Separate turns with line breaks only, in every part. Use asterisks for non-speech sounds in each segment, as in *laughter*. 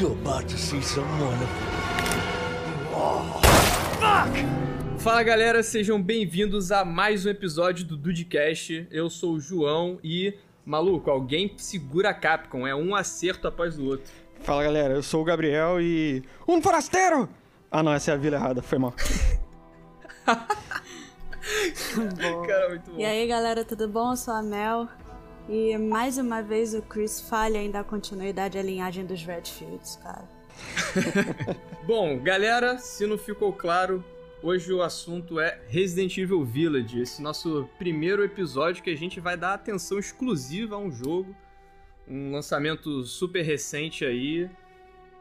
You're about to see some wonderful.
Fala galera, sejam bem-vindos a mais um episódio do Dudecast. Eu sou o João e, maluco, alguém segura a Capcom, é um acerto após o outro.
Fala galera, eu sou o Gabriel e. Um forasteiro! Ah não, essa é a vila errada, foi mal. *laughs*
Cara, muito bom.
E aí galera, tudo bom? Eu sou a Mel. E mais uma vez o Chris falha em dar continuidade à linhagem dos Redfields, cara. *laughs*
Bom, galera, se não ficou claro, hoje o assunto é Resident Evil Village, esse nosso primeiro episódio que a gente vai dar atenção exclusiva a um jogo, um lançamento super recente aí.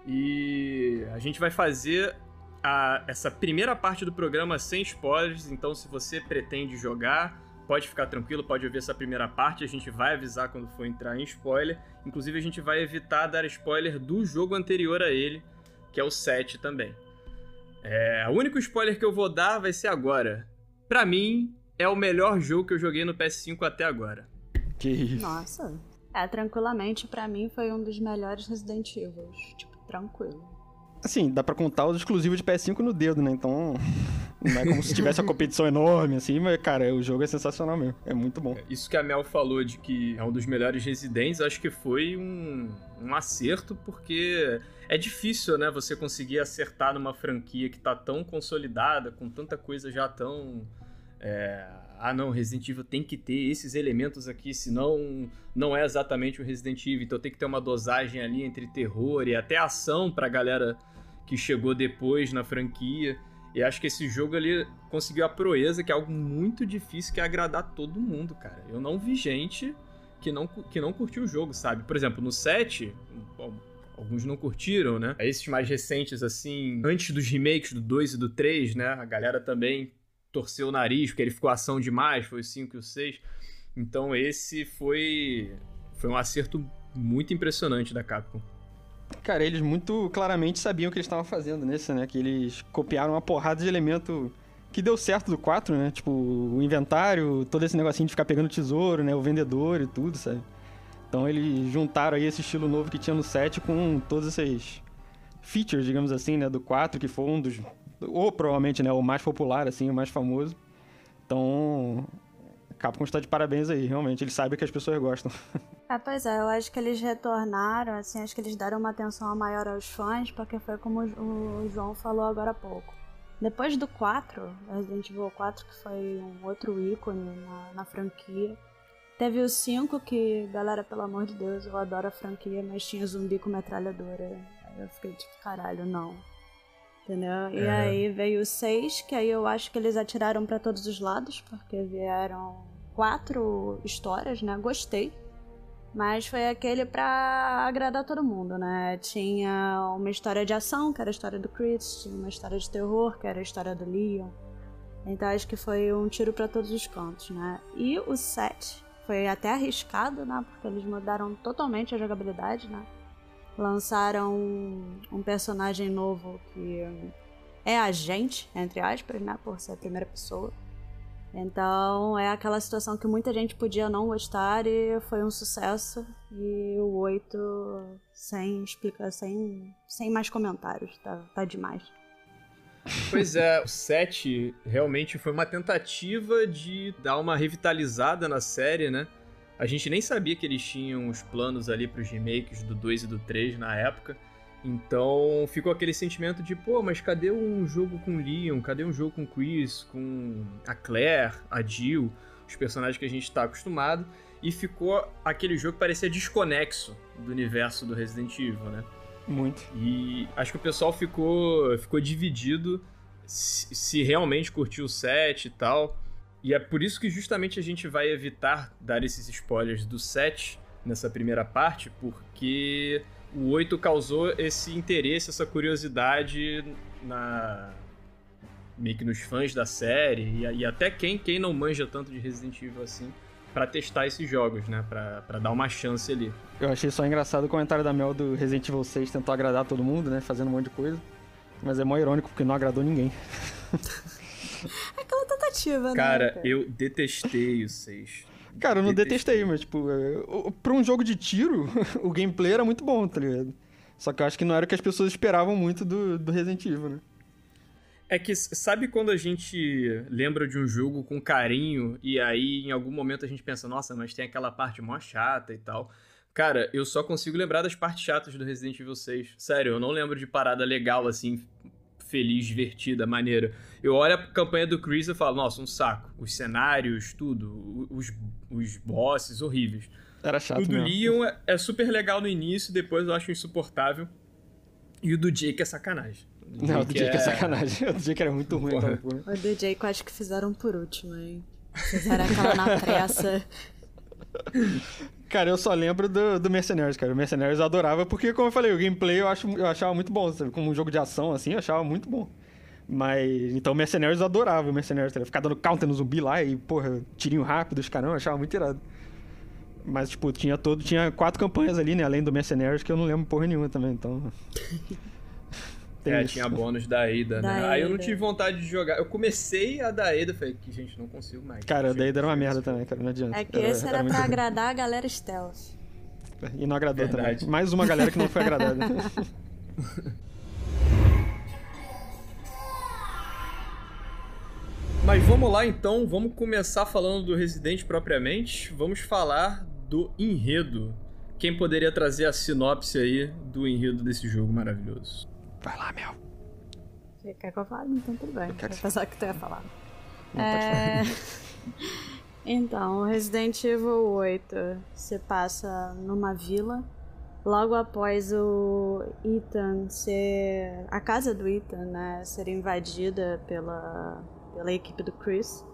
E a gente vai fazer a- essa primeira parte do programa sem spoilers, então se você pretende jogar, pode ficar tranquilo, pode ouvir essa primeira parte, a gente vai avisar quando for entrar em spoiler. Inclusive a gente vai evitar dar spoiler do jogo anterior a ele, que é o 7 também. É, o único spoiler que eu vou dar vai ser agora. Pra mim, é o melhor jogo que eu joguei no PS5 até agora.
Que isso.
Nossa. É, tranquilamente, pra mim foi um dos melhores Resident Evil. Tipo, tranquilo.
Assim, dá pra contar os exclusivos de PS5 no dedo, né? Então. *laughs* Não é como se tivesse uma competição enorme, assim, mas, cara, o jogo é sensacional mesmo. É muito bom.
Isso que a Mel falou de que é um dos melhores residentes, acho que foi um, um acerto, porque é difícil, né, você conseguir acertar numa franquia que tá tão consolidada, com tanta coisa já tão. é, ah, não, Resident Evil tem que ter esses elementos aqui, senão não é exatamente o Resident Evil. Então tem que ter uma dosagem ali entre terror e até ação pra galera que chegou depois na franquia. E acho que esse jogo ali conseguiu a proeza, que é algo muito difícil, que é agradar todo mundo, cara. Eu não vi gente que não, que não curtiu o jogo, sabe? Por exemplo, no 7, bom, alguns não curtiram, né? Esses mais recentes, assim, antes dos remakes do 2 e do 3, né? A galera também torceu o nariz, porque ele ficou ação demais, foi o 5 e o 6. Então esse foi, foi um acerto muito impressionante da Capcom.
Cara, eles muito claramente sabiam o que eles estavam fazendo nesse, né? Que eles copiaram uma porrada de elemento que deu certo do 4, né? Tipo, o inventário, todo esse negocinho de ficar pegando tesouro, né? O vendedor e tudo, sabe? Então eles juntaram aí esse estilo novo que tinha no 7 com todos esses features, digamos assim, né? Do 4, que foi um dos... Ou provavelmente, né? O mais popular, assim, o mais famoso. Então... Capcom está de parabéns aí, realmente. Eles sabem que as pessoas gostam.
Ah, *laughs* pois é, eu acho que eles retornaram, assim, acho que eles deram uma atenção maior aos fãs, porque foi como o o João falou agora há pouco. Depois do 4, Resident Evil 4, que foi um outro ícone na, na franquia, teve o 5, que, galera, pelo amor de Deus, eu adoro a franquia, mas tinha zumbi com metralhadora. Aí eu fiquei tipo, caralho, não. Entendeu? E
É.
aí veio o 6, que aí eu acho que eles atiraram pra todos os lados, porque vieram quatro histórias, né? Gostei. Mas foi aquele pra agradar todo mundo, né? Tinha uma história de ação, que era a história do Chris, tinha uma história de terror, que era a história do Leon. Então acho que foi um tiro pra todos os cantos, né? E o 7 foi até arriscado, né? Porque eles mudaram totalmente a jogabilidade, né? Lançaram um, um personagem novo que é agente, entre aspas, né? Por ser a primeira pessoa. Então é aquela situação que muita gente podia não gostar e foi um sucesso. E o 8 sem explicar, sem, sem mais comentários, tá, tá demais.
Pois é, o 7 realmente foi uma tentativa de dar uma revitalizada na série, né? A gente nem sabia que eles tinham os planos ali pros remakes do 2 e do 3 na época. Então ficou aquele sentimento de, pô, mas cadê um jogo com Leon? Cadê um jogo com Chris, com a Claire, a Jill, os personagens que a gente tá acostumado? E ficou aquele jogo que parecia desconexo do universo do Resident Evil, né?
Muito.
E acho que o pessoal ficou, ficou dividido se, se realmente curtiu o set e tal. E é por isso que justamente a gente vai evitar dar esses spoilers do set nessa primeira parte, porque o 8 causou esse interesse, essa curiosidade na meio que nos fãs da série e, e até quem, quem não manja tanto de Resident Evil assim, pra testar esses jogos, né? Pra dar uma chance ali.
Eu achei só engraçado o comentário da Mel do Resident Evil 6 tentou agradar todo mundo, né? Fazendo um monte de coisa. Mas é mó irônico porque não agradou ninguém. *laughs* *laughs*
Aquela tentativa,
Cara,
né?
eu detestei o 6.
Cara, eu não
Detestei.
detestei, mas, tipo, é, pra um jogo de tiro, *laughs* o gameplay era muito bom, tá ligado? Só que eu acho que não era o que as pessoas esperavam muito do, do Resident Evil, né?
É que sabe quando a gente lembra de um jogo com carinho e aí em algum momento a gente pensa, nossa, mas tem aquela parte mó chata e tal. Cara, eu só consigo lembrar das partes chatas do Resident Evil 6. Sério, eu não lembro de parada legal assim, feliz, divertida, maneira. Eu olho a campanha do Chris e falo, nossa, um saco. Os cenários, tudo, os, os bosses horríveis.
Era chato
O do
mesmo.
Leon é, é super legal no início, depois eu acho insuportável. E o do Jake é sacanagem. O
Não, o do Jake é sacanagem. *laughs* O do Jake era muito ruim,
Porra.
então, porra.
O do Jake eu acho que fizeram por último, hein? Fizeram aquela na pressa. *laughs*
Cara, eu só lembro do, do cara. O Mercenaries eu adorava, porque, como eu falei, o gameplay eu, acho, eu achava muito bom, sabe? Como um jogo de ação, assim, eu achava muito bom. Mas, então, o Mercenaries eu adorava, o Mercenaries, tá ligado? Ficar dando counter no zumbi lá e, porra, tirinho rápido, os caramba, eu achava muito irado. Mas, tipo, tinha todo, tinha quatro campanhas ali, né, além do Mercenaries, que eu não lembro porra nenhuma também, então... *laughs* Tem
É,
isso.
tinha bônus da Ada, né?
Da
Aí eu não tive vontade de jogar. Eu comecei a da Ada, falei que, gente, não consigo mais.
Cara, daí era uma merda também, cara, não adianta.
É que esse era
muito
pra
ruim.
agradar a galera stealth.
E não agradou
Verdade.
também. Mais uma galera que não foi agradada. *laughs*
Mas vamos lá então, vamos começar falando do Resident propriamente. Vamos falar do enredo. Quem poderia trazer a sinopse aí do enredo desse jogo maravilhoso?
Vai lá, Mel.
Você quer que eu fale? Então tudo bem.
Eu quero
Vou pensar que tu ia falar.
Não.
É... então, Resident Evil 8 se passa numa vila. Logo após o Ethan ser. a casa do Ethan, né? Ser invadida pela, pela equipe do Chris.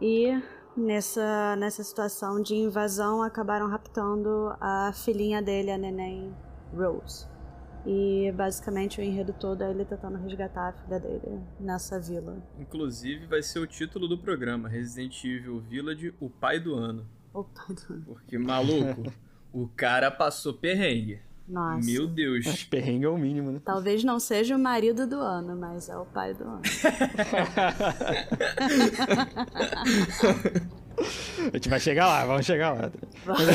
E nessa, nessa situação de invasão acabaram raptando a filhinha dele, a neném Rose. E basicamente o enredo todo é ele tentando resgatar a filha dele nessa vila.
Inclusive vai ser o título do programa, Resident Evil Village, o pai do ano.
Opa,
Porque, maluco, o cara passou perrengue.
nossa.
Meu Deus.
Que perrengue é o mínimo, né?
Talvez não seja o marido do ano, mas é o pai do ano. *laughs*
A gente vai chegar lá, vamos chegar lá. Mas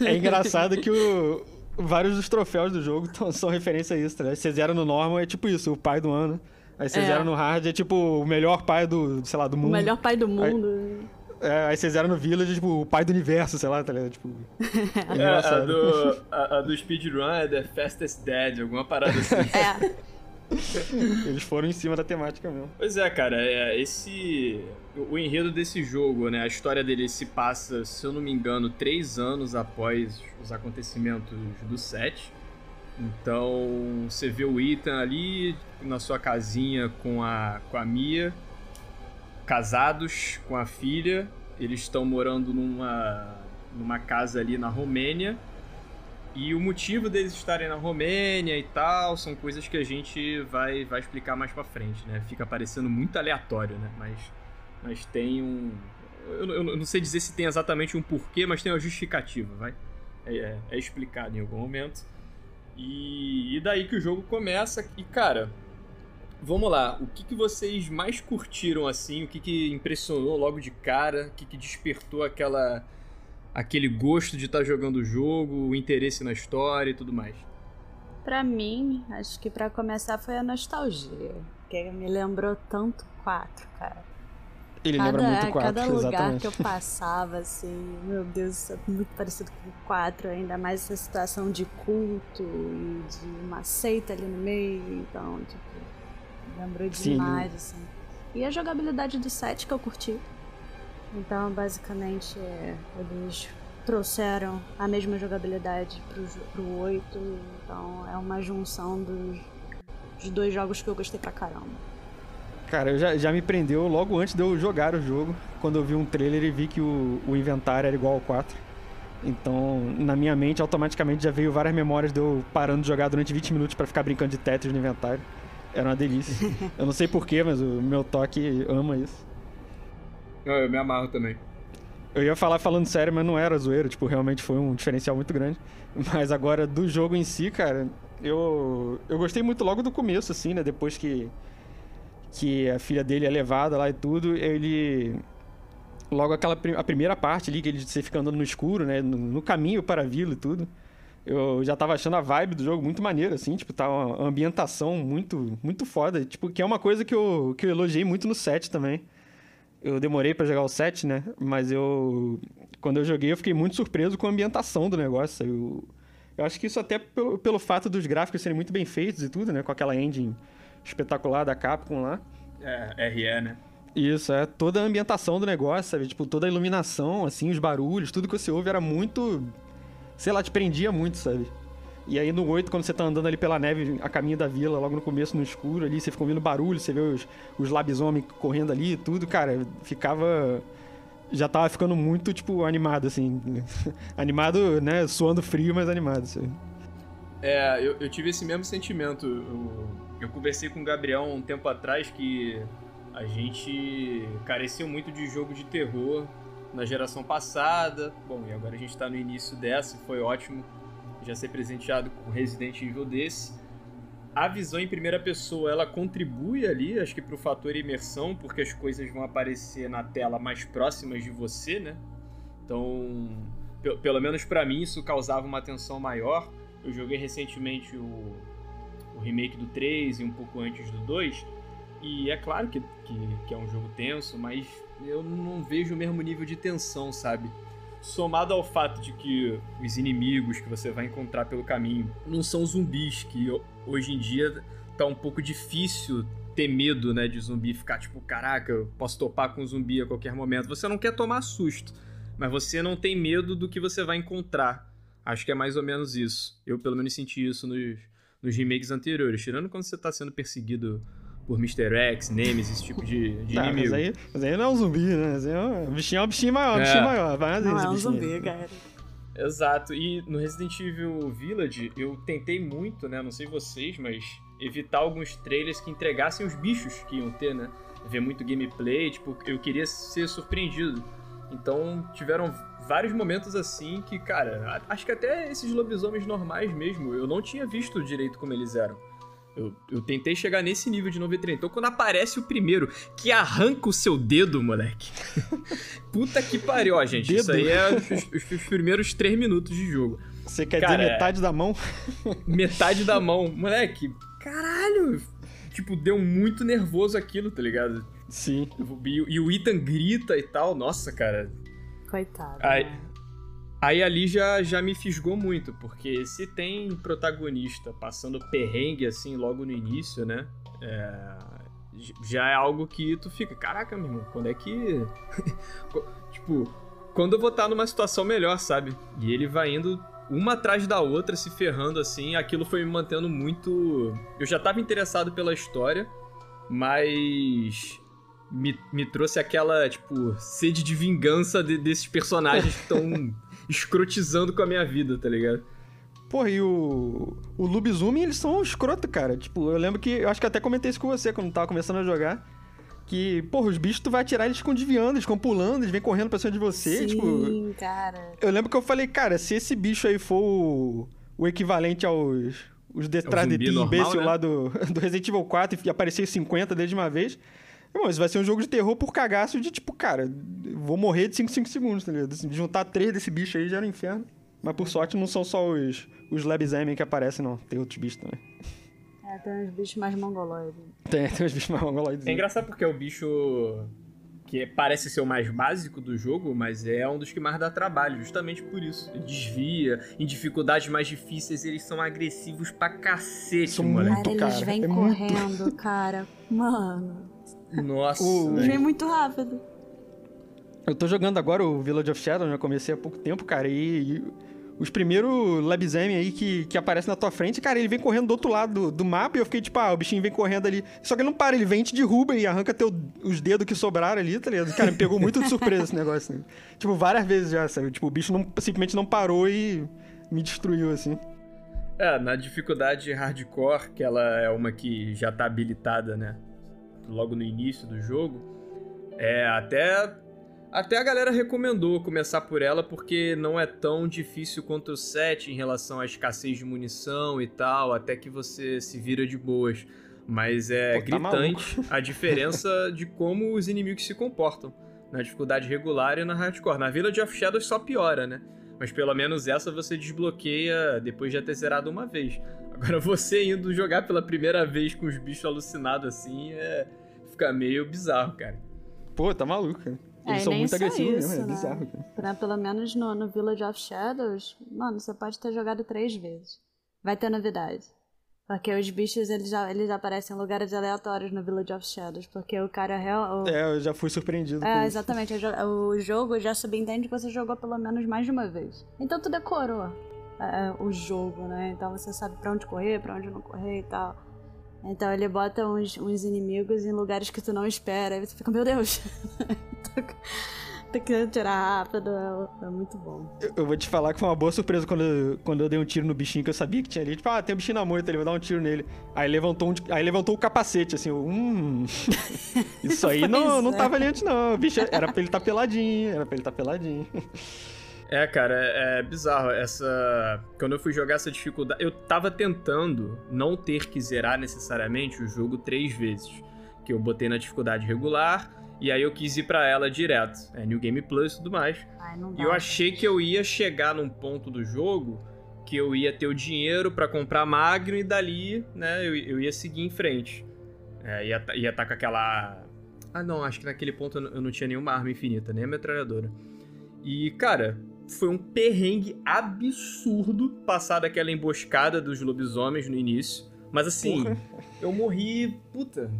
é, é engraçado que o- vários dos troféus do jogo *laughs* tão- são referência a isso, tá ligado? Se zero no normal é tipo isso, o pai do ano. Aí você
É.
zero no hard é tipo o melhor pai do, sei lá, do
O
mundo.
melhor pai do mundo.
É, aí você zero no village é tipo o pai do universo, sei lá, tá ligado? Tipo, é *laughs*
É, a, do, a, a do speedrun é The Fastest Dead, alguma parada assim.
É,
Eles foram em cima da temática mesmo.
Pois é, cara, é, esse. O, enredo desse jogo, né? A história dele se passa, se eu não me engano, três anos após os acontecimentos do 7. Então, você vê o Ethan ali na sua casinha com a, com a Mia, casados com a filha. Eles estão morando numa, numa casa ali na Romênia. E o motivo deles estarem na Romênia e tal são coisas que a gente vai, vai explicar mais pra frente, né? Fica parecendo muito aleatório, né? Mas, mas tem um. Eu, eu- não sei dizer se tem exatamente um porquê, mas tem uma justificativa, vai? É, é- é explicado em algum momento. E, e daí que o jogo começa. E, cara, vamos lá. O que, que vocês mais curtiram assim? O que, que impressionou logo de cara? O que, que despertou aquela aquele gosto de estar jogando o jogo, o interesse na história e tudo mais.
pra mim, acho que pra começar foi a nostalgia. Que me lembrou tanto 4, cara.
Ele lembra muito o 4,
cada lugar
exatamente.
que eu *laughs* passava, assim, meu Deus, isso é muito parecido com o 4, ainda mais essa situação de culto e de uma seita ali no meio, então, tipo, lembrou
Sim.
demais, assim. E a jogabilidade do 7 que eu curti. Então, basicamente, é, eles trouxeram a mesma jogabilidade pro, pro 8, então é uma junção dos, dos dois jogos que eu gostei pra caramba.
Cara, eu já, já me prendeu logo antes de eu jogar o jogo. Quando eu vi um trailer e vi que o, o inventário era igual ao 4. Então, na minha mente, automaticamente já veio várias memórias de eu parando de jogar durante 20 minutos pra ficar brincando de Tetris no inventário. Era uma delícia. eu não sei porquê, mas o meu toque ama isso.
Eu me amarro também.
Eu ia falar falando sério, mas não era zoeiro. Tipo, realmente foi um diferencial muito grande. Mas agora, do jogo em si, cara, eu, eu gostei muito logo do começo, assim, né? Depois que, que a filha dele é levada lá e tudo, ele... Logo aquela a primeira parte ali, que ele você fica andando no escuro, né? No, no caminho para a vila e tudo. Eu já tava achando a vibe do jogo muito maneira, assim, tipo, tá uma ambientação muito, muito foda. Tipo, que é uma coisa que eu, que eu elogiei muito no set também. Eu demorei para jogar o set, né? Mas eu. Quando eu joguei, eu fiquei muito surpreso com a ambientação do negócio. Eu, eu acho que isso até pelo, pelo fato dos gráficos serem muito bem feitos e tudo, né? Com aquela engine espetacular da Capcom lá.
É, RE, né?
Isso, é toda a ambientação do negócio, sabe? Tipo, toda a iluminação, assim, os barulhos, tudo que você ouve era muito. Sei lá, te prendia muito, sabe? E aí no 8, quando você tá andando ali pela neve a caminho da vila, logo no começo, no escuro ali, você fica ouvindo barulho, você vê os, os labisomem correndo ali tudo, cara, ficava. Já tava ficando muito, tipo, animado, assim. *laughs* animado, né? Suando frio, mas animado, sabe?
É, eu, eu tive esse mesmo sentimento. Eu, eu conversei com o Gabriel um tempo atrás que a gente careceu muito de jogo de terror na geração passada. Bom, e agora a gente tá no início dessa, foi ótimo já ser presenteado com Resident Evil desse. A visão em primeira pessoa, ela contribui ali, acho que pro fator imersão, porque as coisas vão aparecer na tela mais próximas de você, né? Então, pelo menos para mim, isso causava uma atenção maior. Eu joguei recentemente o, o remake do 3 e um pouco antes do 2. E é claro que, que, que, é um jogo tenso, mas eu não vejo o mesmo nível de tensão, sabe? somado ao fato de que os inimigos que você vai encontrar pelo caminho não são zumbis, que hoje em dia tá um pouco difícil ter medo, né, de zumbi, ficar tipo, caraca, eu posso topar com um zumbi a qualquer momento. Você não quer tomar susto, mas você não tem medo do que você vai encontrar. Acho que é mais ou menos isso. Eu, pelo menos, senti isso nos, nos remakes anteriores. Tirando quando você tá sendo perseguido por Mr. X, Nemesis, esse tipo de, de tá, inimigo.
Mas aí, mas aí não é um zumbi, né? Mas é um bichinho é um bichinho maior, um é. bichinho maior.
Vai não é um zumbi, cara.
Exato. E no Resident Evil Village, eu tentei muito, né? Não sei vocês, mas evitar alguns trailers que entregassem os bichos que iam ter, né? Ver muito gameplay, tipo, eu queria ser surpreendido. Então, tiveram vários momentos assim que, cara, acho que até esses lobisomens normais mesmo, eu não tinha visto direito como eles eram. Eu, eu tentei chegar nesse nível de 93. Então, quando aparece o primeiro que arranca o seu dedo, moleque. *laughs* Puta que pariu, ó, gente. Dedo? Isso aí é os, os, os, primeiros três minutos de jogo.
Você quer Cara, dizer metade é... da mão?
metade da *laughs* mão. Moleque, caralho. Tipo, deu muito nervoso aquilo, tá ligado?
Sim.
E, o Ethan grita e tal. Nossa, cara.
Coitado.
Aí, né? Aí ali já, já me fisgou muito, porque se tem protagonista passando perrengue assim logo no início, né? É, já é algo que tu fica, caraca, meu irmão, quando é que. *laughs* tipo, quando eu vou estar numa situação melhor, sabe? E ele vai indo uma atrás da outra, se ferrando assim, aquilo foi me mantendo muito. Eu já tava interessado pela história, mas. Me, me trouxe aquela, tipo, sede de vingança de, desses personagens que estão *laughs* escrotizando com a minha vida, tá ligado?
Porra, e o. O Lubizumi, eles são escroto, cara. Tipo, eu lembro que. Eu acho que até comentei isso com você quando tava começando a jogar. Que, porra, os bichos tu vai atirar, eles ficam desviando, eles ficam pulando, eles vêm correndo pra cima de você.
Sim,
tipo.
cara.
Eu lembro que eu falei, cara, se esse bicho aí for o, o equivalente aos. Os detrás é de ti imbecil né? lá do, *laughs* do Resident Evil 4 e aparecer 50 desde uma vez. Irmão, isso vai ser um jogo de terror por cagaço de tipo, cara, vou morrer de 5 5 segundos, tá ligado? Assim, juntar três desse bicho aí já era um inferno. Mas por sorte não são só os, os Labzemian que aparecem, não. Tem outros bichos também.
É, tem uns bichos mais mongoloides.
Tem, tem uns bichos mais mongoloides.
É engraçado porque é o bicho que parece ser o mais básico do jogo, mas é um dos que mais dá trabalho, justamente por isso. Ele desvia, em dificuldades mais difíceis eles são agressivos pra cacete,
são moleque.
Cara, eles vêm é correndo, muito... cara. Mano.
Nossa.
O... Vem muito rápido.
Eu tô jogando agora o Village of Shadow, já né? comecei há pouco tempo, cara, e, e os primeiros Labzem aí que, que aparecem na tua frente, cara, ele vem correndo do outro lado do, do, mapa e eu fiquei tipo, ah, o bichinho vem correndo ali. Só que ele não para, ele vem, te derruba e arranca teu, os dedos que sobraram ali, tá ligado? Cara, me pegou muito de surpresa esse negócio. Né? Tipo, várias vezes já, sabe? Tipo, o bicho não, simplesmente não parou e me destruiu, assim.
É, na dificuldade hardcore, que ela é uma que já tá habilitada, né? Logo no início do jogo, é até até a galera recomendou começar por ela porque não é tão difícil quanto o 7 em relação à escassez de munição e tal, até que você se vira de boas. Mas é Pô, tá gritante tá a diferença de como os inimigos se comportam na dificuldade regular e na hardcore. Na Village of Shadows só piora, né? Mas pelo menos essa você desbloqueia depois de já ter zerado uma vez. Agora você indo jogar pela primeira vez com os bichos alucinados assim, é... fica meio bizarro, cara.
Pô, tá maluco, cara.
É,
Eles
e
são
nem
muito agressivos
isso,
mesmo, é
né?
bizarro, cara.
Pra, pelo menos no, no Village of Shadows, mano, você pode ter jogado três vezes. Vai ter novidade. Porque os bichos, eles, já, eles aparecem em lugares aleatórios no Village of Shadows. Porque o cara real... o-
É, eu já fui surpreendido
É,
com isso.
exatamente. O jo- O jogo já subentende que você jogou pelo menos mais de uma vez. Então tu decorou é, o jogo, né? Então você sabe pra onde correr, pra onde não correr e tal. Então ele bota uns, uns inimigos em lugares que tu não espera. Aí você fica, meu Deus. *laughs* Tem que tirar rápido. É, é muito bom.
Eu- Eu vou te falar que foi uma boa surpresa quando, eu- quando eu dei um tiro no bichinho que eu sabia que tinha ali. Tipo, ah, tem um bichinho na moita, ele vou dar um tiro nele. Aí levantou, um, aí levantou o capacete, assim, eu, hum. *laughs* Isso aí não,
Pois
não
é.
tava ali antes, não. O bicho era pra ele estar peladinho, era pra ele estar peladinho.
É, cara, é, é bizarro. Essa. Quando eu fui jogar essa dificuldade. Eu tava tentando não ter que zerar necessariamente o jogo três vezes. Que eu botei na dificuldade regular. E aí eu quis ir pra ela direto. É New Game Plus e tudo mais.
Ai.
E eu achei que eu ia chegar num ponto do jogo que eu ia ter o dinheiro pra comprar Magno e dali, né, eu, eu ia seguir em frente. É, ia estar tá com aquela. Ah, não, acho que naquele ponto eu não- eu não tinha nenhuma arma infinita, nem a metralhadora. E, cara, foi um perrengue absurdo passar daquela emboscada dos lobisomens no início. Mas assim,
Porra.
eu morri, puta,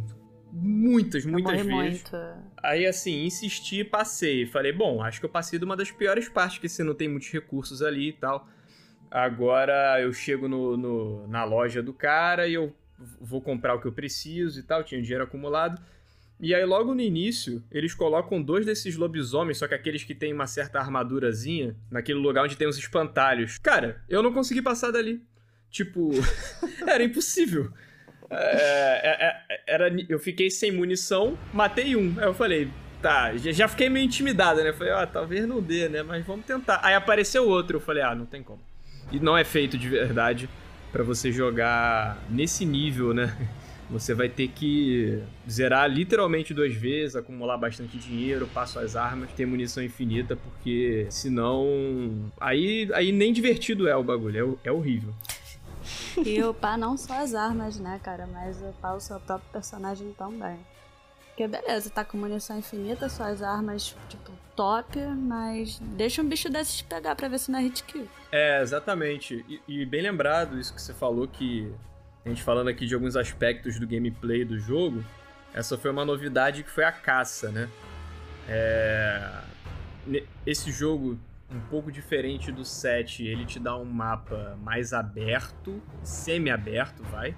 muitas, muitas vezes.
muito.
Aí, assim, insisti e passei. Falei, bom, acho que eu passei de uma das piores partes, que você não tem muitos recursos ali e tal. Agora eu chego no, no- na loja do cara e eu vou comprar o que eu preciso e tal, tinha dinheiro acumulado. E aí, logo no início, eles colocam dois desses lobisomens, só que aqueles que tem uma certa armadurazinha, naquele lugar onde tem os espantalhos. Cara, eu não consegui passar dali. Tipo, *laughs* era impossível. É, é, é, era, eu fiquei sem munição, matei um. Aí eu falei, tá, já, fiquei meio intimidado, né? Falei, ah, talvez não dê, né? Mas vamos tentar. Aí apareceu outro, eu falei, ah, não tem como. E não é feito de verdade pra você jogar nesse nível, né? Você vai ter que zerar literalmente duas vezes, acumular bastante dinheiro, passo as armas, ter munição infinita, porque senão. Aí, aí nem divertido é o bagulho, é, é horrível.
E upar não só as armas, né, cara? Mas upar o seu próprio personagem também. Porque beleza, tá com munição infinita, suas armas, tipo, top, mas deixa um bicho desses te pegar pra ver se não é hit kill.
É, exatamente. E, e bem lembrado isso que você falou que a gente falando aqui de alguns aspectos do gameplay do jogo, essa foi uma novidade que foi a caça, né? É... Esse jogo, um pouco diferente do 7, ele te dá um mapa mais aberto, semi-aberto, vai.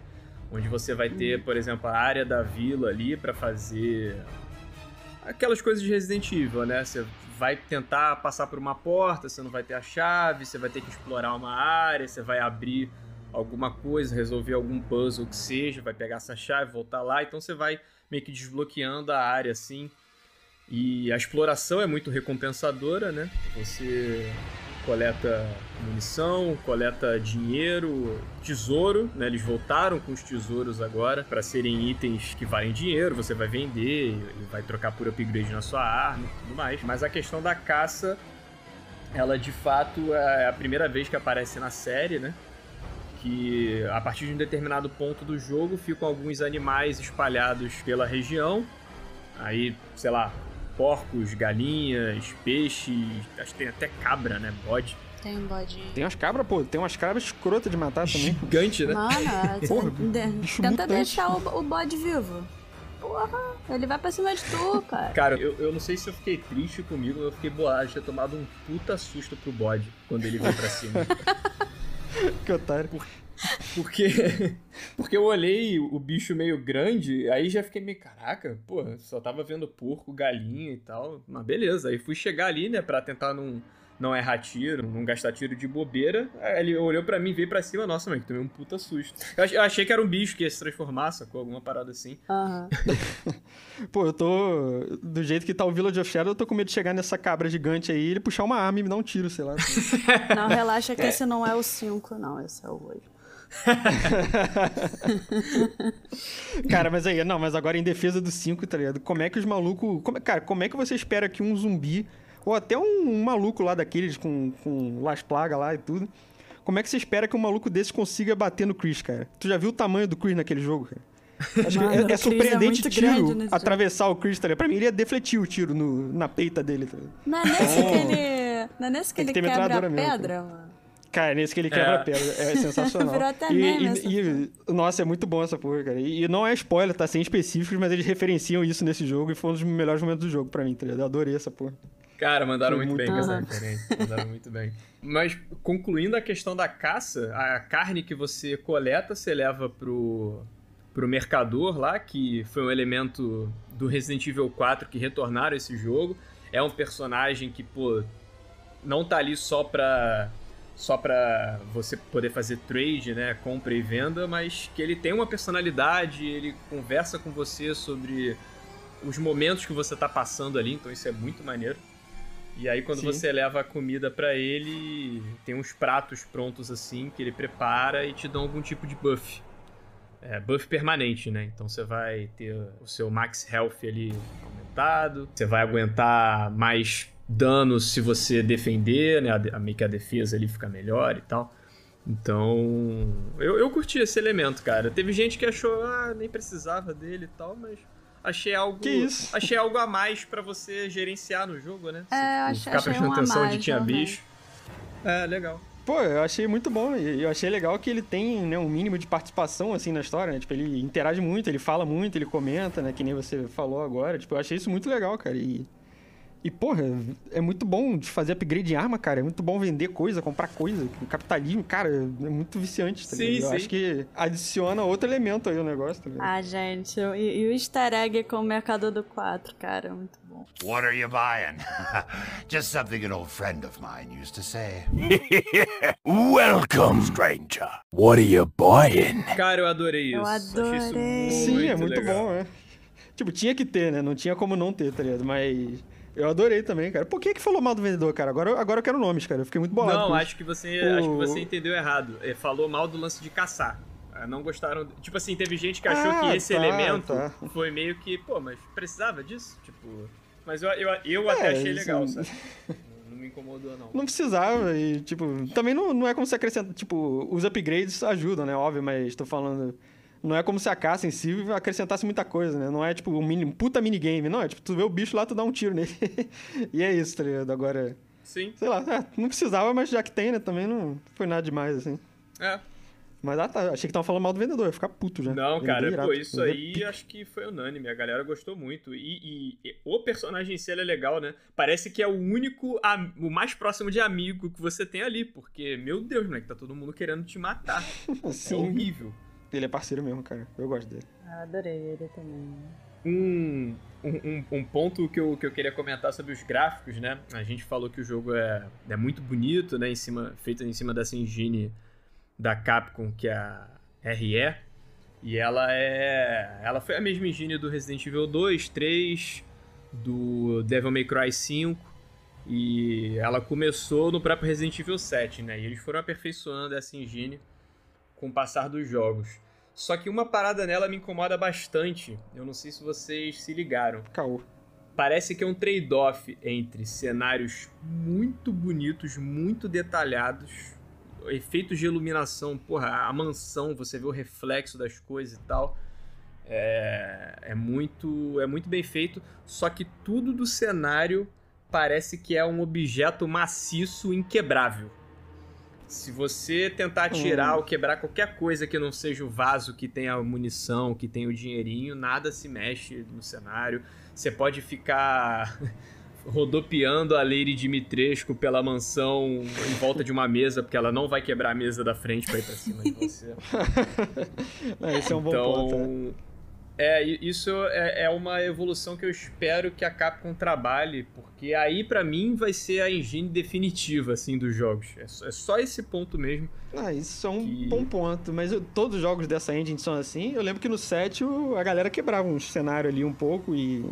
Onde você vai ter, por exemplo, a área da vila ali pra fazer aquelas coisas de Resident Evil, né? Você vai tentar passar por uma porta, você não vai ter a chave, você vai ter que explorar uma área, você vai abrir alguma coisa, resolver algum puzzle que seja, vai pegar essa chave, voltar lá, então você vai meio que desbloqueando a área assim. E a exploração é muito recompensadora, né? Você coleta munição, coleta dinheiro, tesouro, né? Eles voltaram com os tesouros agora para serem itens que valem dinheiro, você vai vender e vai trocar por upgrade na sua arma e tudo mais. Mas a questão da caça, ela de fato é a primeira vez que aparece na série, né? Que a partir de um determinado ponto do jogo ficam alguns animais espalhados pela região. Aí, sei lá, porcos, galinhas, peixes, acho que tem até cabra, né? Bode.
Tem um bode.
Tem umas cabras, pô, tem umas cabras escrotas de matar também.
Gigante, né?
Mano, *laughs*
Porra,
de-
bicho
tenta
mutante.
deixar o, o bode vivo. Porra, ele vai pra cima de tu, *laughs* cara.
Cara, eu, eu não sei se eu fiquei triste comigo, eu fiquei bolado de ter tomado um puta susto pro bode quando ele veio pra cima. *laughs* *laughs*
que otário.
Porque, *laughs* porque eu olhei o bicho meio grande, aí já fiquei meio, caraca, pô, só tava vendo porco, galinha e tal. Mas beleza, aí fui chegar ali, né, pra tentar não, não errar tiro, não gastar tiro de bobeira. Aí ele olhou pra mim, veio pra cima, nossa, mãe, que tomei um puta susto. Eu ach- eu achei que era um bicho que ia se transformar, sacou? Alguma parada assim.
Aham. *laughs*
Pô, eu tô. Do jeito que tá o Village of Shadow, eu tô com medo de chegar nessa cabra gigante aí, ele puxar uma arma e me dar um tiro, sei lá. *laughs*
Não, relaxa que esse não é o 5, não. Esse é o 8. *laughs*
Cara, mas aí, não, mas agora em defesa do 5, tá ligado? Como é que os malucos. Como, cara, como é que você espera que um zumbi ou até um, um maluco lá daqueles com, com Las Plagas lá e tudo. Como é que você espera que um maluco desse consiga bater no Chris, cara? Tu já viu o tamanho do Chris naquele jogo, cara? *laughs* Acho
Mano,
que é, é
é
surpreendente
muito
tiro
nesse
atravessar o Chris, tá ligado? Pra mim, ele ia defletir o tiro no, na peita dele, tá ligado?
Não é nesse que ele. Não é nesse que ele quebra a
metralhadora mesmo,
pedra, mano.
Cara, nesse que ele quebra
É.
a pedra. É sensacional. *laughs*
Virou até
e, e- e- Nossa, é muito bom essa porra, cara. E, e não é spoiler, tá? Sem específicos, mas eles referenciam isso nesse jogo e foi um dos melhores momentos do jogo pra mim, tá ligado? Eu adorei essa porra.
Cara, mandaram muito,
muito
bem com essa
bom.
referência. Mandaram muito bem. Mas, concluindo a questão da caça, a carne que você coleta, você leva pro, pro mercador lá, que foi um elemento do Resident Evil 4 que retornaram esse jogo. É um personagem que, pô, não tá ali só pra, só pra você poder fazer trade, né, compra e venda, mas que ele tem uma personalidade, ele conversa com você sobre os momentos que você tá passando ali, então isso é muito maneiro. E aí quando
Sim.
você leva a comida pra ele, tem uns pratos prontos assim que ele prepara e te dão algum tipo de buff. É, buff permanente, né? Então você vai ter o seu max health ali aumentado, você vai aguentar mais dano se você defender, né? A, meio que a defesa ali fica melhor e tal. Então, eu, eu curti esse elemento, cara. Teve gente que achou, ah, nem precisava dele e tal, mas achei algo,
Que isso?
achei algo a mais pra você gerenciar no jogo, né?
É, achei-
ficar
achei
prestando
um
atenção onde tinha
realmente.
bicho. É, legal.
Pô, eu achei muito bom. E eu achei legal que ele tem né, um mínimo de participação, assim, na história, né? Tipo, ele interage muito, ele fala muito, ele comenta, né? Que nem você falou agora. Tipo, eu achei isso muito legal, cara. E, e porra, é muito bom de fazer upgrade em arma, cara. É muito bom vender coisa, comprar coisa. O capitalismo, cara, é muito viciante, tá
Sim,
ligado? Eu
sim.
acho que adiciona outro elemento aí ao negócio, tá ligado?
Ah, gente, e, e o easter egg com o Mercador do 4, cara, muito bom.
What are you buying? *laughs* Just something an old friend of mine used to say. *laughs*
Welcome, stranger. What are you buying?
Cara, eu adorei isso.
Eu
Achei isso
adorei.
Sim, é muito
legal.
bom, né? Tipo, tinha que ter, né? Não tinha como não ter, tá ligado? Mas eu adorei também, cara. Por que que falou mal do vendedor, cara? Agora, agora eu quero nomes, cara. Eu fiquei muito bolado
Não,
isso.
acho que você,
O-
acho que você entendeu errado. É, falou mal do lance de caçar. Ah, Não gostaram. Tipo assim, teve gente que achou
Ah,
que esse
tá,
elemento
tá. *laughs*
foi meio que, pô, mas precisava disso? Tipo. Mas eu, eu, eu até
É,
achei
isso-
legal, sabe? *laughs* Não, não me incomodou, não.
Não precisava e, tipo, também não, não é como se acrescentar, tipo, os upgrades ajudam, né, óbvio, mas tô falando, não é como se a caça em si acrescentasse muita coisa, né, não é, tipo, um mini, puta minigame, não, é, tipo, tu vê o bicho lá, tu dá um tiro nele, *laughs* e é isso, tá ligado, agora,
Sim.
sei lá, é, não precisava, mas já que tem, né, também não foi nada demais, assim.
É.
Mas, ah, tá, achei que tava falando mal do vendedor, ia ficar puto já.
Não,
Vendedor
cara,
irado.
pô, isso aí
pica.
acho que foi unânime. A galera gostou muito. E, e- e o personagem em si ele é legal, né? Parece que é o único, o mais próximo de amigo que você tem ali. Porque, meu Deus, moleque, tá todo mundo querendo te matar. *laughs* É
Sim,
horrível.
Ele é parceiro mesmo, cara, eu gosto dele.
Ah, adorei ele também.
Um, um, um- um ponto que eu, que eu queria comentar sobre os gráficos, né? A gente falou que o jogo é, é muito bonito, né? Em cima, feito em cima dessa engine da Capcom, que é a RE. E ela é. Ela foi a mesma engine do Resident Evil 2, 3, do Devil May Cry 5. E ela começou no próprio Resident Evil 7, né? E eles foram aperfeiçoando essa engine com o passar dos jogos. Só que uma parada nela me incomoda bastante. Eu não sei se vocês se ligaram.
Caô.
Parece que é um trade-off entre cenários muito bonitos, muito detalhados, efeitos de iluminação, porra, a mansão, você vê o reflexo das coisas e tal. É, é muito é muito bem feito, só que tudo do cenário parece que é um objeto maciço inquebrável. Se você tentar tirar
Hum.
ou quebrar qualquer coisa que não seja o vaso que tem a munição, que tem o dinheirinho, nada se mexe no cenário. Você pode ficar *laughs* rodopiando a Lady Dimitrescu pela mansão em volta de uma mesa, porque ela não vai quebrar a mesa da frente pra ir pra cima de você. *laughs*
É, esse é um bom ponto, né?
É, isso é, é uma evolução que eu espero que a Capcom trabalhe, porque aí pra mim vai ser a engine definitiva assim dos jogos. É só, é só esse ponto mesmo.
Ah, isso é um
Que-
bom ponto. Mas eu- todos os jogos dessa engine são assim. Eu lembro que no 7 o- a galera quebrava um cenário ali um pouco e.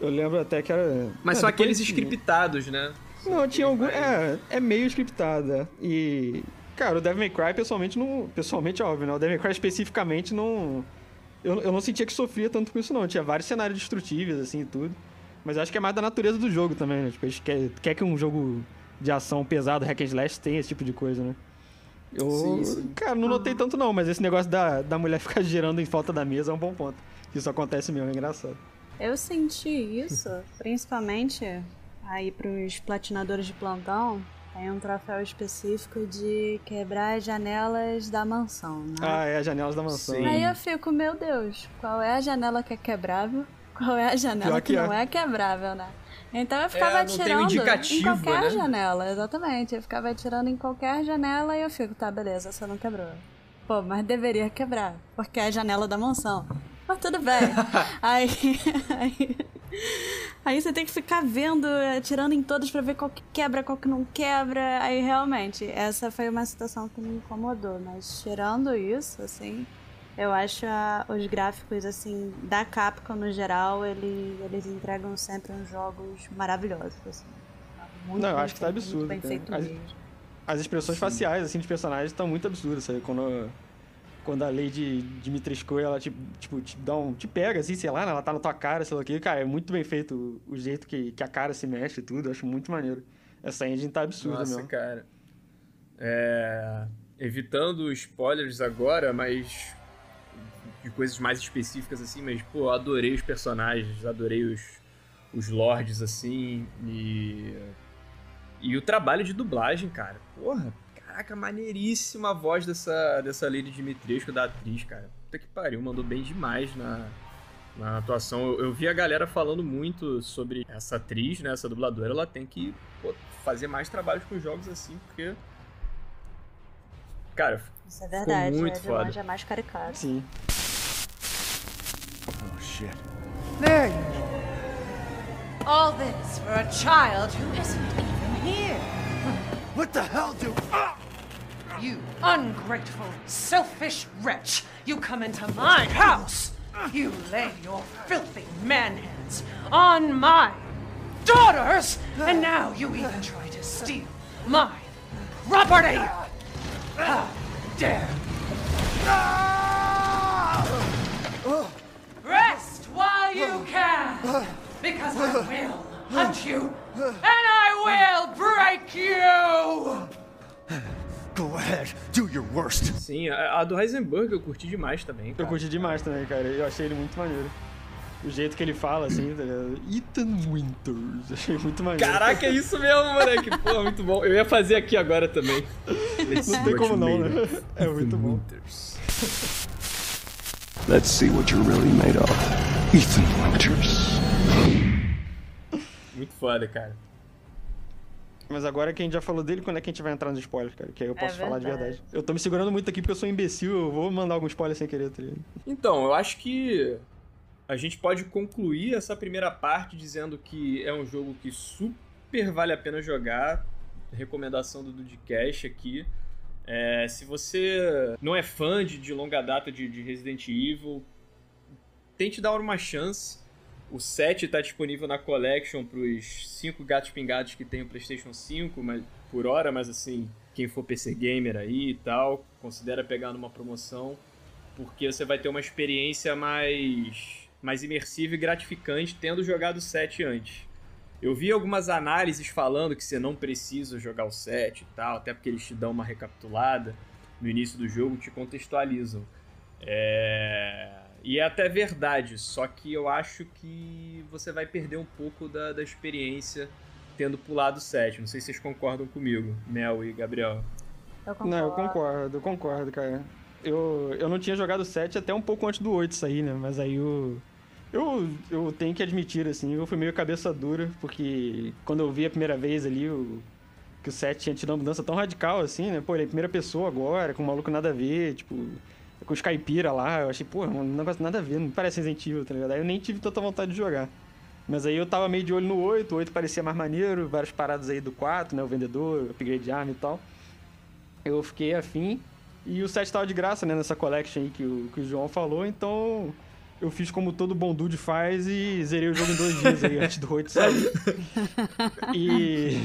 Eu lembro até que era.
Mas
Ah,
são
depois-
aqueles scriptados, né?
Não, tinha algum. É, é meio scriptada. E. Cara, o Devil May Cry pessoalmente não. Pessoalmente, óbvio, né? O Devil May Cry especificamente não. Eu, eu não sentia que sofria tanto com isso, não. Tinha vários cenários destrutíveis, assim e tudo. Mas eu acho que é mais da natureza do jogo também, né? Tipo, a gente quer, quer que um jogo de ação pesado, hack and slash, tenha esse tipo de coisa, né? Eu,
Sim, sim.
cara, não notei tanto não, mas esse negócio da, da mulher *laughs* ficar girando em volta da mesa é um bom ponto. Isso acontece mesmo, é engraçado.
Eu senti isso, principalmente aí pros platinadores de plantão. Tem um troféu específico de quebrar as janelas da mansão, né?
Ah, é as janelas da mansão.
Sim.
Aí eu fico, meu Deus, qual é a janela que é quebrável? Qual é a janela que,
que é.
não é quebrável, né? Então eu ficava
É, tem um
atirando em qualquer
né?
janela, exatamente. Eu ficava atirando em qualquer janela e eu fico, tá, beleza, essa não quebrou. Pô, mas deveria quebrar, porque é a janela da mansão. Mas tudo bem. *laughs* aí, *laughs* aí, aí você tem que ficar vendo, atirando em todas pra ver qual que quebra, qual que não quebra. Aí realmente, essa foi uma situação que me incomodou. Mas tirando isso, assim, eu acho a- os gráficos, assim, da Capcom no geral, ele, eles entregam sempre uns jogos maravilhosos, assim. Muito
Não, eu acho que tá absurdo, As-. As expressões faciais, assim, dos personagens estão muito absurdas, sabe? Quando, quando a Lady Dimitrescu, ela, te, tipo, te dá um... Te pega, assim, sei lá, ela tá na tua cara, sei lá o quê. Cara, é muito bem feito o, o jeito que, que a cara se mexe e tudo. Eu acho muito maneiro. Essa engine tá absurda
Nossa,
mesmo.
cara. É, Evitando spoilers agora, mas. De coisas mais específicas assim, mas, pô, adorei os personagens, adorei os, os lords, assim, e. E o trabalho de dublagem, cara. Porra, caraca, maneiríssima a voz dessa, dessa Lady Dimitrescu, da atriz, cara. Puta que pariu, mandou bem demais na, na atuação. Eu, eu vi a galera falando muito sobre essa atriz, né? Essa dubladora, ela tem que pô, fazer mais trabalhos com jogos assim, porque. Cara,
Isso é verdade,
muito
é de
foda.
longe é mais caricato.
Sim.
Oh, shit.
There you go. All this for a child who isn't even here.
What the hell do. Ah!
You ungrateful, selfish wretch! You come into my house! You lay your filthy man hands on my daughters! And now you even try to steal my property! How dare! Rest while you can! Because I will hunt you! And I will break you!
Go ahead, do your worst.
sim, a, a do Heisenberg eu curti demais também.
Eu
Cara.
curti demais também, cara. Eu achei ele muito maneiro. O jeito que ele fala, assim, tá ligado? Ethan Winters. Achei muito maneiro.
Caraca, é isso mesmo, moleque. *laughs* Pô, muito bom. Eu ia fazer aqui agora também.
Não tem como não, né? *laughs* É muito bom.
Let's see what you're really made of. Ethan Winters.
Muito foda, cara.
Mas agora que a gente já falou dele, quando é que a gente vai entrar nos spoilers, cara? Que aí eu posso falar de
verdade.
verdade. Eu tô me segurando muito aqui porque eu sou um imbecil, eu vou mandar algum spoiler sem querer, tá ligado?
Então, eu acho que a gente pode concluir essa primeira parte dizendo que é um jogo que super vale a pena jogar. Recomendação do Dudcast aqui. É, se você não é fã de, de longa data de, de Resident Evil, tente dar uma chance. O 7 está disponível na Collection para os 5 gatos pingados que tem o PlayStation 5 mas, por hora, mas assim, quem for PC Gamer aí e tal, considera pegar numa promoção porque você vai ter uma experiência mais, mais imersiva e gratificante tendo jogado o 7 antes. Eu vi algumas análises falando que você não precisa jogar o 7 e tal, até porque eles te dão uma recapitulada no início do jogo, te contextualizam. É... E é até verdade, só que eu acho que você vai perder um pouco da, da experiência tendo pulado o 7. Não sei se vocês concordam comigo, Mel e Gabriel.
Eu concordo.
Não, eu concordo, eu concordo, cara. Eu, eu não tinha jogado o 7 até um pouco antes do 8 sair, né? Mas aí eu, eu, eu tenho que admitir, assim, eu fui meio cabeça dura, porque quando eu vi a primeira vez ali o, que o 7 tinha tido uma mudança tão radical, assim, né? Pô, ele é em primeira pessoa agora, com um maluco nada a ver, tipo, com os caipira lá, eu achei, pô, um negócio nada a ver, não parece Resident Evil, tá ligado? Aí eu nem tive tanta vontade de jogar. Mas aí eu tava meio de olho no 8, o 8 parecia mais maneiro, várias paradas aí do 4, né? O vendedor, upgrade de arma e tal. Eu fiquei afim. E o 7 tava de graça, né? Nessa collection aí que o, que o João falou, então eu fiz como todo bom dude faz e zerei o jogo em dois dias aí, antes do 8 sair. *laughs* E.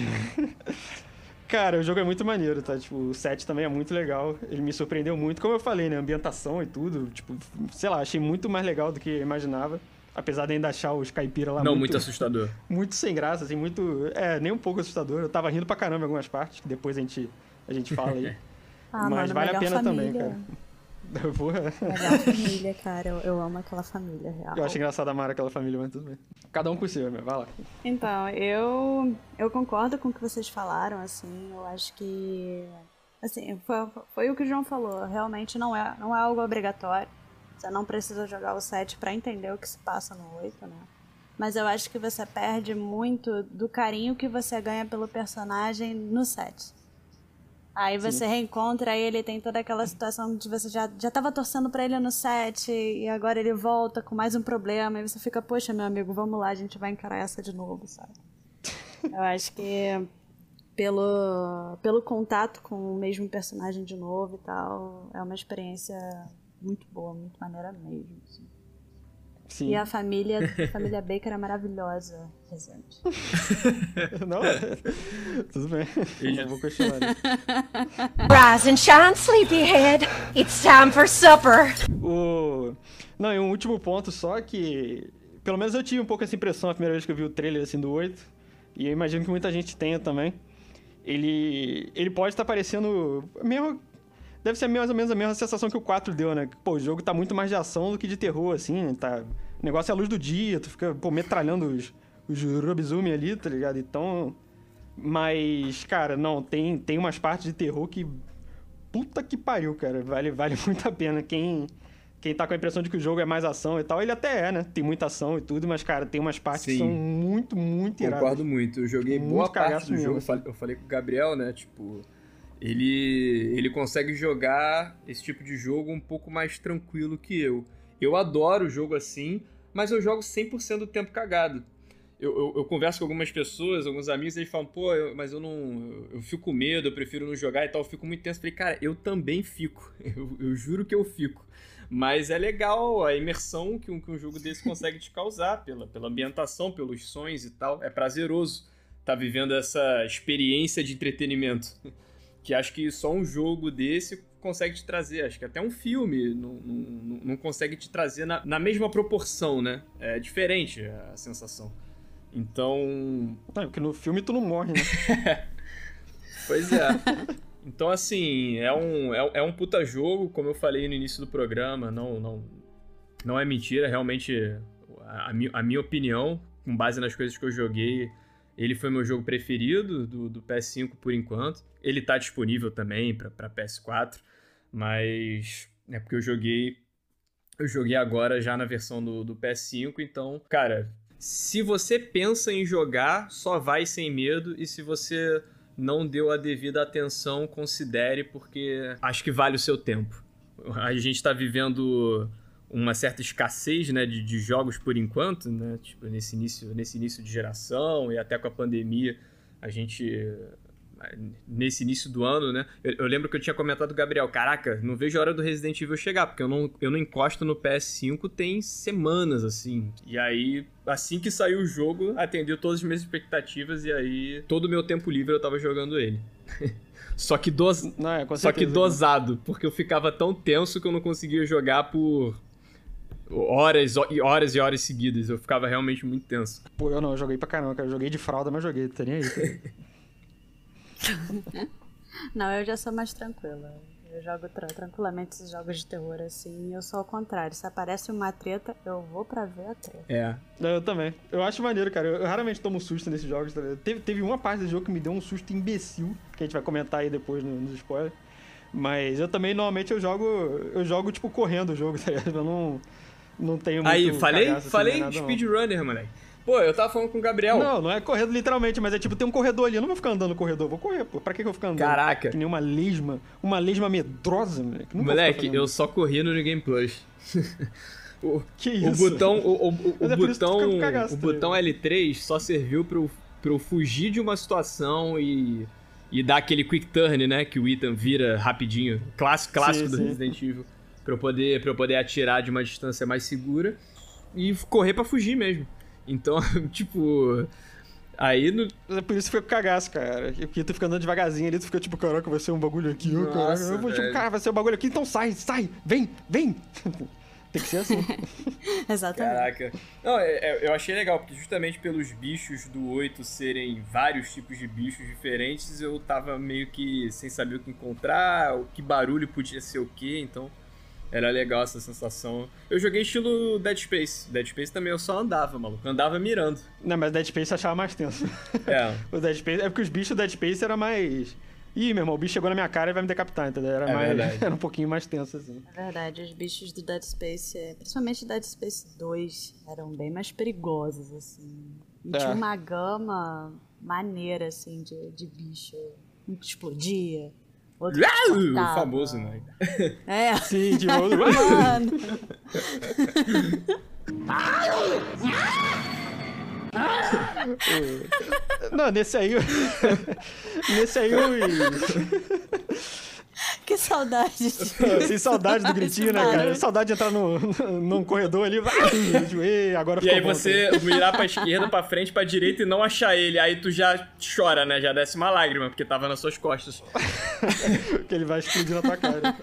Cara, o jogo é muito maneiro, tá? Tipo, o 7 também é muito legal. Ele me surpreendeu muito, como eu falei, né? Ambientação e tudo. Tipo, sei lá, achei muito mais legal do que eu imaginava. Apesar de ainda achar os caipira lá
Não,
muito,
muito assustador.
muito sem graça, assim, muito. É, nem um pouco assustador. Eu tava rindo pra caramba em algumas partes, que depois a gente, a gente fala aí. *laughs*
Ah,
Mas
mano,
vale a pena também,
família.
cara. *laughs* Porra.
Melhor família, cara. Eu, eu amo aquela família real.
Eu acho engraçado amar aquela família, mas tudo bem. Cada um por si, meu. Vai lá.
Então, eu eu concordo com o que vocês falaram, assim, eu acho que assim, foi, foi o que o João falou, realmente não é, não é algo obrigatório. Você não precisa jogar o 7 pra entender o que se passa no 8, né? Mas eu acho que você perde muito do carinho que você ganha pelo personagem no 7. Aí você reencontra ele, tem toda aquela situação de você já, já tava torcendo pra ele no set e agora ele volta com mais um problema. E você fica, poxa, meu amigo, vamos lá, a gente vai encarar essa de novo, sabe? Eu acho que pelo, pelo contato com o mesmo personagem de novo e tal, é uma experiência muito boa, muito maneira mesmo. assim.
Sim.
E a família, a família Baker é maravilhosa, presente. *laughs*
Não, tudo bem. Não vou questionar. *laughs*
Rise and shine, sleepyhead. It's time for supper.
O... Não, e um último ponto só que. Pelo menos eu tive um pouco essa impressão a primeira vez que eu vi o trailer assim do 8. E eu imagino que muita gente tenha também. Ele. Ele pode estar parecendo. Mesmo... Deve ser mais ou menos a mesma sensação que o 4 deu, né? Pô, o jogo tá muito mais de ação do que de terror, assim, né? Tá... O negócio é a luz do dia, tu fica, pô, metralhando os, os lobisomem ali, tá ligado? Então. Mas, cara, não, tem, tem umas partes de terror que. Puta que pariu, cara. Vale, vale *laughs* muito a pena. Quem, quem tá com a impressão de que o jogo é mais ação e tal, ele até é, né? Tem muita ação e tudo, mas, cara, tem umas partes que
Sim.
são muito, muito iradas.
Concordo muito. Eu joguei
Muito
boa parte do
mesmo,
jogo.
Assim.
eu falei com o Gabriel, né? Tipo, ele, ele consegue jogar esse tipo de jogo um pouco mais tranquilo que eu. Eu adoro jogo assim, mas eu jogo 100% do tempo cagado. Eu, eu, eu converso com algumas pessoas, alguns amigos, e eles falam, pô, eu- mas eu não. Eu, fico com medo, eu prefiro não jogar e tal, eu fico muito tenso. Eu falei, cara, eu também fico. *laughs* Eu, juro que eu fico. Mas é legal a imersão que um, que um jogo desse consegue te causar, pela, pela ambientação, pelos sons e tal. É prazeroso estar vivendo essa experiência de entretenimento. *laughs* Que acho que só um jogo desse consegue te trazer. Acho que até um filme não, não, não- consegue te trazer na, na mesma proporção, né? É diferente a sensação. Então,
Não, porque no filme tu não morre, né? *laughs*
Pois é. Então, assim, é um, é, é um puta jogo, como eu falei no início do programa, não, não, não é mentira, realmente, a, a minha opinião, com base nas coisas que eu joguei, ele foi meu jogo preferido do, do PS5 por enquanto. Ele tá disponível também pra PS4, mas é porque eu joguei. Eu joguei agora já na versão do, do PS5, então, cara, se você pensa em jogar, só vai sem medo, e se você não deu a devida atenção, considere, porque acho que vale o seu tempo. A gente tá vivendo uma certa escassez né, de, de jogos por enquanto, né? Tipo, nesse início, nesse início de geração e até com a pandemia, a gente. Nesse início do ano, né? Eu, eu lembro que eu tinha comentado com o Gabriel: caraca, não vejo a hora do Resident Evil chegar, porque eu não, eu não encosto no PS5 tem semanas, assim. E aí, assim que saiu o jogo, atendeu todas as minhas expectativas e aí todo o meu tempo livre eu tava jogando ele. *laughs* Só que, dos...
Não, é, com
Só que
certeza.
dosado, porque eu ficava tão tenso que eu não conseguia jogar por horas e horas e horas seguidas. Eu ficava realmente muito tenso.
Pô, eu não, eu joguei pra caramba, cara. Eu joguei de fralda, mas joguei, tá nem aí. cara. *laughs*
Não, eu já sou mais tranquila. Eu jogo tra- tranquilamente esses jogos de terror assim. Eu sou ao contrário. Se aparece uma treta, eu vou pra ver a treta.
É.
Não, eu também. Eu acho maneiro, cara. Eu, eu raramente tomo susto nesses jogos. Tá ligado? teve, teve uma parte do jogo que me deu um susto imbecil, que a gente vai comentar aí depois no- nos spoilers. Mas eu também, normalmente, eu jogo. Eu jogo, tipo, correndo o jogo, *laughs* tá ligado? Eu não, não tenho muito.
Aí, falei,
cagaço, assim,
falei speedrunner, moleque. Pô, eu tava falando com o Gabriel.
Não, não é correndo literalmente, mas é tipo, tem um corredor ali. Eu não vou ficar andando no corredor, vou correr, pô. Pra que, que eu vou ficar andando?
Caraca.
Que nem uma lesma. Uma lesma medrosa, moleque. Não
moleque, eu só corri no New Game Plus. *laughs* o,
Que
o
isso?
botão, o, o, o,
é
botão,
cagaço,
o
tá
botão L3 só serviu pra eu, pra eu fugir de uma situação e, e dar aquele quick turn, né? Que o Ethan vira rapidinho. Clássico, clássico
Sim,
do
sim.
Resident Evil. Pra eu, poder, pra eu poder atirar de uma distância mais segura e correr pra fugir mesmo. Então, *laughs* tipo. Aí no,
É por isso que fica com cagaço, cara. Porque tu fica andando devagarzinho ali, tu fica tipo, caraca, vai ser um bagulho aqui,
Nossa,
caraca. Eu vou tipo, cara, vai ser um bagulho aqui, então sai, sai, vem, vem. *laughs* Tem que ser assim. *laughs*
Exatamente.
Caraca. Não, é- é- eu achei legal, porque justamente pelos bichos do 8 serem vários tipos de bichos diferentes, eu tava meio que sem saber o que encontrar, o que barulho podia ser o que, então era legal essa sensação. Eu joguei estilo Dead Space. Dead Space também eu só andava, maluco. Andava mirando.
Não, mas Dead Space eu achava mais tenso. *laughs*
É.
O Dead Space. É porque os bichos do Dead Space era mais. Ih, meu irmão, o bicho chegou na minha cara e vai me decapitar, entendeu? Era
É
mais. *laughs* Era um pouquinho mais tenso, assim.
É verdade, os bichos do Dead Space, é, principalmente Dead Space 2, eram bem mais perigosos, assim. E
É.
tinha uma gama maneira, assim, de, de bicho. Explodia, outro
O famoso, né?
É, *laughs*
Sim, de novo. *laughs*
mano.
Não, nesse aí. *laughs* nesse aí. *laughs*
que saudade. de-
Sem *laughs* saudade do gritinho, né, cara? Saudade de entrar no, *laughs* num corredor ali. vai, Ei, agora
E aí
bom,
você mirar pra esquerda, pra frente, pra direita e não achar ele. Aí tu já chora, né? Já desce uma lágrima, porque tava nas suas costas.
tá? que ele vai explodir na tua cara.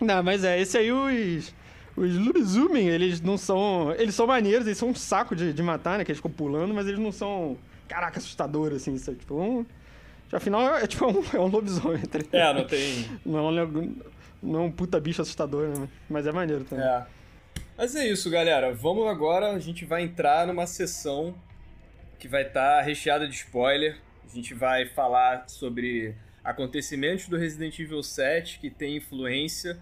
não, mas é, esse aí os. Os lobisomem, eles não são. Eles são maneiros, eles são um saco de, de matar, né? Que eles ficam pulando, mas eles não são. Caraca, assustadores, assim, sabe? Tipo, um. Afinal, é tipo um, é um lobisomem, tá?
É, não tem.
Não é um, não é um puta bicho assustador, né? Mas é maneiro também.
É. Mas é isso, galera. Vamos agora, a gente vai entrar numa sessão que vai estar recheada de spoiler. A gente vai falar sobre acontecimentos do Resident Evil 7 que tem influência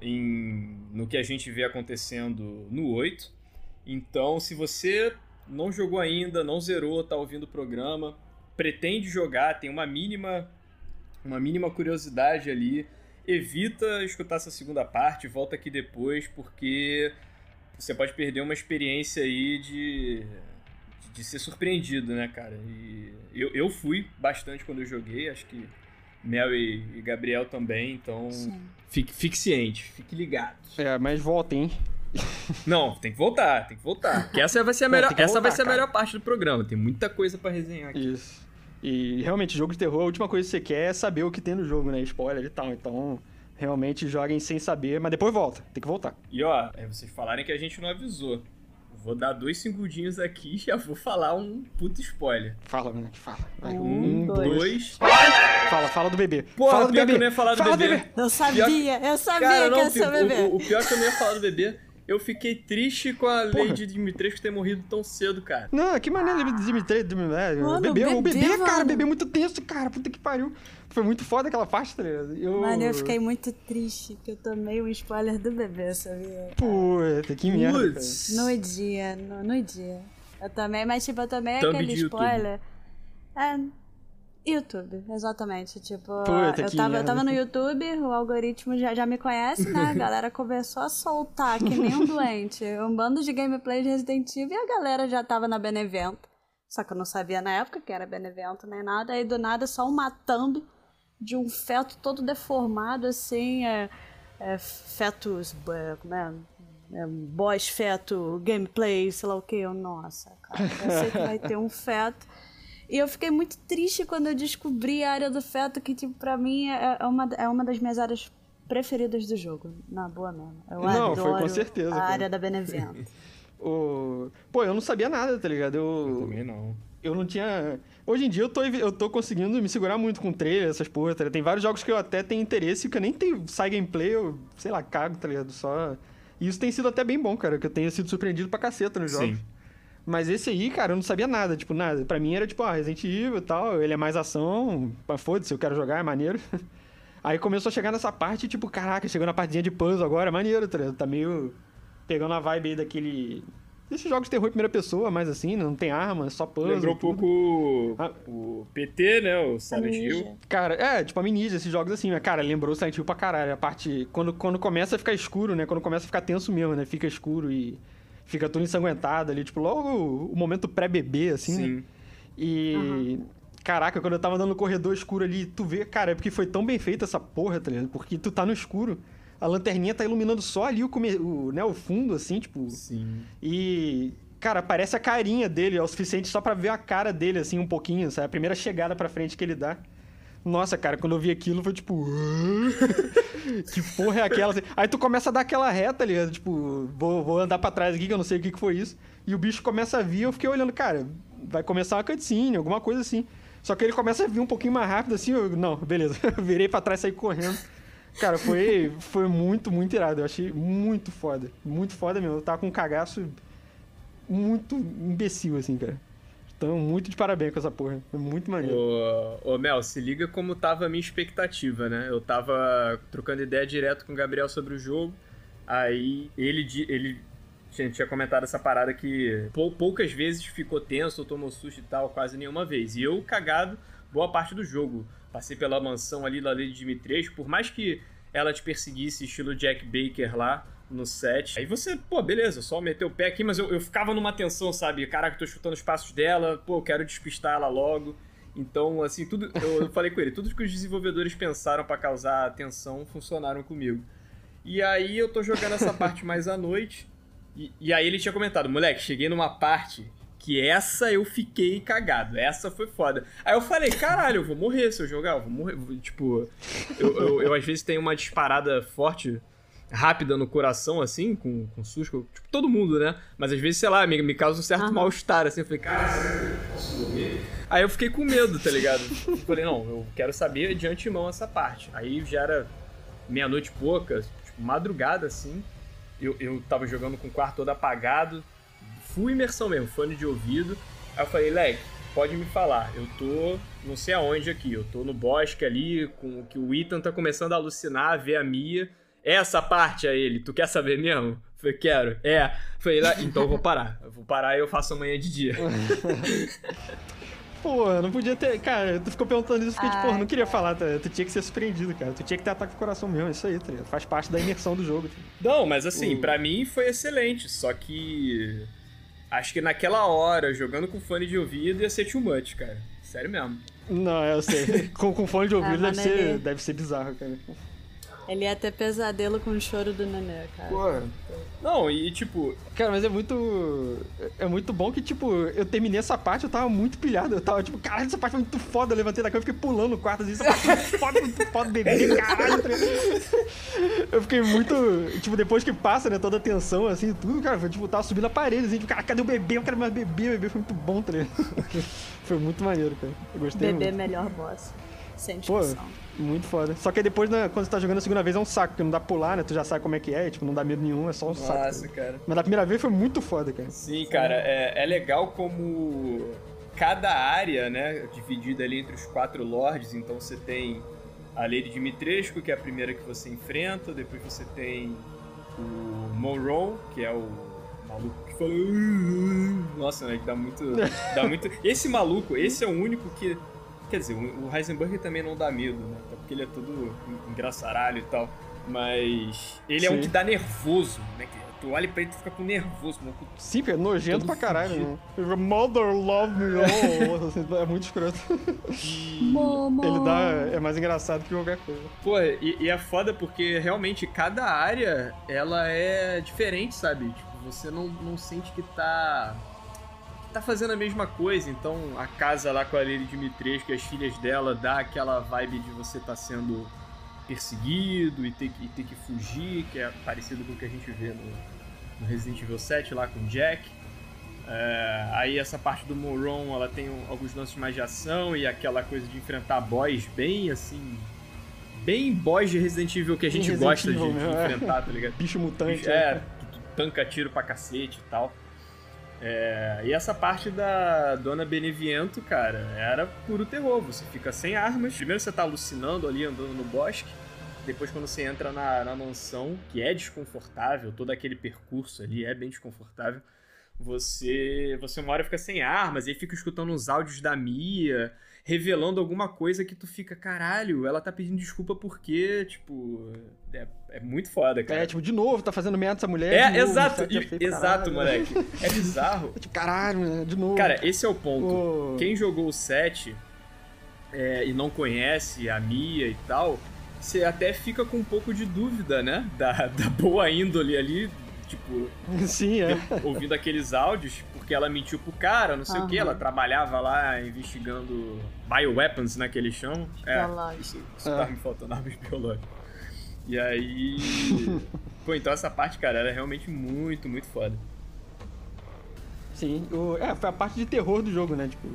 em, no que a gente vê acontecendo no 8. Então, se você não jogou ainda, não zerou, tá ouvindo o programa, pretende jogar, tem uma mínima uma mínima curiosidade ali, evita escutar essa segunda parte, volta aqui depois, porque você pode perder uma experiência aí de, de ser surpreendido, né, cara? E eu, eu fui bastante quando eu joguei, acho que Mel e, e Gabriel também, então fique, fique ciente, fique ligado.
É, mas voltem, hein?
Não, tem que voltar, tem que voltar. Porque essa vai ser a
Não,
melhor,
tem que
essa vai
voltar,
ser a
cara.
melhor parte do programa. Tem muita coisa pra resenhar aqui.
Isso. E realmente, jogo de terror, a última coisa que você quer é saber o que tem no jogo, né? Spoiler e tal. Então, realmente joguem sem saber, mas depois volta. Tem que voltar.
E ó, é vocês falarem que a gente não avisou. Vou dar dois segundinhos aqui e já vou falar um puto spoiler.
Fala, né? Fala. Vai.
Um, dois.
Fala, fala do bebê.
Porra,
fala do
pior que
bebê.
eu não ia falar do
fala
bebê.
Eu sabia, eu sabia
Cara,
que
não,
ia ser o
o,
bebê.
o- o pior é que eu não ia falar do bebê. Eu fiquei triste com a
Porra.
Lady Dimitrescu ter morrido tão cedo, cara.
Não, que maneiro de Dimitri, Dimitri, é,
Mano,
bebê, o
bebê,
bebê, cara, bebê muito tenso, cara, puta que pariu. Foi muito foda aquela parte, tá ligado? Eu...
Mano, eu fiquei muito triste que eu tomei um spoiler do bebê, sabia?
Puta, que merda.
No dia, no, no dia. Eu também, mas tipo, eu tomei
Thumb
aquele
YouTube.
spoiler. É. YouTube, exatamente. Tipo,
Puta,
eu, tava, eu tava no YouTube, o algoritmo já, já me conhece, né? A galera começou a soltar que nem um *laughs* doente. Um bando de gameplay de Resident Evil e a galera já tava na Benevento. Só que eu não sabia na época que era Benevento nem nada. Aí do nada só uma thumb de um feto todo deformado, assim. É, é, fetus. é, Como é? é, boss feto, gameplay, sei lá o que. Eu, nossa, cara, eu sei que vai ter um feto. E eu fiquei muito triste quando eu descobri a área do feto, que, tipo, pra mim é, é uma, é uma das minhas áreas preferidas do jogo. Na boa mesmo. Eu
Não, foi com certeza,
a
cara.
área da Benevento. *laughs*
O... Pô, eu não sabia nada, tá ligado? Eu,
Também não.
eu não tinha. Hoje em dia eu tô, eu tô conseguindo me segurar muito com trailer, essas porra, tá ligado? Tem vários jogos que eu até tenho interesse que eu nem tenho. Sai gameplay, eu, sei lá, cago, tá ligado? Só. E isso tem sido até bem bom, cara, que eu tenho sido surpreendido pra caceta nos jogos. Mas esse aí, cara, eu não sabia nada, tipo, nada. Pra mim era tipo, ah, Resident Evil e tal, ele é mais ação, mas foda-se, eu quero jogar, é maneiro. *laughs* Aí começou a chegar nessa parte, tipo, caraca, chegou na partezinha de puzzle agora, é maneiro, tá? Tá meio pegando a vibe aí daquele... Desses jogos de terror em primeira pessoa, mais assim, né? não tem arma, é só puzzle.
Lembrou um pouco o,
Ah.
o PT, né? O Silent Hill.
Cara, é, tipo, a Amnesia, esses jogos assim, mas, cara, lembrou Silent Hill pra caralho. A parte. Quando, quando começa a ficar escuro, né? Quando começa a ficar tenso mesmo, né? Fica escuro e fica tudo ensanguentado ali. Tipo, logo o, momento pré-bebê, assim. né?
Sim.
E. Caraca, quando eu tava andando no corredor escuro ali, tu vê, cara, é porque foi tão bem feita essa porra, tá ligado? Porque tu tá no escuro, a lanterninha tá iluminando só ali o, come... o, né, o fundo, assim, tipo.
Sim.
E, cara, aparece a carinha dele, é o suficiente só pra ver a cara dele, assim, um pouquinho, sabe? A primeira chegada pra frente que ele dá. Nossa, cara, quando eu vi aquilo, foi tipo. *laughs* que porra é aquela? Aí tu começa a dar aquela reta ali, tipo, vou, vou andar pra trás aqui, que eu não sei o que, que foi isso. E o bicho começa a vir, eu fiquei olhando, cara, vai começar uma cutscene, alguma coisa assim. Só que ele começa a vir um pouquinho mais rápido assim, eu, não, beleza. *laughs* Virei pra trás e saí correndo. Cara, foi, foi muito, muito irado. Eu achei muito foda. Muito foda mesmo. Eu tava com um cagaço muito imbecil, assim, cara. Então, muito de parabéns com essa porra. Foi muito maneiro.
Ô, ô, Mel, se liga como tava a minha expectativa, né? Eu tava trocando ideia direto com o Gabriel sobre o jogo. Aí ele, ele gente, tinha comentado essa parada que poucas vezes ficou tenso ou tomou susto e tal, quase nenhuma vez. E eu, cagado, boa parte do jogo. Passei pela mansão ali da Lady Dimitrescu, por mais que ela te perseguisse estilo Jack Baker lá, no set. Aí você, pô, beleza, só meter o pé aqui, mas eu, eu ficava numa tensão, sabe? Caraca, tô chutando os passos dela, pô, eu quero despistar ela logo. Então, assim, tudo. Eu falei com ele, tudo que os desenvolvedores pensaram para causar tensão funcionaram comigo. E aí eu tô jogando essa parte mais à noite. E, e aí ele tinha comentado, moleque, cheguei numa parte que essa eu fiquei cagado. Essa foi foda. Aí eu falei, caralho, eu vou morrer se eu jogar, eu vou morrer. Tipo, eu, eu, eu às vezes tenho uma disparada forte rápida no coração, assim, com, com susto, tipo, todo mundo, né? Mas às vezes, sei lá, me, me causa um certo mal-estar, assim, eu falei, cara, posso morrer? Aí eu fiquei com medo, tá ligado? Falei, não, eu quero saber de antemão essa parte. Aí já era meia-noite pouca, tipo, madrugada, assim, eu, eu tava jogando com o quarto todo apagado, full imersão mesmo, fone de ouvido. Aí eu falei, Leg, pode me falar, eu tô não sei aonde aqui, eu tô no bosque ali, com que o Ethan tá começando a alucinar, a ver a Mia essa parte a ele, tu quer saber mesmo? Falei, quero. É. Falei, então eu vou parar. Eu vou parar e eu faço amanhã de dia. *laughs*
Pô, não podia ter. Cara, tu ficou perguntando isso, eu fiquei tipo, porra, não queria falar, tá? Tu tinha que ser surpreendido, cara. Tu tinha que ter ataque do coração mesmo, isso aí, tá? Faz parte da imersão do jogo. Tá?
Não, mas assim, o... para mim foi excelente, só que. Acho que naquela hora, jogando com fone de ouvido, ia ser too much, cara. Sério mesmo.
Não, eu sei. *laughs* com, com fone de ouvido ah, deve, ser, deve ser bizarro, cara.
Ele ia ter pesadelo com o choro do nenê, cara. Pô.
Não, e tipo.
Cara, mas é muito. É muito bom que, tipo, eu terminei essa parte, eu tava muito pilhado. Eu tava, tipo, caralho, essa parte foi muito foda. Eu levantei da cama e fiquei pulando no quarto assim, essa parte foi muito foda, muito foda, bebê, caralho. Tá eu fiquei muito. Tipo, depois que passa, né, toda a tensão, assim, tudo, cara, foi tipo, tava subindo a parede, assim, tipo, cara, cadê o bebê? Eu quero mais bebê, o bebê foi muito bom, tá ligado? *laughs* foi muito maneiro, cara. Eu gostei
bebê
muito.
melhor boss. Sem discussão. Pô,
muito foda. Só que depois, né, quando você tá jogando a segunda vez, é um saco, porque não dá pra pular, né? Tu já sabe como é que é, tipo, não dá medo nenhum, é só um Nossa, saco. Nossa,
cara.
Mas da primeira vez foi muito foda, cara.
Sim, cara, é, é legal como cada área, né, dividida ali entre os quatro lords, então você tem a Lady Dimitrescu, que é a primeira que você enfrenta, depois você tem o Monroe, que é o maluco que fala. Nossa, né? Que dá muito. dá muito. *laughs* Esse maluco, esse é o único que Quer dizer, o Heisenberg também não dá medo, né? Até porque ele é todo engraçaralho e tal. Mas ele Sim. é um que dá nervoso, né? Tu olha pra ele e fica com nervoso, mano.
Sim, é nojento pra caralho, né? Mother love me, oh, assim, é muito escroto. ele dá, é mais engraçado que qualquer coisa.
Pô, e, e é foda porque realmente cada área, ela é diferente, sabe? Tipo, você não, não sente que tá tá fazendo a mesma coisa, então a casa lá com a Lady Dimitrescu e as filhas dela dá aquela vibe de você tá sendo perseguido e ter que, e ter que fugir, que é parecido com o que a gente vê no, no Resident Evil 7 lá com o Jack. É, aí essa parte do Moron, ela tem alguns lances mais de ação e aquela coisa de enfrentar boys bem assim. Bem boys de Resident Evil que a gente gosta de, de, é. enfrentar, tá ligado?
Bicho mutante.
É, é, tanca tiro pra cacete e tal. É, e essa parte da Dona Beneviento, cara, era puro terror. Você fica sem armas. Primeiro você tá alucinando ali, andando no bosque. Depois, quando você entra na, na mansão, que é desconfortável, todo aquele percurso ali é bem desconfortável. Você, você uma hora fica sem armas, e fica escutando uns áudios da Mia revelando alguma coisa que tu fica, caralho, ela tá pedindo desculpa porque, tipo, é, é muito foda, cara.
É, tipo, de novo, tá fazendo merda essa mulher.
É,
novo,
exato, e, exato, caralho. moleque. É bizarro. *laughs*
tipo, caralho, né, de novo.
Cara, esse é o ponto. Oh. Quem jogou o 7 é, e não conhece a Mia e tal, você até fica com um pouco de dúvida, né? Da, *laughs* da boa índole ali, tipo. *laughs*
Sim, é.
Ouvindo aqueles áudios, porque porque ela mentiu pro cara, não sei o que, ela trabalhava lá investigando bioweapons, né, que eles chamam. É, isso, isso tá me faltando, *laughs* armas biológicas. E aí... *laughs* Pô, então essa parte, cara, ela é realmente muito, muito foda.
Sim, o, é, foi a parte de terror do jogo, né? Tipo,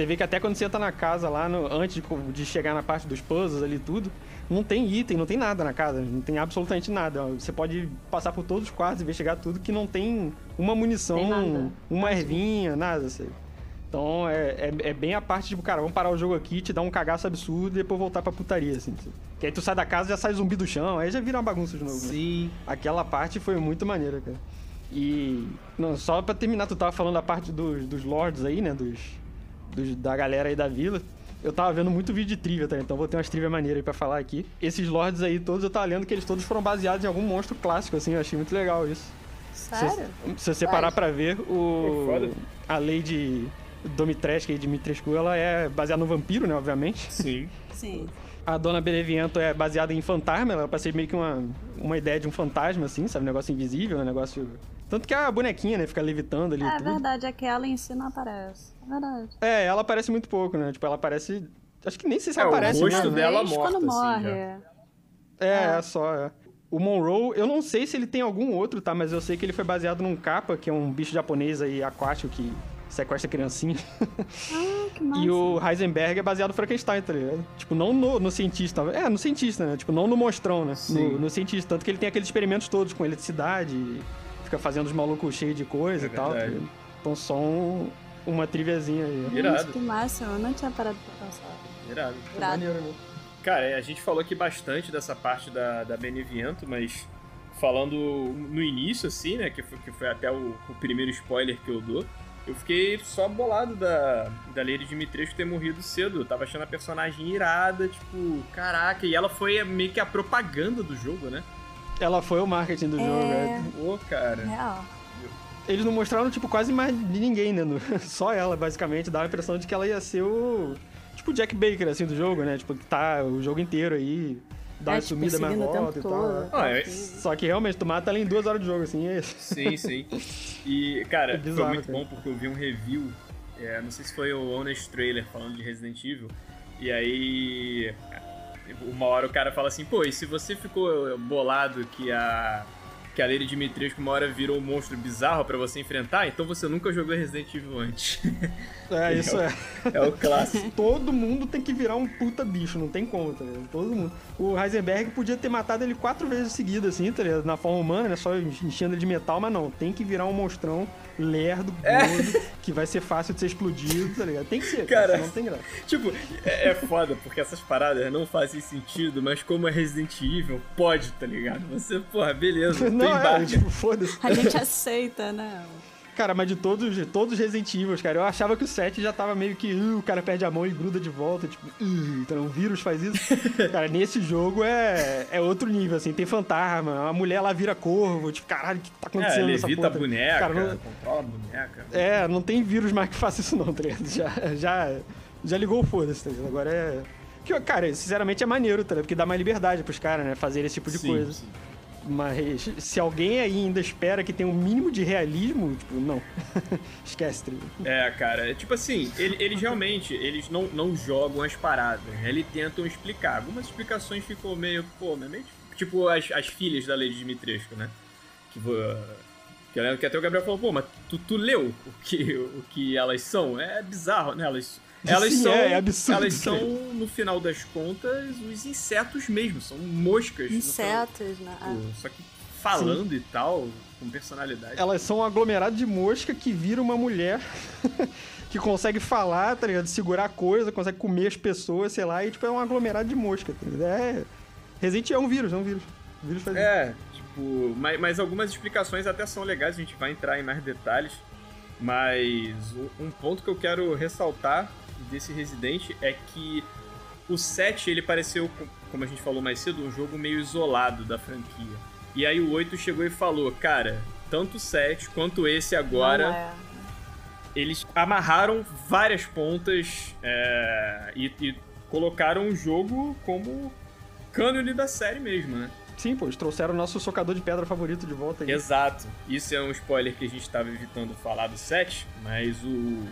você vê que até quando você entra na casa lá, no- antes de, de chegar na parte dos puzzles ali e tudo, não tem item, não tem nada na casa, não tem absolutamente nada. Você pode passar por todos os quartos, investigar tudo, que não tem uma munição,
Tem
uma ervinha, nada. Assim. Então é, é, é bem a parte, tipo, cara, vamos parar o jogo aqui, te dar um cagaço absurdo e depois voltar pra putaria, assim. Que aí tu sai da casa e já sai zumbi do chão, aí já vira uma bagunça de novo. né?
Sim.
Aquela parte foi muito maneira, cara. E. Não, só pra terminar, tu tava falando da parte dos, dos lords aí, né? Dos, dos- Da galera aí da vila. Eu tava vendo muito vídeo de trivia, tá? Então vou ter umas trivia maneiras aí pra falar aqui. Esses lords aí todos, eu tava lendo que eles todos foram baseados em algum monstro clássico, assim. Eu achei muito legal isso.
Sério?
Se, se você parar pra ver, o. A lei de Domitrescu e Dimitrescu, ela é baseada no vampiro, né? Obviamente.
Sim.
Sim.
A Dona Beneviento é baseada em fantasma, ela passei meio que uma, uma ideia de um fantasma, assim, sabe? Um negócio invisível, um negócio. Tanto que a bonequinha, né, fica levitando ali
É
tudo.
verdade, é que ela em si não aparece. É verdade.
É, ela aparece muito pouco, né? Tipo, ela aparece. Acho que nem sei se
É,
ela
o
aparece
rosto
mesmo, né?
dela
Vez
morta,
quando
assim,
morre.
já.
É, é só, é. O Monroe, eu não sei se ele tem algum outro, tá? Mas eu sei que ele foi baseado num capa, que é um bicho japonês aí aquático que sequestra criancinha.
Ah, que massa. *laughs*
E o Heisenberg é baseado no Frankenstein, tá ligado? Tipo, não no, no cientista. É, no cientista, né? Tipo, não no monstrão, né? No, no cientista. Tanto que ele tem aqueles experimentos todos com eletricidade, fica fazendo os malucos cheios de coisa
É
e tal. tá ligado? Então, só um- uma triviazinha aí.
Irado.
que massa, eu não tinha parado pra pensar.
Irado.
Irado.
Maneiro, né?
Cara, a gente falou aqui bastante dessa parte da, da Beneviento, mas falando no início, assim, né, que foi, que foi até o, o primeiro spoiler que eu dou, eu fiquei só bolado da, da Lady Dimitrescu ter morrido cedo. Eu tava achando a personagem irada, tipo, caraca, e ela foi meio que a propaganda do jogo, né?
Ela foi o marketing do jogo, né?
Ô, cara.
Real.
Eles não mostraram, tipo, quase mais de ninguém, né? *laughs* Só ela, basicamente. Dava a impressão de que ela ia ser o. Tipo, o Jack Baker, assim, do jogo, né? Tipo, que tá o jogo inteiro aí. Dá uma
É, te
sumida mais
perseguindo o
volta e tal. né?
Ah, é-
Só que realmente, tu mata ela em duas horas de jogo, assim, é isso.
Sim, sim. E, cara, *laughs*
É bizarro,
foi muito
cara.
bom porque eu vi um review, é, não sei se foi o Honest Trailer falando de Resident Evil, e aí uma hora o cara fala assim, pô, e se você ficou bolado que a que a Lady Dimitrescu uma hora virou um monstro bizarro pra você enfrentar, então você nunca jogou Resident Evil antes. *laughs*
É, isso é. *laughs*
é o clássico.
Todo mundo tem que virar um puta bicho, não tem como, tá ligado? Todo mundo. O Heisenberg podia ter matado ele quatro vezes seguidas, assim, tá ligado? Na forma humana, né? Só enchendo ele de metal, mas não. Tem que virar um monstrão lerdo, gordo, que vai ser fácil de ser explodido, tá ligado? Tem que ser, cara. Não tem graça.
Tipo, é, é foda, porque essas paradas não fazem sentido, mas como é Resident Evil, pode, tá ligado? Você, porra, beleza, *laughs* tem
Não, é, tipo, foda-se.
A gente aceita, né?
Cara, mas de todos, de todos os Resident Evil, cara, eu achava que o 7 já tava meio que, uh, o cara perde a mão e gruda de volta, tipo, uh, então o vírus faz isso. *laughs* cara, nesse jogo é, é outro nível, assim, tem fantasma, a mulher lá vira corvo, tipo, caralho, o que tá
É,
acontecendo nessa
levita a boneca,
Cara, não-
controla a boneca.
É, não tem vírus mais que faça isso não, tá ligado? Já, já, já ligou o foda-se, tá ligado? Agora é... Que, cara, sinceramente é maneiro, tá ligado? Porque dá mais liberdade pros caras, né? Fazer esse tipo de
Sim,
coisa.
sim.
Mas se alguém aí ainda espera que tenha um mínimo de realismo, tipo, não. *laughs* Esquece, ligado?
É, cara, é tipo assim, ele- eles realmente, eles não, não jogam as paradas, né? eles tentam explicar. Algumas explicações ficam meio, pô, mas meio, tipo as, as filhas da Lady Dimitrescu, né? Que, que que até o Gabriel falou, pô, mas tu, tu leu o que, o que elas são? É bizarro, né? Elas, elas
Sim,
são,
é, é absurdo.
elas são, no final das contas, os insetos mesmo, são moscas. final-
Insetos, né?
Pô, Só que falando e tal, com personalidade.
Elas são um aglomerado de mosca que vira uma mulher *laughs* que consegue falar, tá ligado? Segurar coisa, consegue comer as pessoas, sei lá, e tipo, é um aglomerado de mosca, tá ligado? É. Resident é um vírus, é um vírus. O vírus faz isso.
É, tipo, mas, mas algumas explicações até são legais, a gente vai entrar em mais detalhes. Mas um ponto que eu quero ressaltar desse Resident é que o 7 ele pareceu, co- como a gente falou mais cedo, um jogo meio isolado da franquia. E aí o 8 chegou e falou, cara, tanto o 7 quanto esse agora
é.
eles amarraram várias pontas é, e, e colocaram o jogo como cânone da série mesmo, né?
Sim, pô, eles trouxeram o nosso socador de pedra favorito de volta aí.
Exato. Isso é um spoiler que a gente estava evitando falar do 7, mas o.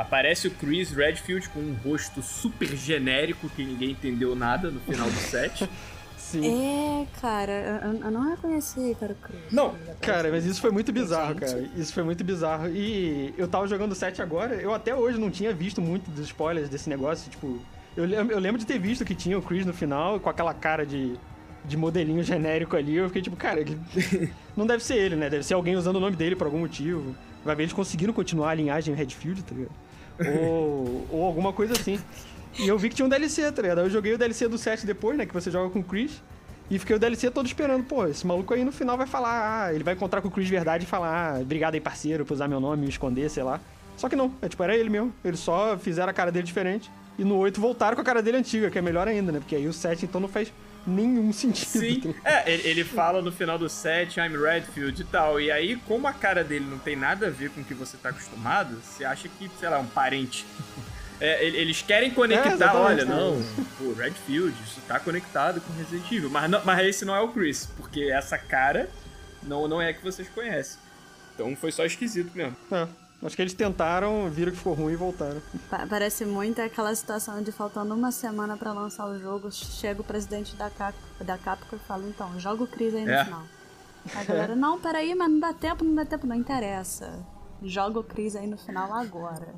Aparece o Chris Redfield com um rosto super genérico que ninguém entendeu nada no final do 7. *laughs*
Sim.
É, cara, eu, eu não reconheci, cara, o Chris.
Não,
Cara, mas isso foi muito bizarro, cara. Isso foi muito bizarro. E eu tava jogando o 7 agora, eu até hoje não tinha visto muito dos spoilers desse negócio. Tipo, eu, eu lembro de ter visto que tinha o Chris no final, com aquela cara de, de modelinho genérico ali. Eu fiquei tipo, cara, ele- *laughs* não deve ser ele, né? Deve ser alguém usando o nome dele por algum motivo. Vai ver, eles conseguiram continuar a linhagem Redfield, tá ligado? Ou, ou alguma coisa assim. E eu vi que tinha um DLC, tá ligado? Eu joguei o DLC do 7 depois, né? Que você joga com o Chris. E fiquei o DLC todo esperando, pô, esse maluco aí no final vai falar, ah, ele vai encontrar com o Chris de verdade e falar, ah, obrigado aí parceiro por usar meu nome me esconder, sei lá. Só que não, é tipo, era ele mesmo. Eles só fizeram a cara dele diferente. E no 8 voltaram com a cara dele antiga, que é melhor ainda, né? Porque aí o 7 então não faz nenhum sentido.
Sim, é, ele, fala no final do set, I'm Redfield e tal. E aí, como a cara dele não tem nada a ver com o que você tá acostumado, você acha que, sei lá, um parente. *laughs* É, ele- eles querem
É,
conectar,
exatamente,
olha,
né?
não, pô, Redfield, isso tá conectado com Resident Evil. Mas, não- mas esse não é o Chris, porque essa cara não, não é a que vocês conhecem. Então foi só esquisito mesmo.
É, acho que eles tentaram, viram que ficou ruim e voltaram.
Pa- Parece muito aquela situação de faltando uma semana pra lançar o jogo, chega o presidente da, Cap da Capcom e fala, então, joga o Chris aí no
É.
final. A galera, não, peraí, mas não dá tempo, não dá tempo, não interessa. Joga o Chris aí no final agora.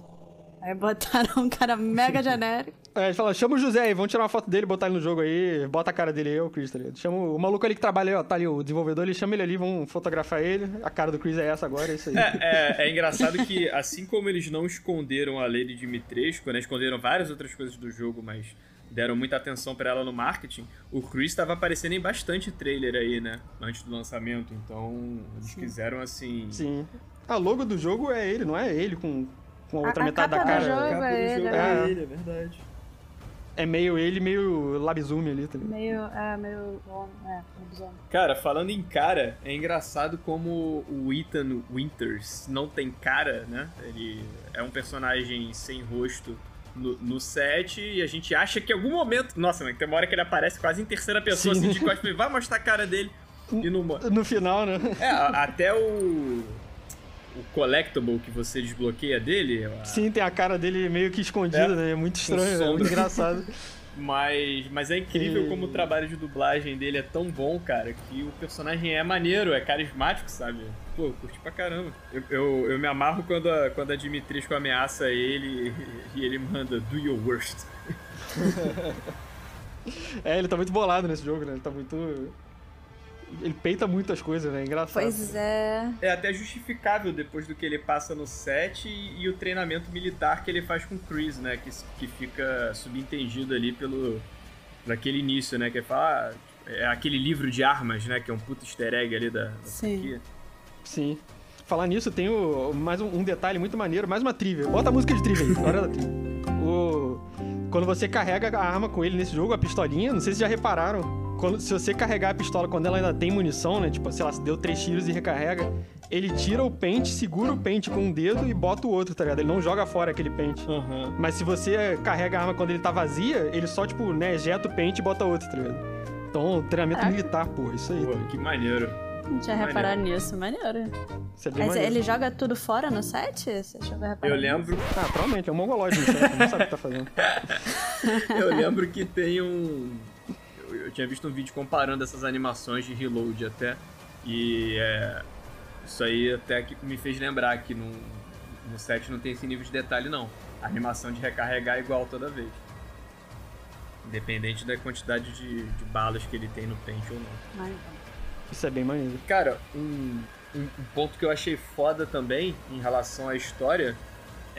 Aí botaram um cara mega *laughs* genérico.
É, eles falaram, chama o José aí, vamos tirar uma foto dele, botar ele no jogo aí, bota a cara dele aí, o Chris, tá ligado? Chama o, maluco ali que trabalha aí, ó, tá ali o desenvolvedor, ele chama ele ali, vamos fotografar ele, a cara do Chris é essa agora, é isso aí.
É, é, é engraçado que, assim como eles não esconderam a Lady Dimitrescu, né, esconderam várias outras coisas do jogo, mas deram muita atenção pra ela no marketing, o Chris estava aparecendo em bastante trailer aí, né, antes do lançamento, então eles quiseram, assim...
Sim. A logo do jogo é ele, não é ele com, com a outra
A- a
metade da
capa do
cara.
jogo
Capa do
é ele,
jogo
né?
é ele, é verdade.
É meio ele, meio labizumi ali, tá ligado?
Meio, é, meio, homem, é, lobisomem.
Cara, falando em cara, é engraçado como o Ethan Winters não tem cara, né, ele é um personagem sem rosto no, no set e a gente acha que em algum momento... Nossa, mas tem uma hora que ele aparece quase em terceira pessoa,
Sim.
assim, de costas, vai mostrar a cara dele *laughs* e não... mo-
No final, né?
É, a- até o. O collectible que você desbloqueia dele. a-
Sim, tem a cara dele meio que escondida,
É,
né? É muito estranho, é
sombra.
muito engraçado. *laughs*
Mas, mas é incrível
E-
como o trabalho de dublagem dele é tão bom, cara, que o personagem é maneiro, é carismático, sabe? Pô, eu curti pra caramba. Eu, eu, eu me amarro quando a, quando a Dimitrescu ameaça ele *laughs* e ele manda do your worst. *laughs*
É, ele tá muito bolado nesse jogo, né? Ele tá muito. Ele peita muito as coisas, né? É engraçado.
Pois é.
É até justificável depois do que ele passa no set e, e o treinamento militar que ele faz com o Chris, né? Que, que fica subentendido ali pelo. daquele início, né? Que ele fala. ah, é aquele livro de armas, né? Que é um puto easter egg ali da, da
Sim.
franquia.
Sim. Falar nisso, tem o, mais um, um detalhe muito maneiro, mais uma trivia. Bota a música de trivia aí, hora da trivia. O, quando você carrega a arma com ele nesse jogo, a pistolinha, não sei se já repararam, quando, se você carregar a pistola quando ela ainda tem munição, né? Tipo, sei lá, se deu três tiros e recarrega, ele tira o pente, segura o pente com um dedo e bota o outro, tá ligado? Ele não joga fora aquele pente. Mas se você carrega a arma quando ele tá vazia, ele só, tipo, né, ejeta o pente e bota outro, tá ligado? Então, treinamento
Caraca.
militar, porra, isso aí.
Pô,
tá
que maneiro.
Não tinha reparado nisso, maneiro.
Isso é bem
Mas
maneiro.
ele joga tudo fora no set? Você
Eu
nisso?
lembro,
Ah, provavelmente, é um mongolóide, não sabe o que tá fazendo. *laughs*
eu lembro que tem um. Eu, tinha visto um vídeo comparando essas animações de reload até. E é. Isso aí até que me fez lembrar que no, no set não tem esse nível de detalhe, não. A animação de recarregar é igual toda vez. Independente da quantidade de, de balas que ele tem no pente ou não.
Isso é bem maneiro.
Cara, um, um, um ponto que eu achei foda também em relação à história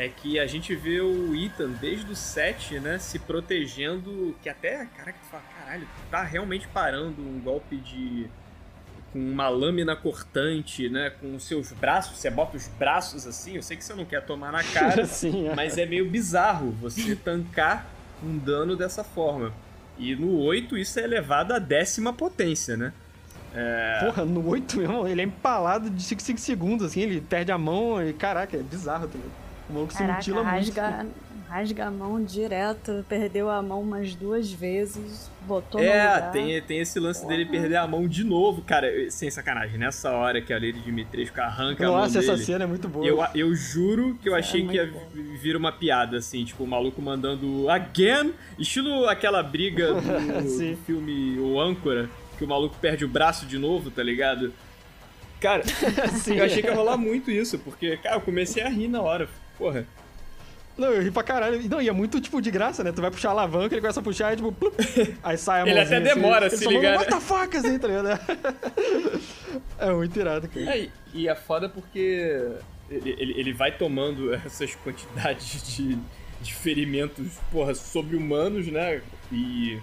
é que a gente vê o Ethan desde o 7, né, se protegendo, que até, caraca, tu fala, caralho, tá realmente parando um golpe de com uma lâmina cortante, né, com os seus braços, você bota os braços assim, eu sei que você não quer tomar na cara, *laughs*
Sim, é.
mas é meio bizarro você tancar um dano dessa forma. E no 8 isso é elevado à décima potência, né?
Porra, no 8 mesmo, ele é empalado de 5 5 segundos, assim, ele perde a mão e caraca, é bizarro também. O maluco se
Caraca,
mutila muito.
rasga, rasga a mão direto, perdeu a mão umas duas vezes, botou no
É,
lugar.
tem, tem esse lance dele perder a mão de novo, cara. sem sacanagem. Nessa hora que a Lady Dimitrescu arranca a mão
Nossa, essa
dele.
cena é muito boa.
Eu, eu juro que eu achei que ia
bom.
vir uma piada, assim, tipo, o maluco mandando again, estilo aquela briga do, *laughs* do filme O Âncora, que o maluco perde o braço de novo, tá ligado? Cara, *laughs*
Sim.
eu achei que ia rolar muito isso, porque, cara, eu comecei a rir na hora. Porra.
Não, eu ri pra caralho. Não, e é muito, tipo, de graça, né? Tu vai puxar a alavanca, ele começa a puxar e, tipo, plup, aí sai a *laughs*
Ele
mãozinha
até demora a
assim,
se
ele
ligar,
manda,
né?
What the fuck, assim, tá ligado? É *laughs* muito irado, cara.
É, e é foda porque ele, ele, ele vai tomando *laughs* essas quantidades de, de ferimentos, porra, sobre-humanos, né? E,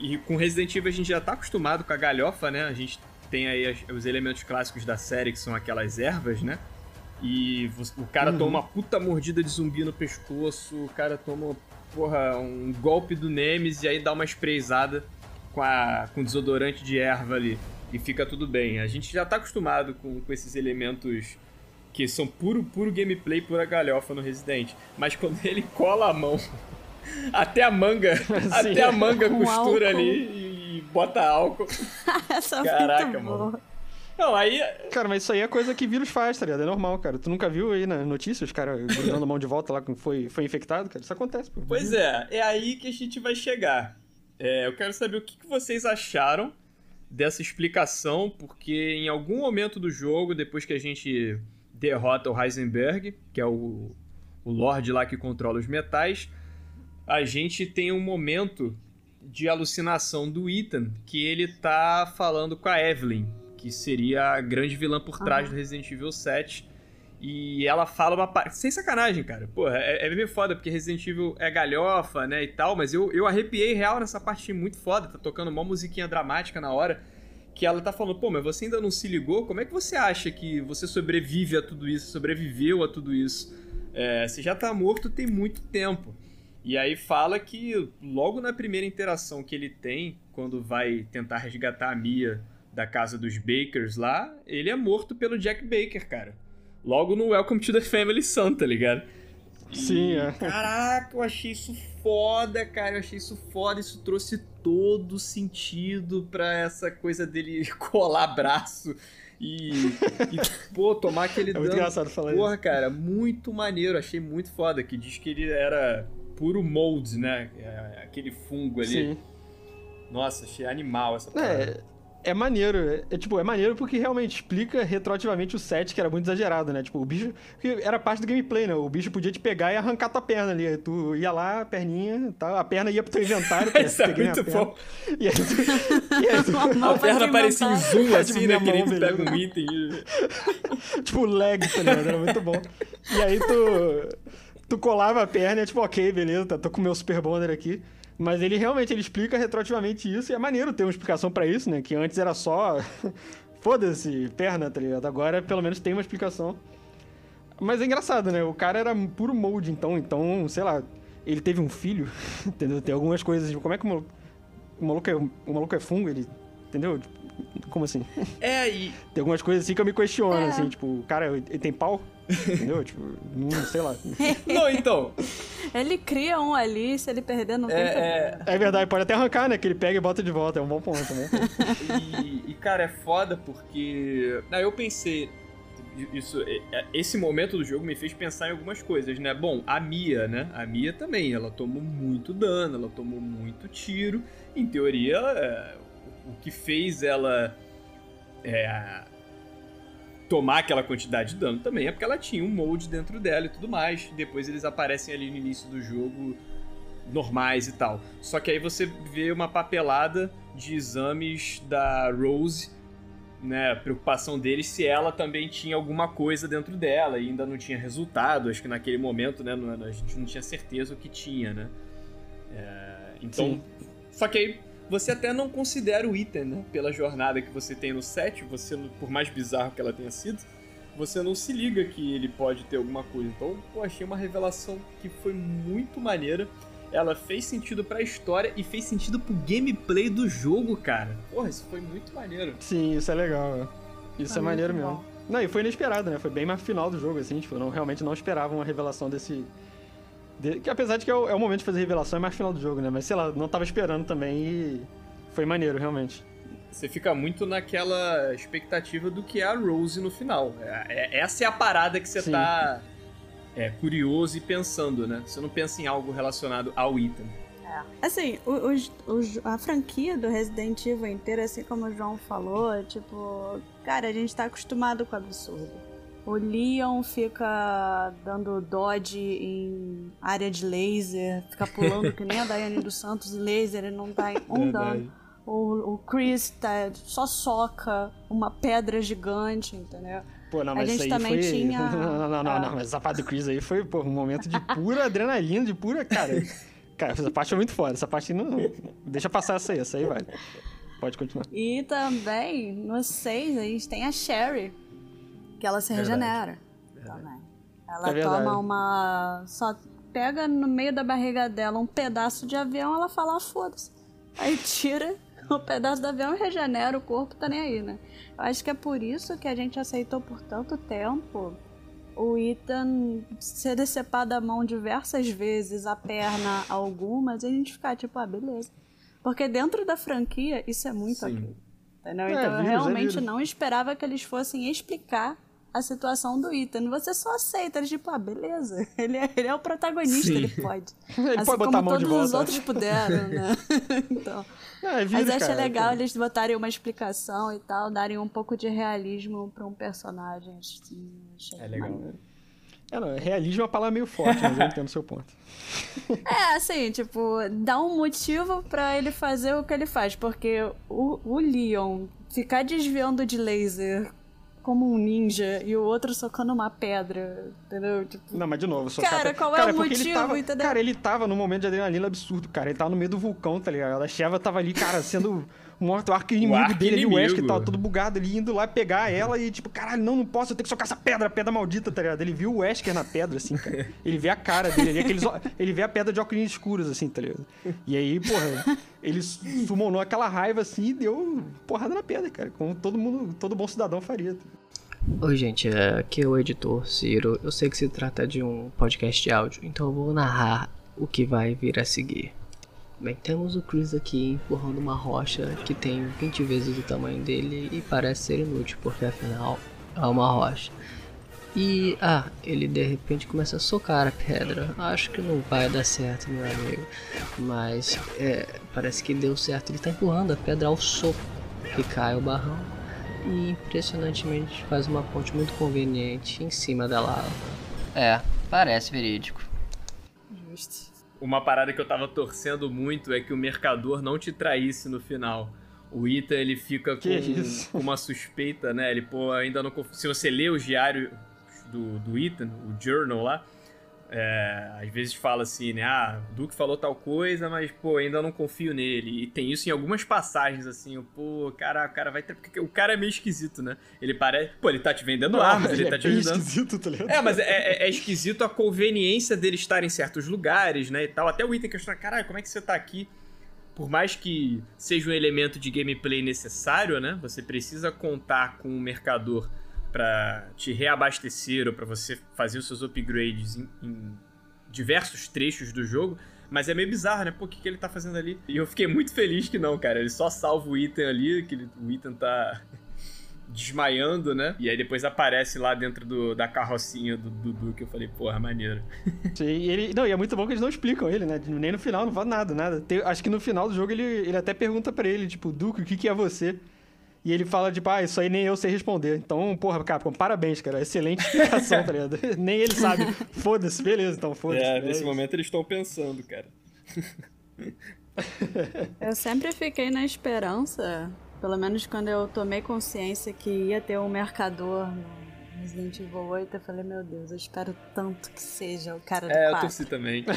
e com Resident Evil a gente já tá acostumado com a galhofa, né? A gente tem aí as- os elementos clássicos da série, que são aquelas ervas, né? E o cara
Uhum.
toma uma puta mordida de zumbi no pescoço, o cara toma, porra, um golpe do Nemesis e aí dá uma sprayzada com, a, com desodorante de erva ali. E fica tudo bem. A gente já tá acostumado com, com esses elementos que são puro, puro gameplay, pura galhofa no Resident. Mas quando ele cola a mão, *laughs* até a manga, *laughs* até a manga costura
álcool.
ali e, e bota álcool. *laughs*
Essa é
Caraca, mano.
boa.
Não, aí
Cara, mas isso aí é coisa que vírus faz, tá ligado? É normal, cara. Tu nunca viu aí na notícia os caras grudando a mão de volta lá quando foi, foi infectado, cara? Isso acontece, pô.
Pois é, é aí que a gente vai chegar. É, eu quero saber o que, que vocês acharam dessa explicação, porque em algum momento do jogo, depois que a gente derrota o Heisenberg, que é o, o Lorde lá que controla os metais, a gente tem um momento de alucinação do Ethan, que ele tá falando com a Evelyn, que seria a grande vilã por trás
Aham.
do Resident Evil 7. E ela fala uma parte. Sem sacanagem, cara. Porra, é, é meio foda, porque Resident Evil é galhofa, né? E tal, mas eu, eu arrepiei real nessa parte muito foda. Tá tocando uma musiquinha dramática na hora. Que ela tá falando, pô, mas você ainda não se ligou? Como é que você acha que você sobrevive a tudo isso? Sobreviveu a tudo isso? É, você já tá morto tem muito tempo. E aí fala que logo na primeira interação que ele tem, quando vai tentar resgatar a Mia da casa dos Bakers lá, ele é morto pelo Jack Baker, cara. Logo no Welcome to the Family Son, tá ligado? E,
Sim, é.
Caraca, eu achei isso foda, cara. Eu achei isso foda. Isso trouxe todo sentido pra essa coisa dele *laughs* colar braço e, e pô, tomar aquele *laughs*
É muito
dano.
engraçado falar
Porra,
isso.
cara, muito maneiro. Achei muito foda. Que diz que ele era puro mold, né? É, Aquele fungo ali.
Sim.
Nossa, achei animal essa parada.
É, é maneiro. É, é, tipo, é maneiro porque realmente explica retroativamente o set, que era muito exagerado, né? Tipo, o bicho. que Era parte do gameplay, né? O bicho podia te pegar e arrancar tua perna ali. Tu ia lá, a perninha, tá? a perna ia pro teu inventário. *laughs*
Isso é muito bom.
E aí tu, *laughs* e aí tu-
A perna
pra
parecia em zoom,
Tipo,
assim,
minha
né? Que nem tu pega um item *laughs*
tipo, lag, tá ligado? Era muito bom. E aí tu. Tu colava a perna e é tipo, ok, beleza, tá, tô com o meu Super Bonder aqui. Mas ele realmente ele explica retroativamente isso e é maneiro ter uma explicação pra isso, né? Que antes era só. *laughs* Foda-se, perna, tá ligado? Agora pelo menos tem uma explicação. Mas é engraçado, né? O cara era puro molde, então, então, sei lá, ele teve um filho, *laughs* entendeu? Tem algumas coisas, tipo, como é que o maluco, o maluco é, o maluco é fungo, ele. Entendeu? Tipo, Como assim?
É, e, *laughs*
Tem algumas coisas assim que eu me questiono,
É.
assim, tipo, o cara, ele tem pau? Entendeu? tipo, não sei lá. *laughs*
Não, então.
Ele cria um ali, se ele perder, não tem
É,
problema.
é,
É verdade, pode até arrancar, né? Que ele pega e bota de volta. É um bom ponto, é ponto.
e, e, cara, é foda porque. Não, eu pensei. Isso, é- é- esse momento do jogo me fez pensar em algumas coisas, né? Bom, a Mia, né? A Mia também, ela tomou muito dano, ela tomou muito tiro. Em teoria, é, o- o que fez ela é, tomar aquela quantidade de dano também é porque ela tinha um molde dentro dela e tudo mais. Depois eles aparecem ali no início do jogo normais e tal. Só que aí você vê uma papelada de exames da Rose, né? A preocupação deles se ela também tinha alguma coisa dentro dela e ainda não tinha resultado. Acho que naquele momento, né? não- A gente não tinha certeza o que tinha, né? É, então.
Sim.
Só que aí você até não considera o item, né? Pela jornada que você tem no set, você, por mais bizarro que ela tenha sido, você não se liga que ele pode ter alguma coisa. Então, eu achei uma revelação que foi muito maneira. Ela fez sentido pra história e fez sentido pro gameplay do jogo, cara. Porra, isso foi muito maneiro.
Sim, isso é legal. é. Isso é maneiro mesmo.
bom.
Não, e foi inesperado, né? Foi bem mais final do jogo, assim, tipo, eu não, realmente não esperava uma revelação desse. De- que apesar de que é o, é o momento de fazer revelação, é mais final do jogo, né? Mas sei lá, não tava esperando também e foi maneiro, realmente.
Você fica muito naquela expectativa do que é a Rose no final. É- é- essa é a parada que você
Sim.
tá é, curioso e pensando, né? Você não pensa em algo relacionado ao Ethan.
Assim, o- os- os- a franquia do Resident Evil inteira, assim como o João falou, tipo, cara, a gente tá acostumado com o absurdo. O Leon fica dando dodge em área de laser, fica pulando que nem a Daiane dos Santos, laser, ele não em um dano. O, o Chris tá, só soca uma pedra gigante, entendeu?
Pô, não,
A
mas
gente
isso aí
também
foi.
tinha- *laughs*
Não, não, não, não,
Ah.
não, mas essa parte do Chris aí foi, pô, um momento de pura adrenalina, de pura. Cara, cara, essa parte foi muito foda. Essa parte não. Deixa passar essa aí, essa aí vai. Pode continuar.
E também, no 6, a gente tem a Sherry, que ela se
Verdade.
regenera. Também. Ela
É
toma uma. Só pega no meio da barriga dela um pedaço de avião, ela fala, ah, foda-se. Aí tira *laughs* o pedaço do avião e regenera, o corpo tá nem aí, né? Eu acho que é por isso que a gente aceitou por tanto tempo o Ethan ser decepado a mão diversas vezes, a perna algumas, e a gente ficar tipo, ah, beleza. Porque dentro da franquia, isso é muito
Sim.
ok. Entendeu?
É,
então eu
vírus, é
realmente
vírus.
não esperava que eles fossem explicar a situação do Ethan. Você só aceita, eles tipo, ah, beleza. *laughs* Ele é, ele é o protagonista,
Sim.
ele pode. *laughs*
Ele
assim
pode botar
como
a mão de
todos os
volta.
outros puderam, *laughs* né? então.
É
Mas
vírus,
eu achei
cara,
legal eles botarem uma explicação e tal, darem um pouco de realismo pra um personagem. Assim, achei
É legal.
É, não, realismo é uma palavra meio forte, mas eu entendo o seu ponto.
É, assim, tipo, dá um motivo pra ele fazer o que ele faz, porque o, o Leon ficar desviando de laser como um ninja e o outro socando uma pedra, entendeu? Tipo,
Não, mas de novo, só
Cara,
cara,
qual é
cara,
o
porque ele
motivo,
tava,
entendeu?
Cara, ele tava num momento de adrenalina absurdo, cara. Ele tava no meio do vulcão, tá ligado? A Sheva tava ali, cara, sendo o morto, o arco inimigo
arco
dele ali, o Wesker
inimigo.
tava todo bugado ali, indo lá pegar ela e tipo, caralho, não, não posso, eu tenho que socar essa pedra, a pedra maldita, tá ligado? Ele viu o Wesker na pedra, assim, cara. *laughs* Ele vê a cara dele, ele, aqueles, ele vê a pedra de óculos escuros, assim, tá ligado? E aí, porra, ele sumonou aquela raiva assim e deu porrada na pedra, cara. Como todo mundo, todo bom cidadão faria. tá
Oi, gente, é, aqui é o editor Ciro. Eu sei que se trata de um podcast de áudio, então eu vou narrar o que vai vir a seguir. Bem, temos o Chris aqui empurrando uma rocha que tem 20 vezes o tamanho dele e parece ser inútil, porque afinal é uma rocha. E, ah, ele de repente começa a socar a pedra. Acho que não vai dar certo, meu amigo. Mas, é, parece que deu certo. Ele tá empurrando a pedra ao soco que cai o barrão e impressionantemente faz uma ponte muito conveniente em cima da lava.
É, parece verídico.
justo.
Uma parada que eu tava torcendo muito é que o mercador não te traísse no final. O Ethan, ele fica com, *laughs* uma suspeita, né? Ele, pô, ainda não... Se você lê o diário do, do Ethan, o journal lá, é, às vezes fala assim, né? Ah, o Duke falou tal coisa, mas, pô, ainda não confio nele. E tem isso em algumas passagens, assim. Pô, cara, o cara vai ter... Porque o cara é meio esquisito, né? Ele parece... Pô, ele tá te vendendo armas, ele,
é
tá te ajudando.
esquisito, tá ligado?
É, mas é, é- é esquisito a conveniência dele estar em certos lugares, né, e tal. Até o item questiona, caralho, como é que você tá aqui? Por mais que seja um elemento de gameplay necessário, né, você precisa contar com um mercador pra te reabastecer ou pra você fazer os seus upgrades em, em diversos trechos do jogo. Mas é meio bizarro, né? Pô, o que, que ele tá fazendo ali? E eu fiquei muito feliz que não, cara. Ele só salva o item ali, que ele- o item tá *laughs* desmaiando, né? E aí depois aparece lá dentro do- da carrocinha do Dudu, que eu falei, porra, maneiro. *laughs*
Sim, e ele, não, e é muito bom que eles não explicam ele, né? Nem no final, não fala nada, nada. Tem- acho que no final do jogo ele, ele até pergunta pra ele, tipo, Duque, o que, que é você? E ele fala, tipo, ah, isso aí nem eu sei responder. Então, porra, Capcom, parabéns, cara. Excelente explicação, tá ligado? *laughs* Nem ele sabe. Foda-se, beleza, então foda-se.
É,
É
nesse
isso.
momento eles estão pensando, cara. *laughs*
Eu sempre fiquei na esperança, pelo menos quando eu tomei consciência que ia ter um mercador no, Resident Evil 8, eu falei, meu Deus, eu espero tanto que seja o cara do
É, eu
4.
torci também. *laughs*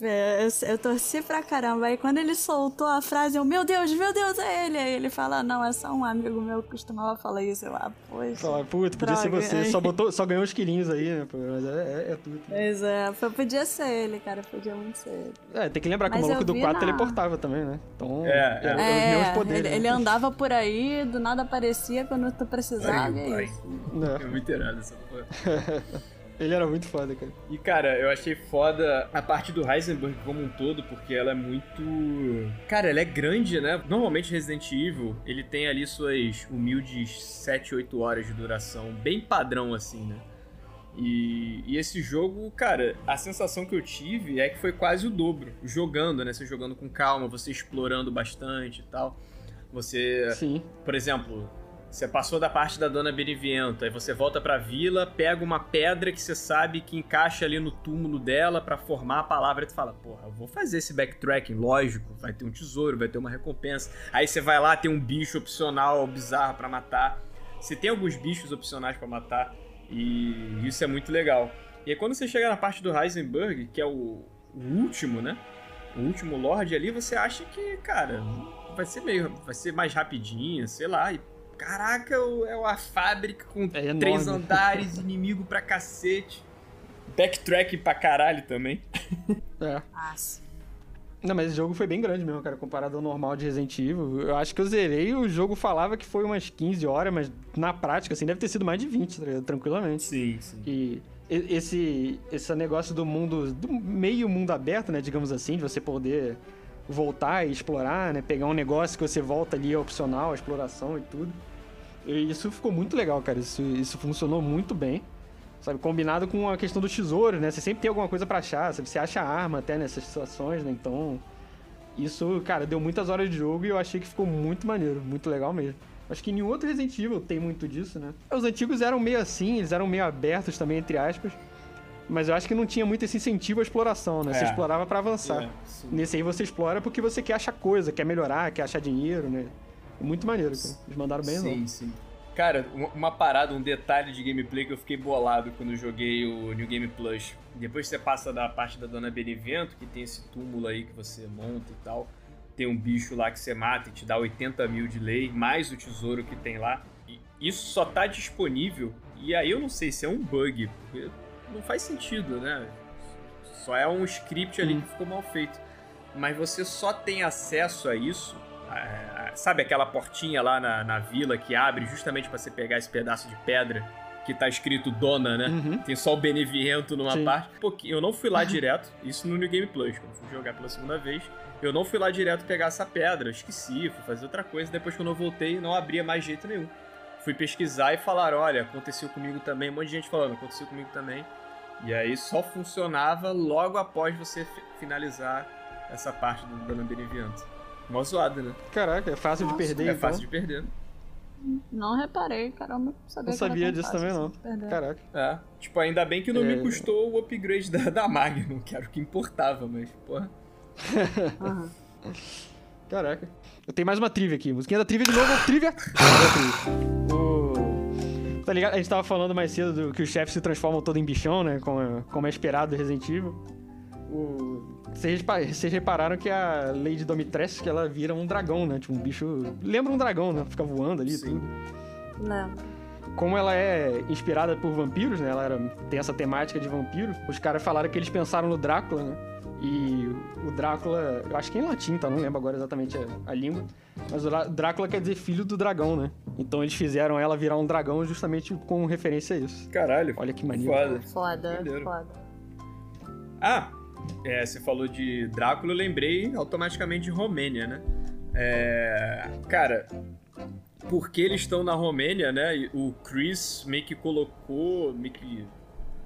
Eu, eu torci pra caramba. Aí quando ele soltou a frase, eu, meu Deus, meu Deus, é ele. Aí ele fala, não, é só um amigo meu que costumava falar isso. Eu, ah, poxa.
Fala, puta, podia ser você.
ai.
Só, botou, só ganhou uns quilinhos aí, né? Mas é, é, é tudo.
Pois é, foi- podia ser ele, cara, podia muito ser ele.
É, tem que lembrar que
Mas
o maluco
eu
do
vi
4
na-
teleportava também, né? Então,
É,
era
é.
os mesmos poderes.
ele,
né?
ele andava por aí, do nada aparecia quando tu precisava, é
Ai,
isso.
É.
É *laughs* muito irado essa porra. *laughs*
Ele era muito foda, cara.
E cara, eu achei foda a parte do Heisenberg como um todo, porque ela é muito. Cara, ela é grande, né? Normalmente Resident Evil, ele tem ali suas humildes 7, 8 horas de duração, bem padrão assim, né? E, e esse jogo, cara, a sensação que eu tive é que foi quase o dobro. Jogando, né? Você jogando com calma, você explorando bastante e tal. Você
Sim.
por exemplo, você passou da parte da Dona Beneviento, aí você volta pra vila, pega uma pedra que você sabe que encaixa ali no túmulo dela pra formar a palavra, e tu fala, porra, eu vou fazer esse backtracking, lógico, vai ter um tesouro, vai ter uma recompensa. Aí você vai lá, tem um bicho opcional bizarro pra matar. Você tem alguns bichos opcionais pra matar e isso é muito legal. E aí quando você chega na parte do Heisenberg, que é o, o último, né? O último Lorde ali, você acha que, cara, vai ser meio. Vai ser mais rapidinho, sei lá. E, caraca, é uma fábrica com
É enorme.
três andares, inimigo pra cacete. Backtrack pra caralho também. *laughs*
É.
Ah, sim.
Não, mas esse jogo foi bem grande mesmo, cara, comparado ao normal de Resident Evil. Eu acho que eu zerei, o jogo falava que foi umas 15 horas, mas na prática, assim, deve ter sido mais de 20, tá tranquilamente.
Sim, sim.
E e- esse, esse negócio do mundo, do meio mundo aberto, né, digamos assim, de você poder voltar e explorar, né, pegar um negócio que você volta ali, é opcional, a exploração e tudo. E isso ficou muito legal, cara, isso, isso funcionou muito bem. Sabe, combinado com a questão do tesouro, né? Você sempre tem alguma coisa pra achar, sabe? Você acha arma até nessas situações, né? Então, isso, cara, deu muitas horas de jogo e eu achei que ficou muito maneiro, muito legal mesmo. Acho que nenhum outro Resident Evil tem muito disso, né? Os antigos eram meio assim, eles eram meio abertos também, entre aspas. Mas eu acho que não tinha muito esse incentivo à exploração, né? Você
É.
explorava pra avançar.
É.
Nesse aí você explora porque você quer achar coisa, quer melhorar, quer achar dinheiro, né? Muito maneiro, cara. Eles mandaram bem,
Sim,
não.
sim. Cara, uma- parada, um detalhe de gameplay que eu fiquei bolado quando joguei o New Game Plus. Depois que você passa da parte da Dona Benevento, que tem esse túmulo aí que você monta e tal. Tem um bicho lá que você mata e te dá 80 mil de lei, mais o tesouro que tem lá. E isso só tá disponível. E aí eu não sei se é um bug, porque não faz sentido, né? Só é um script ali
Hum.
que ficou mal feito. Mas você só tem acesso a isso sabe aquela portinha lá na, na vila que abre justamente pra você pegar esse pedaço de pedra que tá escrito Dona, né?
Uhum.
Tem só o Beneviento numa
Sim.
parte. Pouquinho, eu não fui lá direto, isso no New Game Plus, quando fui jogar pela segunda vez. Eu não fui lá direto pegar essa pedra, eu esqueci, fui fazer outra coisa. Depois, quando eu voltei, não abria mais jeito nenhum. Fui pesquisar e falaram: olha, aconteceu comigo também. Um monte de gente falando: aconteceu comigo também. E aí só funcionava logo após você fi- finalizar essa parte do Dona Beneviento. Mó zoada, né?
Caraca, é fácil de
Nossa,
perder,
É
então.
fácil de perder.
Não reparei, caramba. Sabia
Não sabia disso também,
assim
não.
de perder.
Caraca.
É. Tipo, ainda bem que não me
É.
custou o upgrade da, da Magnum, *laughs* que era o que importava, mas, porra.
Aham. *laughs*
Caraca. Eu tenho mais uma trivia aqui. Musiquinha da trivia de novo. Trivia. Trivia. *laughs* O... Tá ligado? A gente tava falando mais cedo do que os chefes se transformam todo em bichão, né? Como é, como é esperado do Resident Evil. O... Vocês, vocês repararam que a Lady Domitrescu, ela vira um dragão, né? Tipo, um bicho... Lembra um dragão, né? Fica voando ali e
Sim.
tudo.
Lembro.
Como ela é inspirada por vampiros, né? Ela era- tem essa temática de vampiro. Os caras falaram que eles pensaram no Drácula, né? E o Drácula, eu acho que é em latim, tá? Não lembro agora exatamente a, a língua. Mas o Drá- Drácula quer dizer filho do dragão, né? Então eles fizeram ela virar um dragão justamente com referência a isso.
Caralho.
Olha que maneiro.
Foda.
Foda, foda.
Ah, é, você falou de Drácula, eu lembrei automaticamente de Romênia, né? É, cara, porque eles estão na Romênia, né? O Chris meio que colocou, meio que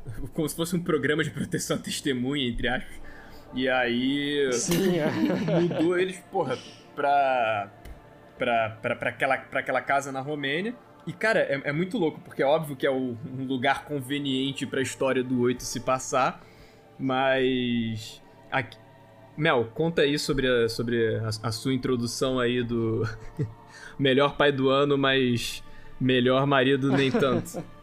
*laughs* como se fosse um programa de proteção à testemunha, entre aspas. E aí
Sim, *laughs* é.
mudou eles, porra, pra, pra, pra, pra, aquela, pra aquela casa na Romênia. E, cara, é, é muito louco, porque é óbvio que é o- um lugar conveniente pra história do 8 se passar, mas. Aqui... Mel, conta aí sobre a, sobre a, a sua introdução aí do. *laughs* melhor pai do ano, mas melhor marido nem tanto. *laughs*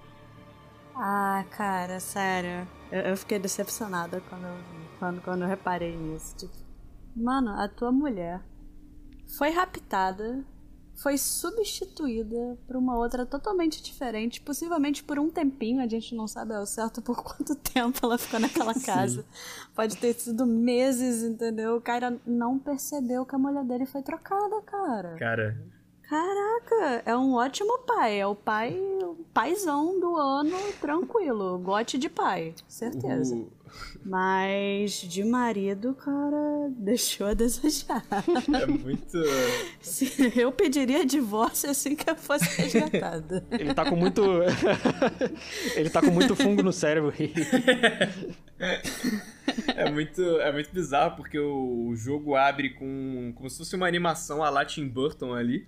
Ah, cara, sério. Eu, eu fiquei decepcionada quando quando, quando eu reparei nisso. Tipo, mano, a tua mulher foi raptada, foi substituída por uma outra totalmente diferente, possivelmente por um tempinho, a gente não sabe ao certo por quanto *laughs* tempo ela ficou naquela casa. Pode ter sido meses, entendeu? O cara não percebeu que a mulher dele foi trocada, cara.
Cara,
Caraca, é um ótimo pai. É o pai, o paizão do ano, tranquilo. Gote de pai, certeza.
o-
Mas de marido, cara, *laughs* deixou a desejar.
é muito.
Se- *laughs* Eu pediria divórcio assim que eu fosse resgatada.
Ele tá com muito. *laughs* ele tá com muito fungo no cérebro.
É muito, é muito bizarro porque o, o jogo abre com como se fosse uma animação a lá Tim Burton ali,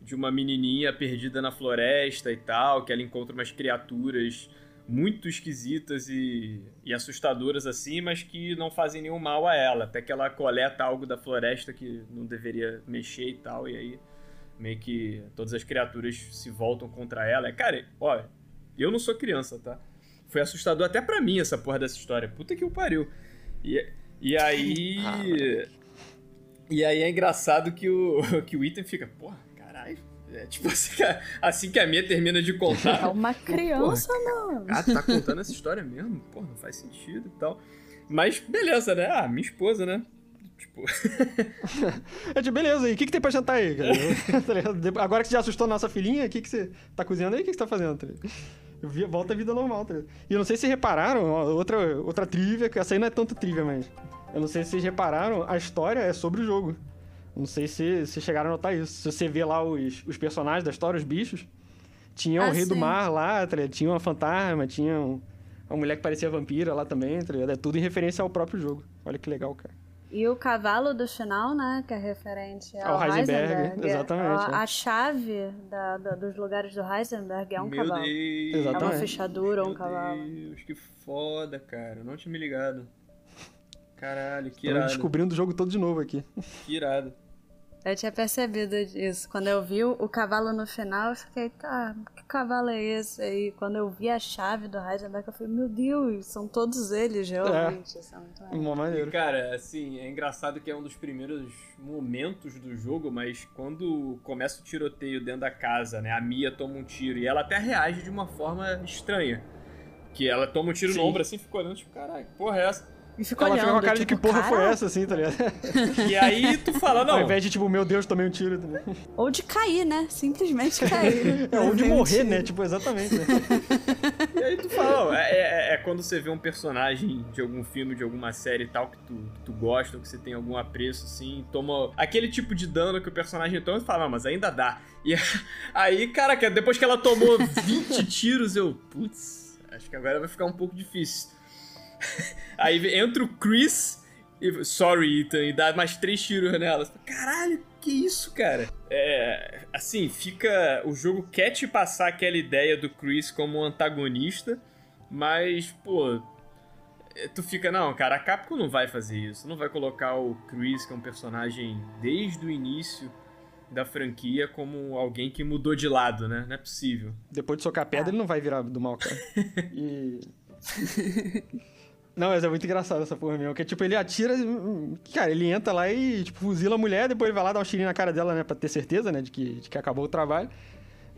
de uma menininha perdida na floresta e tal, que ela encontra umas criaturas muito esquisitas e, e assustadoras assim, mas que não fazem nenhum mal a ela, até que ela coleta algo da floresta que não deveria mexer e tal, e aí meio que todas as criaturas se voltam contra ela. É, Cara, ó, eu não sou criança, tá? Foi assustador até pra mim essa porra dessa história. Puta que o pariu. E, e aí. e aí é engraçado que o, *laughs* que o item fica, porra, caralho. É tipo *laughs* assim que, a, assim que a minha termina de
É
contar.
uma criança, mano.
Ah, tá contando essa história mesmo? Porra, não faz sentido e tal. Mas beleza, né? Ah, minha esposa, né? Tipo. *laughs*
É tipo, beleza, e o que, que tem pra jantar aí? cara? *laughs* Tá? De- Agora que você já assustou a nossa filhinha, o que, que você tá cozinhando aí? O que, que você tá fazendo? tá Volta à vida normal, tá ligado? E eu não sei se repararam, ó, outra, outra trivia, que essa aí não é tanto trivia, mas. Eu não sei se vocês repararam, a história é sobre o jogo. Não sei se, se chegaram a notar isso. Se você vê lá os, os personagens da história, os bichos, tinha
Ah,
o Rei do
sim.
Mar lá, tá tinha uma fantasma, tinha um- uma mulher que parecia vampira lá também, tá ligado? É tudo em referência ao próprio jogo. Olha que legal, cara.
E o cavalo do final, né? Que é referente ao,
Ao Heisenberg,
Heisenberg.
exatamente,
A,
é.
a chave da- da- dos lugares do Heisenberg é um
Meu
cavalo.
Deus.
É uma
Exatamente.
fechadura, um
Meu
cavalo.
Deus, que foda, cara. Eu Não tinha me ligado. Caralho, que
Estamos
irado.
descobrindo o jogo todo de novo aqui.
Que irado.
Eu tinha percebido isso. Quando eu vi o cavalo no final, eu fiquei, tá, que cavalo é esse? E quando eu vi a chave do Heisenberg, eu falei, meu Deus, são todos eles, realmente. Isso é muito maneiro.
Uma
E,
maneira.
cara, assim, é engraçado que é um dos primeiros momentos do jogo, mas quando começa o tiroteio dentro da casa, né? A Mia toma um tiro e ela até reage de uma forma estranha. Que ela toma um tiro
Sim.
no ombro assim, fica olhando, tipo, caralho, que porra é essa?
E ficou
Ela
olhando,
fica com a cara de que
tipo,
porra foi
"Cara?"
essa, assim, tá ligado? *laughs*
E aí tu fala, não.
Ao invés de, tipo, meu Deus, tomei um tiro. Tá ligado?
Ou de cair, né? Simplesmente cair. *laughs*
É, ou de
um
morrer, né? Tipo, exatamente. Né? *laughs*
E aí tu fala, ó, é, é- é quando você vê um personagem de algum filme, de alguma série e tal, que tu, que tu gosta, ou que você tem algum apreço, assim, toma aquele tipo de dano que o personagem toma, tu fala, não, mas ainda dá. E aí, cara, que depois que ela tomou 20 tiros, eu, putz, acho que agora vai ficar um pouco difícil. Aí entra o Chris e, sorry, Ethan, e dá mais três tiros nela. Caralho, que isso, cara? É, assim, fica. O jogo quer te passar aquela ideia do Chris como um antagonista, mas, pô. é, Tu fica, não, cara, a Capcom não vai fazer isso. Não vai colocar o Chris, que é um personagem desde o início da franquia, como alguém que mudou de lado, né? Não é possível.
Depois de socar pedra, ele não vai virar do mal, cara. *laughs* E. *laughs* Não, mas é muito engraçado essa porra mesmo. Que tipo, ele atira. Cara, ele entra lá e, tipo, fuzila a mulher, depois ele vai lá dar um tirinho na cara dela, né? Pra ter certeza, né? De que, de que acabou o trabalho.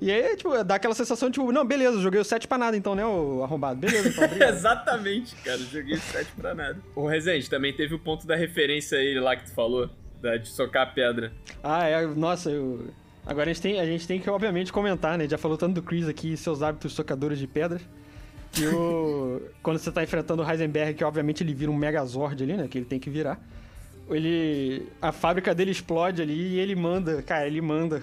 E aí, tipo, dá aquela sensação, tipo, não, beleza, joguei o 7 pra nada, então, né, o arrombado. Beleza, então. *laughs*
Exatamente, cara. Joguei 7 pra nada. O Rezende também teve o ponto da referência aí lá que tu falou, da, de socar a pedra.
Ah, é, nossa, eu... Agora a gente, tem, a gente tem que, obviamente, comentar, né? Já falou tanto do Chris aqui e seus hábitos socadores de pedras. Que o... quando você tá enfrentando o Heisenberg, que obviamente ele vira um Megazord ali, né? Que ele tem que virar. Ele... A fábrica dele explode ali e ele manda... Cara, ele manda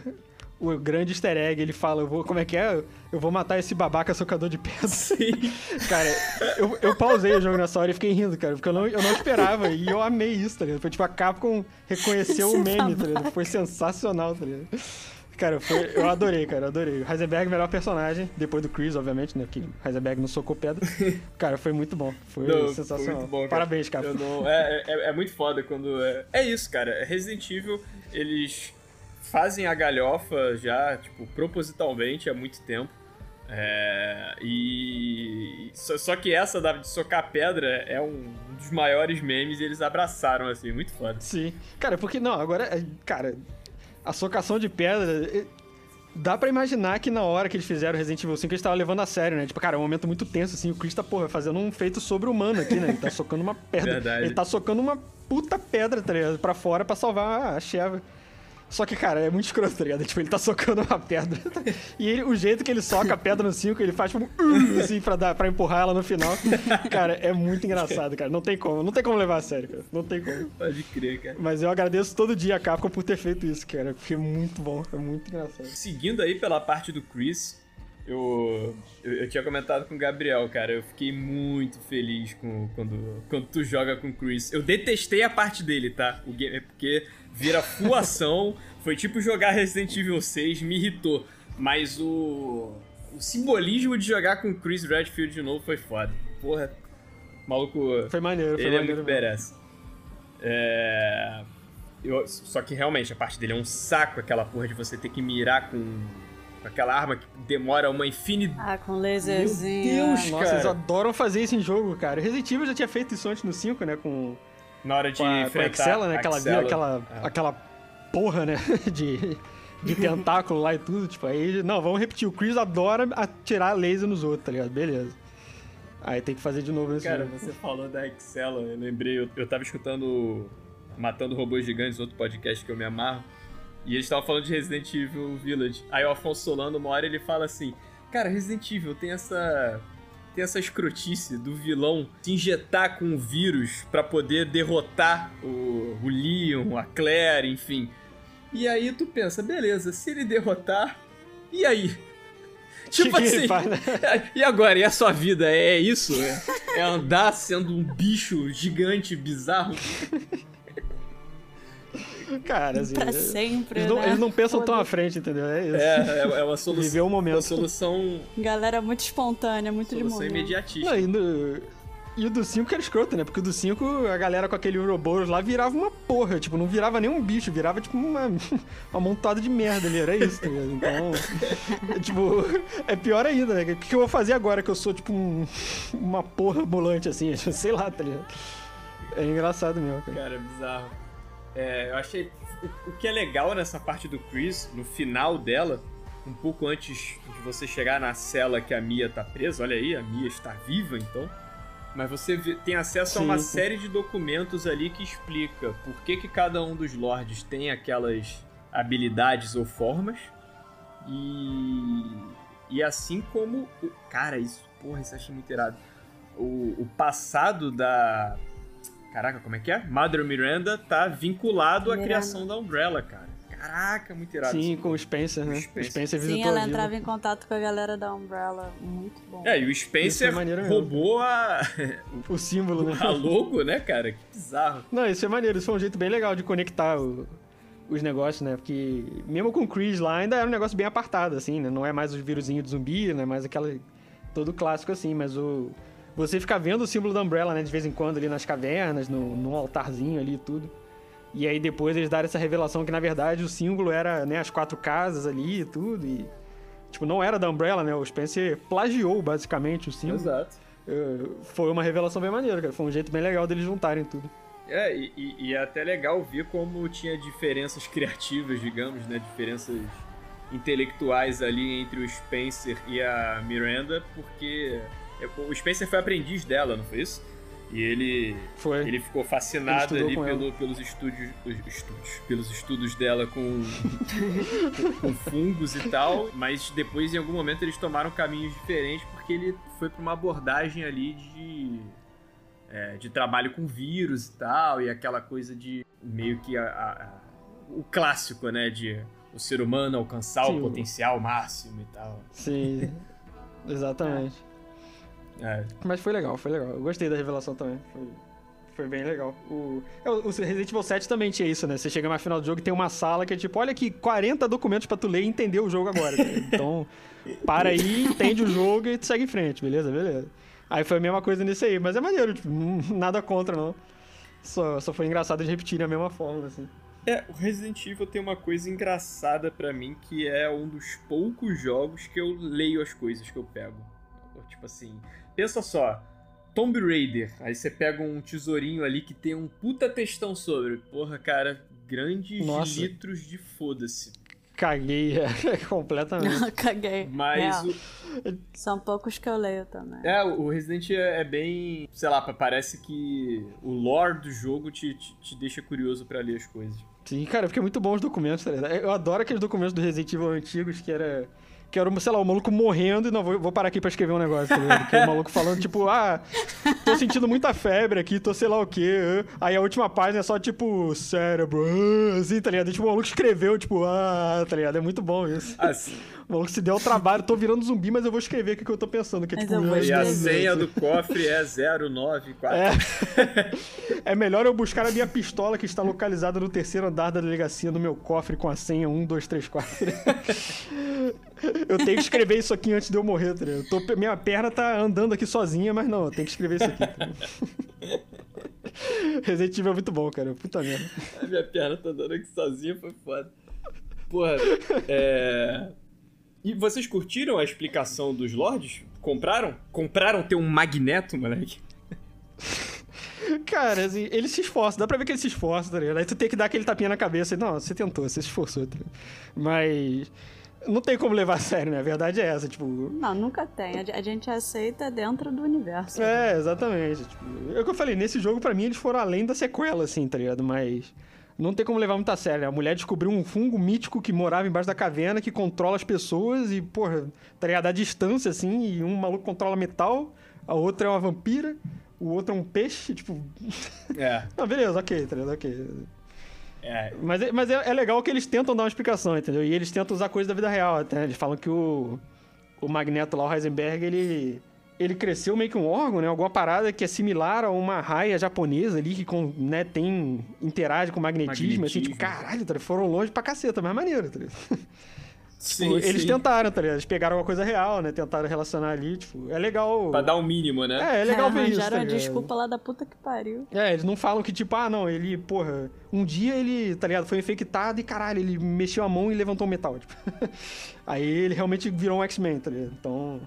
o grande easter egg. Ele fala, eu vou... Como é que é? Eu vou matar esse babaca socador de pedras.
Sim. *laughs*
Cara, eu, eu pausei o jogo nessa hora e fiquei rindo, cara, porque eu não, eu não esperava. E eu amei isso, tá ligado? Foi tipo, a Capcom reconheceu o
Esse
meme, tá ligado?
babaca.
Foi sensacional, tá ligado? Cara, foi, eu adorei, cara, eu adorei. Heisenberg, melhor personagem, depois do Chris, obviamente, né? Porque Heisenberg não socou pedra. *laughs* Cara, foi muito bom. Foi
Não, foi
sensacional.
muito bom, cara.
Parabéns, cara.
Não- é, é, é muito foda quando. É, é isso, cara. Resident Evil, eles fazem a galhofa já, tipo, propositalmente há muito tempo. É, e só, só que essa da, de socar pedra é um dos maiores memes e eles abraçaram, assim, muito foda.
Sim. Cara, porque não, agora, é, cara, a socação de pedra. Dá pra imaginar que na hora que eles fizeram Resident Evil 5, eles estavam levando a sério, né? Tipo, cara, é um momento muito tenso, assim. O Chris tá, porra, fazendo um feito sobre-humano aqui, né? Ele tá socando uma pedra.
Verdade.
Ele tá socando uma puta pedra, tá ligado? Pra fora pra salvar a Sheva. Só que, cara, é muito escroto, tá ligado? *laughs* Tipo, ele tá socando uma pedra. E ele, o jeito que ele soca a pedra no 5, ele faz tipo um assim pra, dar, pra empurrar ela no final. Cara, é muito engraçado, cara. Não tem como. Não tem como levar a sério, cara. Não tem como.
Pode crer, cara.
Mas eu agradeço todo dia a Capcom por ter feito isso, cara. Porque é muito bom, é muito engraçado.
Seguindo aí pela parte do Chris, eu, eu, eu tinha comentado com o Gabriel, cara. Eu fiquei muito feliz com, quando, quando tu joga com o Chris. Eu detestei a parte dele, tá? O game, é porque vira full ação. Foi tipo jogar Resident Evil 6, me irritou. Mas o, o simbolismo de jogar com o Chris Redfield de novo foi foda. Porra, maluco.
Foi maneiro, foi
ele é
maneiro
muito
mesmo.
merece. É. eu- só que realmente a parte dele é um saco, aquela porra de você ter que mirar com, com aquela arma que demora uma infinidade.
Ah, com laserzinho.
Deus,
Nossa,
cara.
eles adoram fazer isso em jogo, cara. Resident Evil já tinha feito isso antes no 5, né? Com,
Na hora de
com a, com a
enfrentar
Excella, né?
a
Que ela vira
Excella.
aquela,
É.
aquela porra, né? *laughs* De, de tentáculo lá e tudo. Tipo, aí, não, vamos repetir. O Chris adora atirar laser nos outros, tá ligado? Beleza. Aí tem que fazer de novo nesse
Cara,
jogo.
você falou da Excella, eu lembrei, eu, eu tava escutando Matando Robôs Gigantes, outro podcast que eu me amarro, e eles estavam falando de Resident Evil Village. Aí o Afonso Solano, uma hora ele fala assim, cara, Resident Evil tem essa... Tem essa escrotice do vilão se injetar com o vírus pra poder derrotar o, o Leon, a Claire, enfim. E aí tu pensa, beleza, se ele derrotar, e aí? *laughs* Tipo assim,
né? *laughs*
e agora? E a sua vida? É isso? É, é andar sendo um bicho gigante, bizarro? *laughs*
Cara, assim.
Pra
é-
sempre,
Eles não,
né?
eles não pensam tão à frente, entendeu? É isso.
É, é, é uma solução.
Viver o momento.
Uma solução,
Galera muito espontânea, muito de
solução
momento.
imediatista.
Não, e, no- e o do 5 era escroto, né? Porque o do 5, a galera com aquele Ouroboros lá virava uma porra. Tipo, não virava nem um bicho, virava tipo uma, *laughs* uma montada de merda ali. Era isso, tá ligado? Então, *laughs* é, tipo, é pior ainda, né? O que eu vou fazer agora que eu sou, tipo, um- uma porra ambulante, assim? *laughs* Sei lá, tá ligado? É engraçado mesmo, cara.
Cara, bizarro. É, eu achei. O, o que é legal nessa parte do Chris, no final dela, um pouco antes de você chegar na cela que a Mia tá presa, olha aí, a Mia está viva então. Mas você vê- tem acesso a uma
Sim.
série de documentos ali que explica por que, que cada um dos lords tem aquelas habilidades ou formas. E. E assim como. O, cara, isso. Porra, isso eu achei muito irado. O, o passado da. Caraca, como é que é? Mother Miranda tá vinculado à
Miranda.
criação da Umbrella, cara. Caraca, muito irado.
Sim, com o Spencer, né?
O
O
Spencer.
Spencer,
Sim, ela entrava em contato com a galera da Umbrella. Muito bom.
É, e o Spencer
é
roubou a,
O símbolo, né? *laughs*
a logo, né, cara? Que bizarro.
Não, isso é maneiro. Isso foi um jeito bem legal de conectar o- os negócios, né? Porque mesmo com o Chris lá, ainda era um negócio bem apartado, assim, né? Não é mais os vírusinhos de zumbi, não é mais aquela... Todo clássico, assim, mas o... Você fica vendo o símbolo da Umbrella, né? De vez em quando ali nas cavernas, no, num altarzinho ali e tudo. E aí depois eles deram essa revelação que, na verdade, o símbolo era, né? As quatro casas ali e tudo. E, tipo, não era da Umbrella, né? O Spencer plagiou, basicamente, o símbolo.
Exato.
Foi uma revelação bem maneira, cara. Foi um jeito bem legal deles juntarem tudo.
É, e, e- é até legal ver como tinha diferenças criativas, digamos, né? Diferenças intelectuais ali entre o Spencer e a Miranda, porque o Spencer foi aprendiz dela, não foi isso? E ele,
Foi.
ele ficou
Ele
fascinado
estudou
ali pelo- pelos estúdios, os estúdios, pelos estudos dela com, *laughs* com, fungos e tal, mas depois em algum momento eles tomaram caminhos diferentes porque ele foi para uma abordagem ali de é, de trabalho com vírus e tal, e aquela coisa de meio que a- a- a- o clássico, né, de o ser humano alcançar
Sim,
o
o-
potencial máximo e tal.
Sim, exatamente.
É,
Mas foi legal, foi legal. Eu gostei da revelação também. Foi, foi bem legal. O, é, o Resident Evil 7 também tinha isso, né? Você chega mais final do jogo e tem uma sala que é tipo, olha aqui, 40 documentos pra tu ler e entender o jogo agora. *laughs* Então, para aí, entende o jogo e tu segue em frente, beleza? Beleza. Aí foi a mesma coisa nisso aí, mas é maneiro, tipo, *laughs* nada contra, não. Só, só foi engraçado de repetir a mesma fórmula, assim.
É, o Resident Evil tem uma coisa engraçada pra mim que é um dos poucos jogos que eu leio as coisas que eu pego. Tipo assim, pensa só, Tomb Raider, aí você pega um tesourinho ali que tem um puta textão sobre. Porra, cara, grandes
Nossa.
litros de foda-se.
Caguei *laughs* é, completamente.
Não, caguei.
Mas
Real.
o,
São poucos que eu leio também.
É, o Resident é é bem. Sei lá, parece que o lore do jogo te, te, te deixa curioso pra ler as coisas.
Sim, cara, porque é muito bom os documentos, tá ligado? Eu adoro aqueles documentos do Resident Evil antigos que era. Que era, sei lá, o maluco morrendo e não, vou, vou parar aqui pra escrever um negócio, tá ligado? Que é o maluco falando, tipo, ah, tô sentindo muita febre aqui, tô sei lá o quê. Aí a última página é só, tipo, cérebro, assim, tá ligado? E, tipo, o maluco escreveu, tipo, ah, tá ligado? É muito bom isso.
Assim.
Maluco se deu o trabalho, tô virando zumbi, mas eu vou escrever o que, eu tô pensando. Que é, tipo,
E a senha do cofre é 094.
É. *laughs* é melhor eu buscar a minha pistola que está localizada no terceiro andar da delegacia no meu cofre com a senha 1234. *laughs* eu tenho que escrever isso aqui antes de eu morrer, tá? Eu tô- minha perna tá andando aqui sozinha, mas não, eu tenho que escrever isso aqui. Tá? *laughs* Resident Evil é muito bom, cara. Puta merda.
A minha perna tá andando aqui sozinha, foi foda. Porra, é. E vocês curtiram a explicação dos lords? Compraram? Compraram ter um magneto, moleque? *laughs*
Cara, assim, ele se esforça, dá pra ver que ele se esforça, tá ligado? Aí tu tem que dar aquele tapinha na cabeça. Não, você tentou, você se esforçou, tá ligado? Mas. Não tem como levar a sério, né? A verdade é essa, tipo.
Não, nunca tem. A gente aceita dentro do universo.
É, exatamente. Tipo, é o que eu falei, nesse jogo, pra mim, eles foram além da sequela, assim, tá ligado? Mas. Não tem como levar muito a sério. né? A mulher descobriu um fungo mítico que morava embaixo da caverna, que controla as pessoas e, porra, tá ligado? A distância, assim, e um maluco controla metal, a outra é uma vampira, o outro é um peixe, tipo.
É. *laughs*
Não, beleza, ok, tá ligado? Ok.
É.
Mas, é- mas é, é legal que eles tentam dar uma explicação, entendeu? E eles tentam usar coisas da vida real até. Eles falam que o, o Magneto lá, o Heisenberg, ele, ele cresceu meio que um órgão, né? Alguma parada que é similar a uma raia japonesa ali, que com, né, tem, interage com magnetismo, assim, tipo,
Magnetismo.
caralho, tá foram longe pra caceta, mas maneiro, tá ligado? *laughs*
Sim,
eles
sim.
tentaram, tá ligado? Eles pegaram uma coisa real, né? Tentaram relacionar ali, tipo, é legal...
Pra dar um mínimo, né?
É, é legal ver isso,
Arranjaram
tá
a
ligado?
desculpa lá da puta que pariu.
É, eles não falam que, tipo, ah, não, ele, porra, um dia ele, tá ligado, foi infectado e caralho, ele mexeu a mão e levantou um metal, tipo. *laughs* Aí ele realmente virou um X-Men, tá ligado? Então,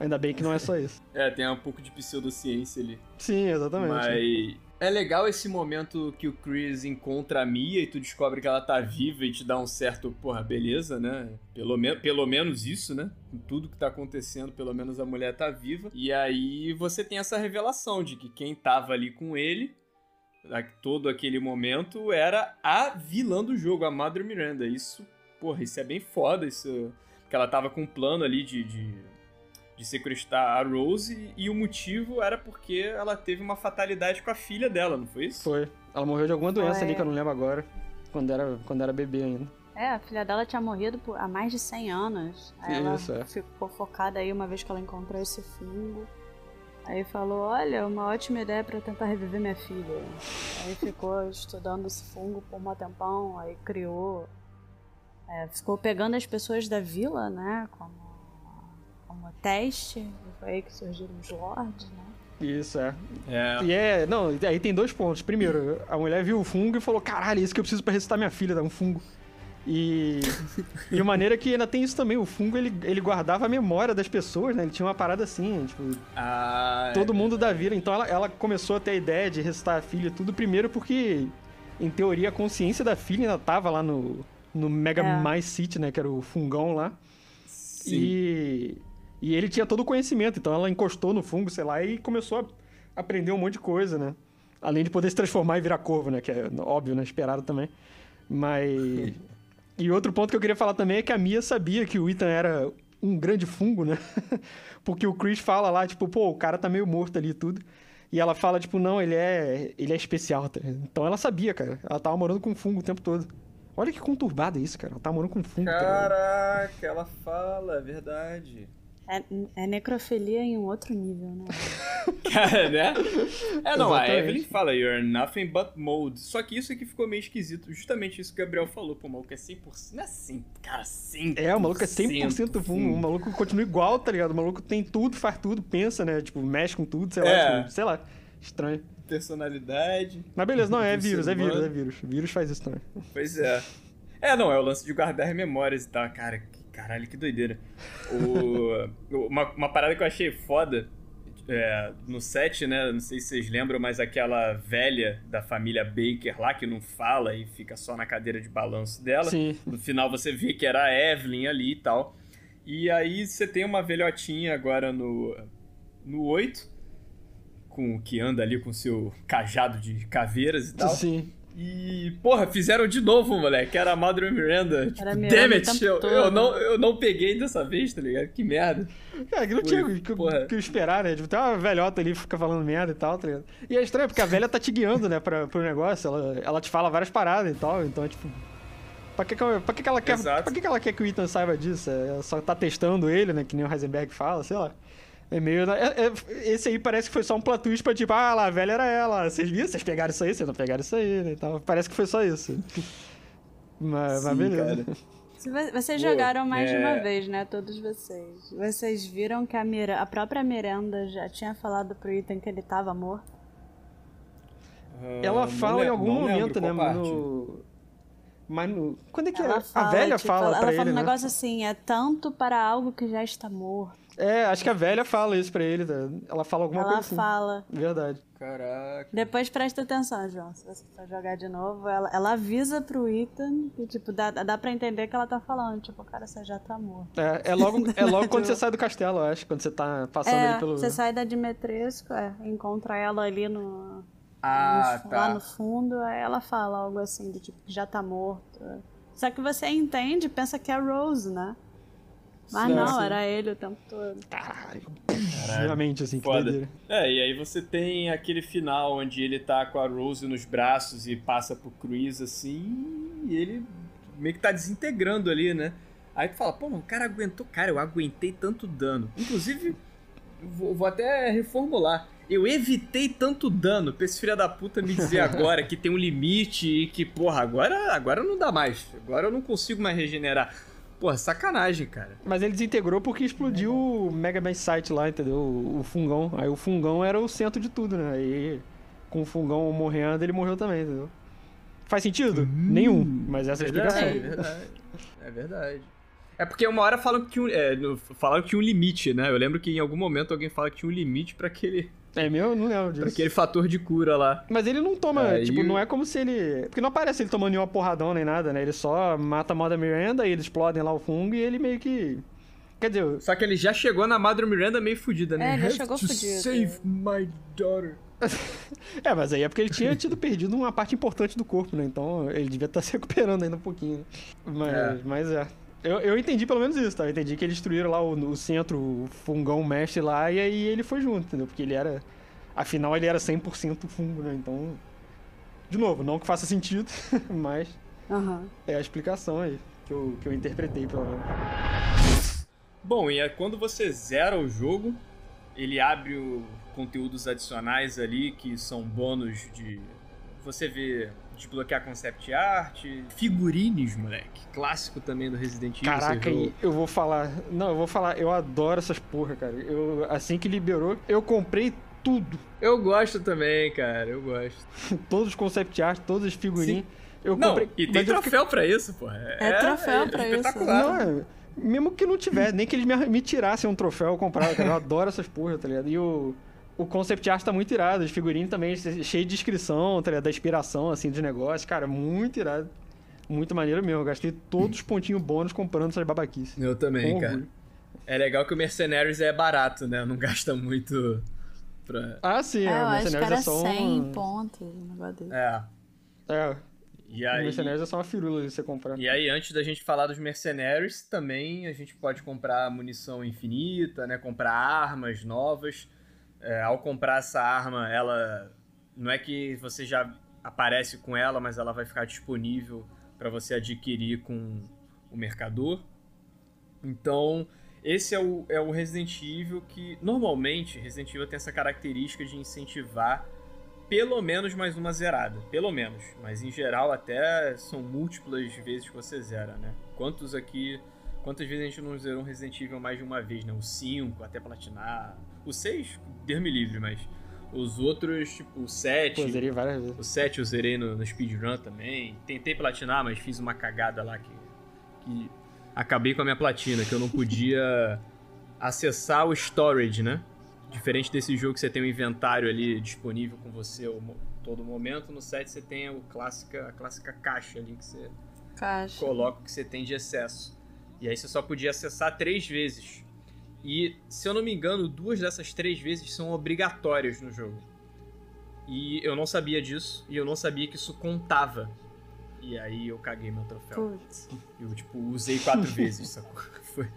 ainda bem que não é só isso. *laughs*
É, tem um pouco de pseudociência ali.
Sim, exatamente.
Mas é legal esse momento que o Chris encontra a Mia e tu descobre que ela tá viva e te dá um certo, porra, beleza, né? Pelo, me pelo menos isso, né? Com tudo que tá acontecendo, pelo menos a mulher tá viva. E aí você tem essa revelação de que quem tava ali com ele, todo aquele momento, era a vilã do jogo, a Mother Miranda. Isso, porra, isso é bem foda, isso... Que ela tava com um plano ali de- de de sequestrar a Rose e o motivo era porque ela teve uma fatalidade com a filha dela, não foi isso?
Foi. Ela morreu de alguma doença
Foi.
ali que eu não lembro agora, quando era, quando era bebê ainda.
É, a filha dela tinha morrido por, há mais de 100 anos. Aí ela
Isso, é.
ficou focada aí uma vez que ela encontrou esse fungo. Aí falou, olha, uma ótima ideia pra eu tentar reviver minha filha. Aí ficou *laughs* estudando esse fungo por um tempão, aí criou. é, ficou pegando as pessoas da vila, né? Como, como teste. Foi aí que surgiram os lords, né?
Isso, é.
É.
E é, não, aí tem dois pontos. Primeiro, a mulher viu o fungo e falou: caralho, é isso que eu preciso pra ressuscitar minha filha, tá? Um fungo. E. *laughs* e de maneira que ainda tem isso também. O fungo ele, ele guardava a memória das pessoas, né? Ele tinha uma parada assim, tipo,
Ah,
todo mundo da vila. Então ela, ela começou a ter a ideia de ressuscitar a filha e tudo, primeiro porque, em teoria, a consciência da filha ainda tava lá no, no Mega
É.
Mais City, né? Que era o fungão lá.
sim.
E, e ele tinha todo o conhecimento, então ela encostou no fungo, sei lá, e começou a aprender um monte de coisa, né? Além de poder se transformar e virar corvo, né? Que é óbvio, né? Esperado também. Mas. *laughs* e outro ponto que eu queria falar também é que a Mia sabia que o Ethan era um grande fungo, né? *laughs* Porque o Chris fala lá, tipo, pô, o cara tá meio morto ali e tudo. E ela fala, tipo, não, ele é. ele é especial. tá? Então ela sabia, cara. Ela tava morando com fungo o tempo todo. Olha que conturbado isso, cara. Ela tava morando com fungo. tá?
Caraca, ela fala, é verdade.
É, é necrofilia em um outro nível, né? *laughs*
Cara, né? É, não, a
Exatamente.
Evelyn fala, you're nothing but mold. Só que isso aqui ficou meio esquisito. Justamente isso que o Gabriel falou, pô, o maluco é 100%. Não é 100%, cara, 100%.
É, o maluco é 100% fungo. O maluco continua igual, tá ligado? O maluco tem tudo, faz tudo, pensa, né? Tipo, mexe com tudo, sei lá.
É.
tipo, sei lá. Estranho.
Personalidade.
Mas beleza, não, é vírus, é vírus, é vírus. Vírus faz isso também.
Pois é. É, não, é o lance de guardar memórias e tal. Cara, que- caralho, que doideira. O, uma, uma parada que eu achei foda é, no set, né? Não sei se vocês lembram, mas aquela velha da família Baker lá que não fala e fica só na cadeira de balanço dela.
Sim.
No final você vê que era a Evelyn ali e tal. E aí você tem uma velhotinha agora no, no 8, com, que anda ali com seu cajado de caveiras e tal.
Sim.
E, porra, fizeram de novo, moleque. Era a Madre Miranda. Tipo,
Era a Miranda
damn it, eu, eu não, eu não peguei dessa vez, tá ligado? Que merda.
É, que não tinha o que,
porra.
que esperar, né? Tipo, tem uma velhota ali que fica falando merda e tal, tá ligado? E é estranho, porque a velha tá te guiando, né, pra, pro negócio. Ela, ela te fala várias paradas e tal, então, tipo. Pra que, pra que, que ela quer,
Exato.
pra que, que ela quer que o Ethan saiba disso? É, Ela só tá testando ele, né? Que nem o Heisenberg fala, sei lá. É meio. é- é- esse aí parece que foi só um plot twist pra tipo, ah lá, a velha era ela. Vocês viram? Vocês pegaram isso aí? Vocês não pegaram isso aí, né? Então, parece que foi só isso. Mas, mas
Sim,
beleza.
cara.
Vocês
Pô,
jogaram mais de
é-
uma vez, né? Todos vocês. Vocês viram que a, Mira... a própria Miranda já tinha falado pro Ethan que ele tava morto?
Ela
Ah,
fala em algum momento, né?
parte.
No... Mas no... Quando é que
Ela
a-
fala,
a velha
tipo,
fala
ela,
pra
ela
ele,
fala um
né?
negócio assim, é tanto para algo que já está morto.
É, acho que a velha fala isso pra ele. tá? Ela fala alguma
ela
coisa assim.
fala.
Verdade.
Caraca.
Depois presta atenção, João. Se você for jogar de novo, ela, ela avisa pro Ethan que, tipo, dá, dá pra entender que ela tá falando. Tipo, cara, você já tá morto.
É, é logo, é logo quando você *laughs* sai do castelo, eu acho. Quando você tá passando
É,
ali pelo...
você sai da Dimetresco, é, encontra ela ali no,
Ah,
no-
tá.
lá no fundo, aí ela fala algo assim, do tipo, que já tá morto. Só que você entende, pensa que é a Rose, né? Mas
Sim,
não, era ele o tempo todo.
Realmente, assim, que
Foda.
doideira.
É, e aí você tem aquele final onde ele tá com a Rose nos braços e passa pro Chris assim, e ele meio que tá desintegrando ali, né? Aí tu fala, pô, mas o cara aguentou. Cara, eu aguentei tanto dano. Inclusive, eu vou, vou até reformular. Eu evitei tanto dano pra esse filho da puta me dizer *laughs* agora que tem um limite e que, porra, agora, agora não dá mais. Agora eu não consigo mais regenerar. Porra, sacanagem, cara.
Mas ele desintegrou porque explodiu o Mega Man Site lá, entendeu? O, o fungão. Aí o fungão era o centro de tudo, né? Aí com o fungão morrendo, ele morreu também, entendeu? Faz sentido? Nenhum. Mas essa é a explicação.
É verdade. É verdade. É porque uma hora falam que tinha um, é, falaram que tinha um limite, né? Eu lembro que em algum momento alguém fala que tinha um limite pra aquele,
É meu, eu não lembro disso.
pra aquele fator de cura lá.
Mas ele não toma,
Aí
tipo,
o-
não é como se ele. Porque não aparece ele tomando nenhuma porradão nem nada, né? Ele só mata a Mother Miranda e eles explodem lá o fungo e ele meio que. Quer dizer,
Só que ele já chegou na Madre Miranda meio fudida, né?
É, ele chegou fudido.
Save my daughter. *laughs*
É, mas aí é porque ele tinha tido perdido uma parte importante do corpo, né? Então ele devia estar se recuperando ainda um pouquinho. né? Mas
é.
Mas é. Eu, eu entendi pelo menos isso, tá? Eu entendi que eles destruíram lá o, o centro, o fungão mestre lá, e aí ele foi junto, entendeu? Porque ele era. Afinal, ele era 100% fungo, né? Então. De novo, não que faça sentido, *laughs* mas
Aham.
é a explicação aí que eu, que eu interpretei, pelo menos.
Bom, e é quando você zera o jogo, ele abre o conteúdos adicionais ali, que são bônus de. Você vê desbloquear concept art, figurines, moleque. Clássico também do Resident Evil.
Caraca, eu vou falar. Não, eu vou falar, eu adoro essas porra, cara. Eu, assim que liberou, eu comprei tudo.
Eu gosto também, cara, eu gosto. *laughs*
Todos os concept art, todos os figurinhos. Eu
Não,
comprei.
e tem
eu
troféu pra isso, pô.
É troféu pra isso.
espetacular.
Não, é- mesmo que não tivesse, nem que eles me, me tirassem um troféu, eu comprava, cara. Eu adoro essas porra, tá ligado? E o, o concept art tá muito irado, os figurinhos também cheio de descrição, tá? Da inspiração, assim, dos negócios. Cara, muito irado. Muito maneiro mesmo. Eu gastei todos os pontinhos bônus comprando essas babaquices.
Eu também,
Com
cara.
orgulho.
É legal que o Mercenaries é barato, né? Não gasta muito pra.
Ah, sim,
É,
é, o
acho que
Mercenários
era
é só
100
um...
pontos, um negócio desse.
É.
É,
E
o
aí,
Mercenários é só uma firula de você comprar.
e aí, antes da gente falar dos Mercenaries, também a gente pode comprar munição infinita, né? Comprar armas novas. É, ao comprar essa arma, ela. Não é que você já aparece com ela, mas ela vai ficar disponível para você adquirir com o mercador. Então, esse é o, é o Resident Evil que, normalmente, Resident Evil tem essa característica de incentivar pelo menos mais uma zerada. Pelo menos. Mas, em geral, até são múltiplas vezes que você zera, né? Quantos aqui... Quantas vezes a gente não zerou um Resident Evil mais de uma vez, né? O 5, até platinar. O 6, Deus me livre, mas... Os outros, tipo, o 7.
Pô, zerei várias vezes.
O 7 eu zerei no, no speedrun também. Tentei platinar, mas fiz uma cagada lá que, que acabei com a minha platina, que eu não podia *laughs* acessar o storage, né? Diferente desse jogo que você tem um inventário ali disponível com você o mo- todo momento, no 7 você tem o clássica, a clássica caixa ali que você
Caixa.
coloca o que você tem de excesso. E aí você só podia acessar três vezes. E, se eu não me engano, duas dessas três vezes são obrigatórias no jogo. E eu não sabia disso, e eu não sabia que isso contava. E aí eu caguei meu troféu.
Putz.
Eu, tipo, usei quatro *laughs* vezes, sacou? *laughs* Foi.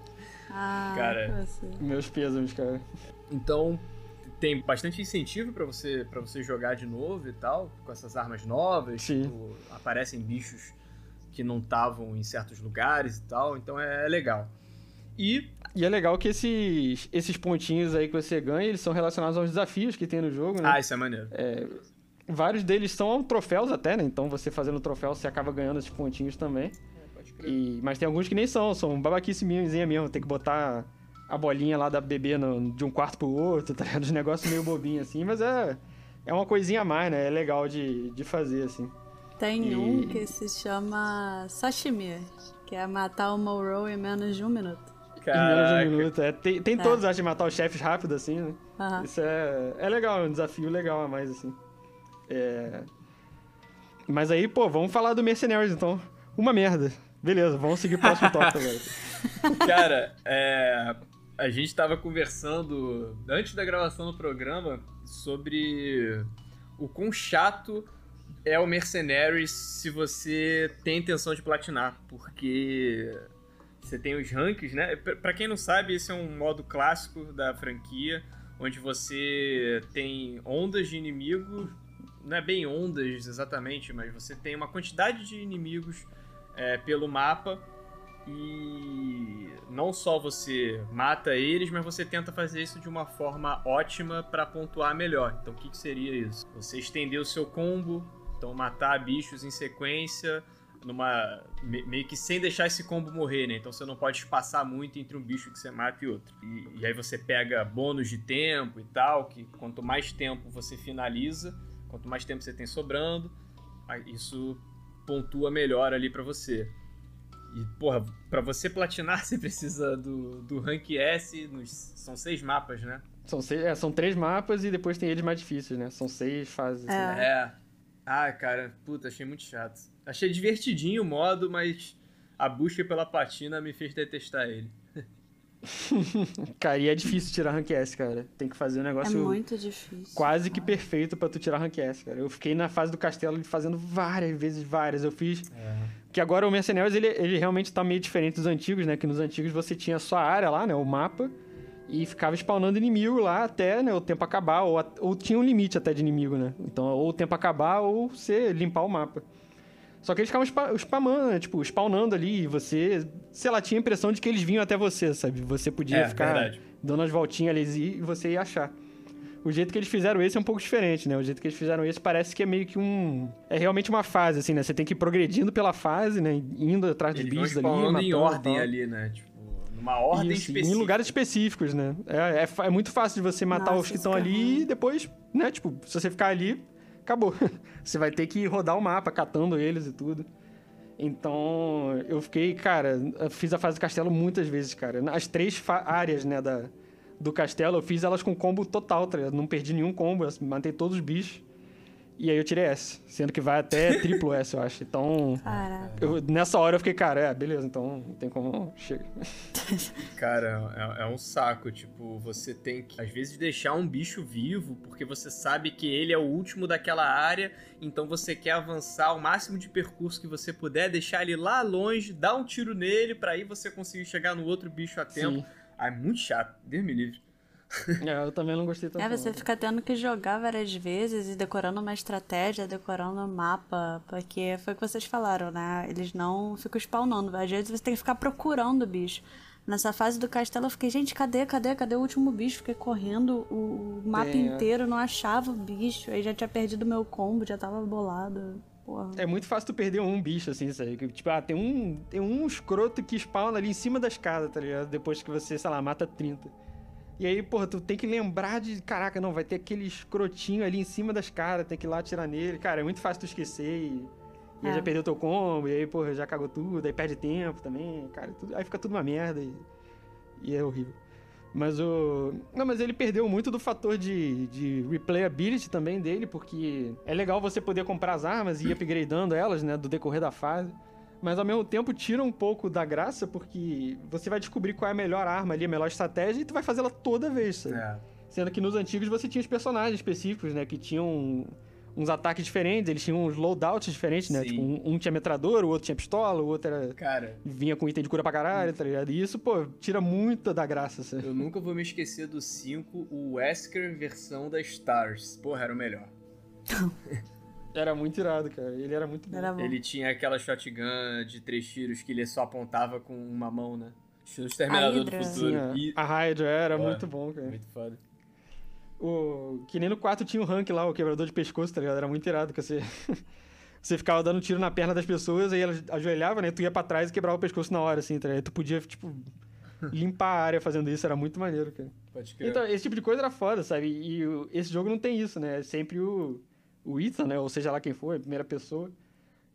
Ah,
Cara.
você.
Meus pêsames, cara.
Então, tem bastante incentivo pra você para você jogar de novo e tal, com essas armas novas.
Sim.
tipo, aparecem bichos que não estavam em certos lugares e tal, então é legal. E
E é legal que esses, esses pontinhos aí que você ganha, eles são relacionados aos desafios que tem no jogo, né?
ah, isso é maneiro.
Vários deles são troféus até, né? Então você fazendo troféu, você acaba ganhando esses pontinhos também.
Pode crer.
E, mas tem alguns que nem são, são babaquice minhazinha mesmo. Tem que botar a bolinha lá da bebê no- de um quarto pro outro, *laughs* tá ligado? Os negócios meio bobinhos assim, mas é, é uma coisinha a mais, né? É legal de, de fazer, assim.
Tem
E-
um que se chama Sashimi, que é matar o Monroe em menos de um minuto.
Em menos de um
Caraca.
minuto. É, tem tem
É.
todos, acho, de matar os chefes rápido, assim, né?
Aham.
Isso é, é legal, é um desafio legal a mais, assim. É... Mas aí, pô, vamos falar do Mercenaries, então. Uma merda. Beleza, vamos seguir o próximo *laughs* tópico agora.
Cara, é, a gente tava conversando antes da gravação do programa sobre o quão chato é o Mercenaries se você tem intenção de platinar, porque você tem os ranks, né? Pra quem não sabe, esse é um modo clássico da franquia, onde você tem ondas de inimigos, não é bem ondas exatamente, mas você tem uma quantidade de inimigos é, pelo mapa e não só você mata eles, mas você tenta fazer isso de uma forma ótima pra pontuar melhor. Então o que, que seria isso? Você estender o seu combo, então matar bichos em sequência, numa me- meio que sem deixar esse combo morrer, né? Então você não pode espaçar muito entre um bicho que você mata e outro. E, e aí você pega bônus de tempo e tal, que quanto mais tempo você finaliza, quanto mais tempo você tem sobrando, isso pontua melhor ali pra você. E, porra, pra você platinar, *laughs* você precisa do, do rank S, nos, são seis mapas, né?
São, seis, é, são três mapas e depois tem eles mais difíceis, né? São seis fases. assim.
É.
É. Ah, cara, puta, achei muito chato. Achei divertidinho o modo, mas a busca pela platina me fez detestar ele. *laughs*
Cara, e é difícil tirar rank S, cara. Tem que fazer um
É
negócio
muito difícil.
quase que perfeito pra tu tirar rank S, cara. Eu fiquei na fase do castelo fazendo várias vezes, várias. Eu fiz. Que agora o Mercenários, ele, ele realmente tá meio diferente dos antigos, né? Que nos antigos você tinha só a área lá, né? O mapa. E ficava spawnando inimigo lá até né, o tempo acabar. Ou, ou tinha um limite até de inimigo, né? Então, ou o tempo acabar ou você limpar o mapa. Só que eles ficavam spa- spamando, né? Tipo, spawnando ali. E você, sei lá, tinha a impressão de que eles vinham até você, sabe? Você podia
É,
ficar
verdade.
dando as voltinhas ali e você ia achar. O jeito que eles fizeram esse é um pouco diferente, né? O jeito que eles fizeram esse parece que é meio que um. É realmente uma fase, assim, né? Você tem que ir progredindo pela fase, né? Indo atrás dos
Eles
bichos ali.
em ordem ali, né? Tipo, numa ordem
Isso,
específica.
Em lugares específicos, né? É, é é muito fácil de você matar
Nossa,
os que estão ali e depois, né? Tipo, se você ficar ali, acabou. *laughs* você vai ter que rodar o mapa, catando eles e tudo. Então, eu fiquei, cara, eu fiz a fase do castelo muitas vezes, cara. As três áreas, né, da, do castelo, eu fiz elas com combo total, tá? Não perdi nenhum combo, eu matei todos os bichos. E aí eu tirei S, sendo que vai até *laughs* triplo S, eu acho. Então,
Caraca.
eu- nessa hora eu fiquei, cara, é, beleza, então não tem como. Chega. *laughs*
Cara, é, é um saco. Tipo, você tem que, às vezes, deixar um bicho vivo, porque você sabe que ele é o último daquela área, então você quer avançar o máximo de percurso que você puder, deixar ele lá longe, dar um tiro nele, pra aí você conseguir chegar no outro bicho a tempo.
Sim.
Ah, é muito chato, Deus me livre. *laughs*
É, eu também não gostei tanto.
É, você fica tendo que jogar várias vezes e decorando uma estratégia, decorando um mapa, porque foi o que vocês falaram, né? Eles não ficam spawnando. Às vezes você tem que ficar procurando o bicho. Nessa fase do castelo eu fiquei, gente, cadê, cadê, cadê o último bicho? Fiquei correndo o, o mapa
Tem, é.
inteiro, não achava o bicho. Aí já tinha perdido meu combo, já tava bolado. Porra.
É muito fácil tu perder um bicho, assim, sabe? Que, Tipo, ah, tem um, tem um escroto que spawna ali em cima da escada, tá ligado? Depois que você, sei lá, mata 30. E aí, porra, tu tem que lembrar de. Caraca, não, vai ter aquele escrotinho ali em cima das caras, tem que ir lá atirar nele. Cara, é muito fácil tu esquecer e. E aí
É.
já perdeu teu combo, e aí, porra, já cagou tudo, aí perde tempo também, cara, tudo- aí fica tudo uma merda e, e é horrível. Mas o. Não, mas ele perdeu muito do fator de, de replayability também dele, porque é legal você poder comprar as armas e ir upgradando elas, né, do decorrer da fase. Mas ao mesmo tempo tira um pouco da graça, porque você vai descobrir qual é a melhor arma ali, a melhor estratégia, e tu vai fazê-la toda vez, sabe?
É.
Sendo que nos antigos você tinha os personagens específicos, né? Que tinham uns ataques diferentes, eles tinham uns loadouts diferentes, né?
Sim.
Tipo, um, um tinha metralhadora, o outro tinha pistola, o outro era.
Cara,
vinha com item de cura pra caralho, tá ligado? E isso, pô, tira muita da graça, sabe?
eu nunca vou me esquecer do 5, o Wesker versão da Stars. Porra, era o melhor. *laughs*
Era muito irado, cara. Ele era muito bom.
Era bom.
Ele tinha aquela shotgun de três tiros que ele só apontava com uma mão, né? Estilo Exterminador do. Futuro.
Sim, a-
E-
a Hydra era
Pô,
muito bom, cara.
Muito foda.
O... Que nem no 4 tinha o rank lá, o quebrador de pescoço, tá ligado? Era muito irado, que você... *laughs* você ficava dando tiro na perna das pessoas, aí elas ajoelhavam, né? Tu ia pra trás e quebrava o pescoço na hora, assim, tá ligado? Tu podia, tipo, *laughs* limpar a área fazendo isso, era muito maneiro, cara.
Pode crer.
Então, esse tipo de coisa era foda, sabe? E o- esse jogo não tem isso, né? É sempre o, o Ethan, né? Ou seja lá quem for, a primeira pessoa.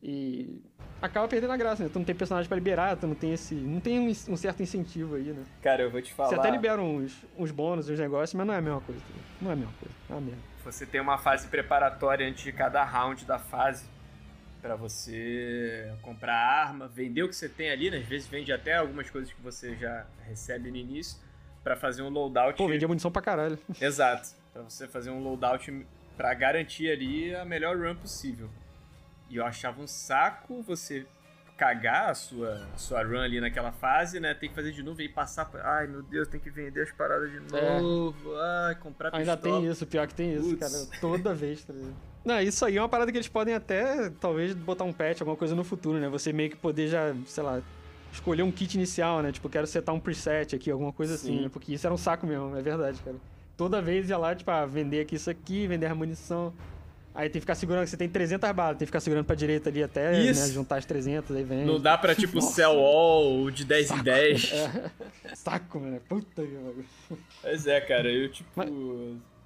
E acaba perdendo a graça, né? Tu não tem personagem pra liberar, tu não tem esse... Não tem um, um certo incentivo aí, né?
Cara, eu vou te falar.
Você até libera uns, uns bônus, uns negócios, mas não é a mesma coisa. Não é a mesma coisa. É uma merda.
Você tem uma fase preparatória antes de cada round da fase Pra você comprar arma, vender o que você tem ali, né? Às vezes vende até algumas coisas que você já recebe no início Pra fazer um loadout.
Pô, vendia munição pra caralho.
Exato. Pra você fazer um loadout pra garantir ali a melhor run possível. E eu achava um saco você cagar a sua, a sua run ali naquela fase, né? Tem que fazer de novo e aí passar. pra- Ai meu Deus, tem que vender as paradas de
É.
novo. Ai, comprar
Ainda
pistola.
tem isso, pior que tem isso,
Putz.
cara. Toda vez, tá? *laughs* Não, isso aí é uma parada que eles podem até, talvez, botar um patch, alguma coisa no futuro, né? Você meio que poder já, sei lá, escolher um kit inicial, né? Tipo, quero setar um preset aqui, alguma coisa
Sim.
assim, né? Porque isso era um saco mesmo, é verdade, cara. Toda vez ia lá, tipo, ah, vender aqui isso aqui, vender a munição. Aí tem que ficar segurando, você tem 300 balas, tem que ficar segurando pra direita ali até,
Isso.
né? Juntar as 300, aí vem.
Não dá pra, tipo, sell all de 10 em 10. *laughs*
É. Saco, mano. Puta que pariu.
Mas é, cara, eu, tipo.
Mas-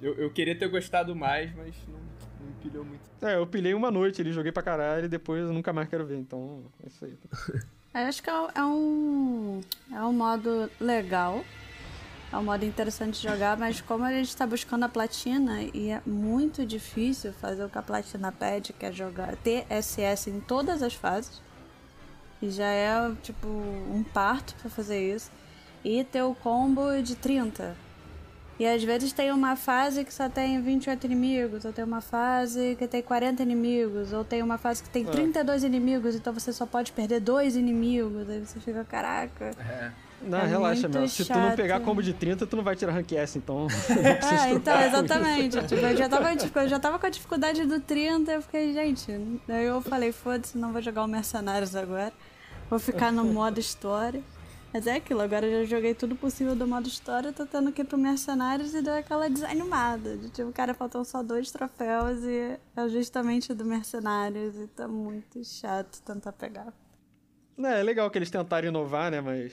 Eu, eu queria ter gostado mais, mas não, não me pilhou muito.
É, eu pilhei uma noite ali, joguei pra caralho e depois eu nunca mais quero ver, então é isso aí.
Eu acho que é um, é um modo legal. É um modo interessante de jogar, mas como a gente tá buscando a platina e é muito difícil fazer o que a platina pede, que é jogar ter SS em todas as fases. E já é tipo um parto pra fazer isso. E ter o combo de 30. E às vezes tem uma fase que só tem 28 inimigos, ou tem uma fase que tem 40 inimigos, ou tem uma fase que tem 32 inimigos, então você só pode perder dois inimigos. Aí você fica, caraca.
É.
Não,
É
relaxa, meu. Se tu não
chato.
pegar combo de 30, tu não vai tirar rank S, então. *laughs*
É, então, exatamente. Tipo, eu, já tava, *laughs* tipo, eu já tava com a dificuldade do 30, eu fiquei, gente. Daí eu falei, foda-se, não vou jogar o Mercenários agora. Vou ficar no *laughs* modo história. Mas é aquilo, agora eu já joguei tudo possível do modo história, tô tendo que ir pro Mercenários e deu aquela desanimada. De, tipo, cara, faltam só dois troféus e é justamente do Mercenários e tá muito chato tentar pegar.
É, é legal que eles tentaram inovar, né? Mas.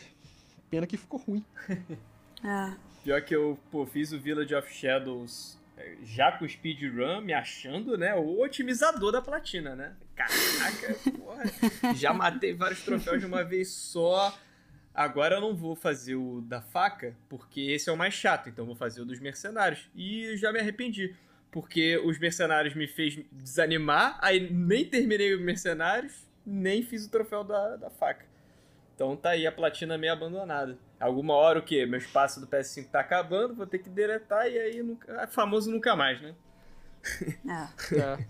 Pena que ficou ruim. *laughs*
É.
Pior que eu, pô, fiz o Village of Shadows é, já com speedrun, me achando, né, o otimizador da platina, né? Caraca, porra. Já matei vários troféus de uma vez só. Agora eu não vou fazer o da faca, porque esse é o mais chato, então eu vou fazer o dos mercenários. E eu já me arrependi, porque os mercenários me fez desanimar, aí nem terminei os mercenários, nem fiz o troféu da, da faca. Então tá aí a platina meio abandonada. Alguma hora o quê? Meu espaço do PS5 tá acabando, vou ter que deletar e aí nunca, é famoso nunca mais, né?
É.
É.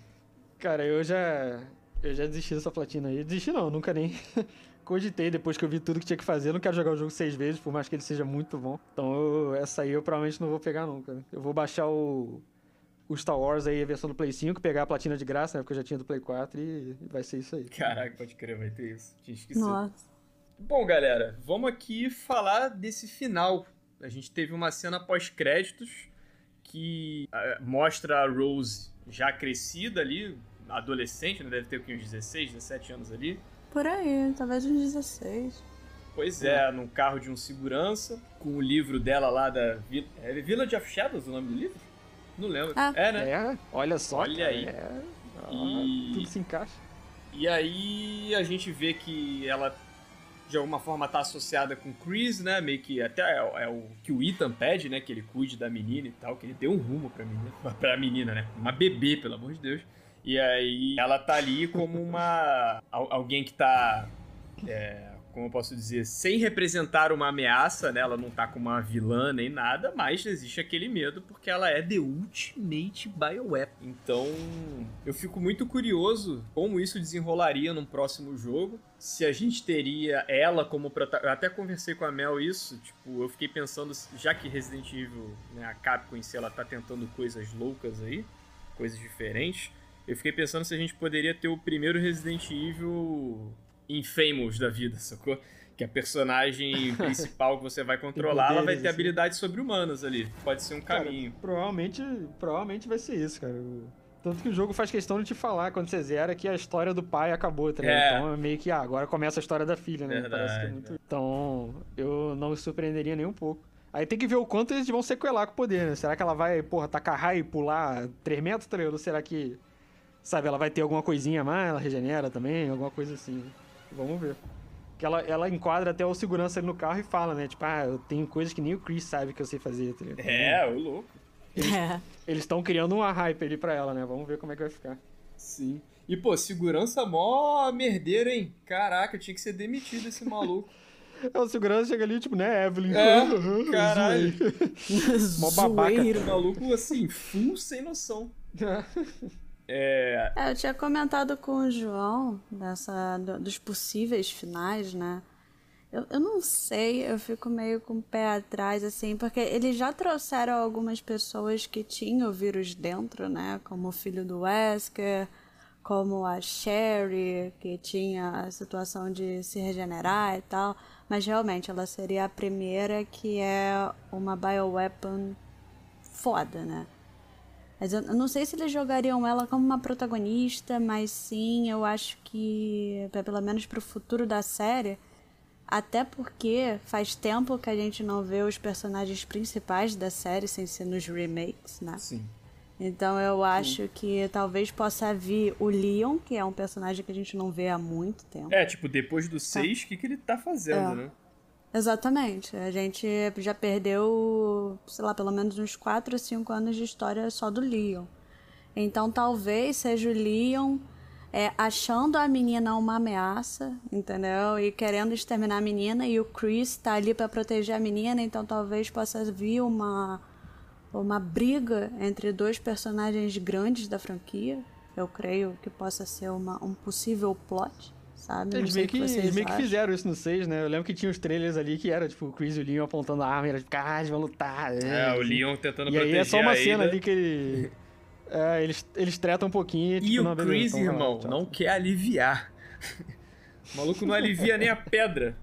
Cara, eu já. Eu já desisti dessa platina aí. Desisti não, nunca nem *laughs* cogitei depois que eu vi tudo que tinha que fazer. Eu não quero jogar o jogo seis vezes, por mais que ele seja muito bom. Então eu- essa aí eu provavelmente não vou pegar nunca. Eu vou baixar o. O Star Wars aí, a versão do Play 5, pegar a platina de graça, né? Porque eu já tinha do Play 4 e e vai ser isso aí.
Caraca, pode crer, vai ter isso. Tinha esquecido.
Nossa.
Bom, galera, vamos aqui falar desse final. A gente teve uma cena pós-créditos que ah, mostra a Rose já crescida ali, adolescente, né? Deve ter uns 16, 17 anos ali.
Por aí, talvez uns 16.
Pois é, num carro de um segurança, com o livro dela lá da Vila. É Village of Shadows o nome do livro? Não lembro.
Ah.
É, né?
É, olha só.
Olha
cara,
aí.
é. Ah,
E-
Tudo se encaixa.
E aí a gente vê que ela de alguma forma tá associada com Chris, né? Meio que até é, o- é o que o Ethan pede, né? Que ele cuide da menina e tal, que ele dê um rumo pra menina, *laughs* pra menina, né? Uma bebê, pelo amor de Deus. E aí ela tá ali como uma. al- alguém que tá. é, como eu posso dizer, sem representar uma ameaça, né? Ela não tá como uma vilã nem nada, mas existe aquele medo porque ela é The Ultimate Bioweapon. Então, eu fico muito curioso como isso desenrolaria num próximo jogo. Se a gente teria ela como protagonista. Até conversei com a Mel isso, tipo, eu fiquei pensando, já que Resident Evil, né, a Capcom em si, ela tá tentando coisas loucas aí, coisas diferentes. Eu fiquei pensando se a gente poderia ter o primeiro Resident Evil Infamous da vida, *laughs* sacou? Que a personagem *laughs* principal que você vai controlar, ela vai
poderes,
ter
assim.
habilidades sobre-humanas ali. Pode ser um
Cara,
caminho.
provavelmente, provavelmente vai ser isso, cara. Tanto que o jogo faz questão de te falar quando você zera que a história do pai acabou, tá ligado?
É.
Então é meio que, ah, agora começa a história da filha, né?
Verdade,
Parece que é muito... Então, eu não me surpreenderia nem um pouco. Aí tem que ver o quanto eles vão sequelar com o poder, né? Será que ela vai, porra, tacar raio e pular 3 metros, tá ligado? Ou será que, sabe, ela vai ter alguma coisinha a mais, ela regenera também, alguma coisa assim. Vamos ver. Que ela, ela enquadra até o segurança ali no carro e fala, né? Tipo, ah, eu tenho coisas que nem o Chris sabe que eu sei fazer, tá ligado?
É, o louco.
É.
Eles estão criando uma hype ali pra ela, né? Vamos ver como é que vai ficar.
Sim. E, pô, segurança mó merdeiro, hein? Caraca, tinha que ser demitido esse maluco. *laughs* *laughs*
É, o segurança chega ali, tipo, né, Evelyn?
É, *laughs* caralho.
Mó babaca.
Zoeiro.
O maluco, assim, full sem noção. É.
É, eu tinha comentado com o João dessa, do- dos possíveis finais, né? Eu, eu não sei, eu fico meio com o pé atrás, assim, porque eles já trouxeram algumas pessoas que tinham o vírus dentro, né? Como o filho do Wesker, como a Sherry, que tinha a situação de se regenerar e tal. Mas realmente ela seria a primeira que é uma bioweapon foda, né? Mas eu eu não sei se eles jogariam ela como uma protagonista, mas sim, eu acho que, pe- pelo menos pro futuro da série, até porque faz tempo que a gente não vê os personagens principais da série sem ser nos remakes, né?
Sim.
Então eu acho que talvez possa vir o Leon, que é um personagem que a gente não vê há muito tempo.
É, tipo, depois do 6, o que, que ele tá fazendo,
É.
né?
Exatamente. A gente já perdeu, sei lá, pelo menos uns 4 ou 5 anos de história só do Leon. Então talvez seja o Leon é, achando a menina uma ameaça, entendeu? E querendo exterminar a menina, e o Chris tá ali pra proteger a menina, então talvez possa vir uma, uma briga entre dois personagens grandes da franquia. Eu creio que possa ser uma, um possível plot, sabe? Não
Eles meio, que, eles meio que fizeram isso no 6, né? Eu lembro que tinha os trailers ali que era, tipo, o Chris e o Leon apontando a arma e era tipo, caralho, eles vão lutar.
É, o Leon tentando
E aí
proteger
é só uma
a
cena ali que ele... É, eles, eles tretam um pouquinho e, tipo,
E
não,
o Chris,
então lá,
irmão,
tchau.
não quer aliviar. *laughs* O maluco não alivia nem a pedra.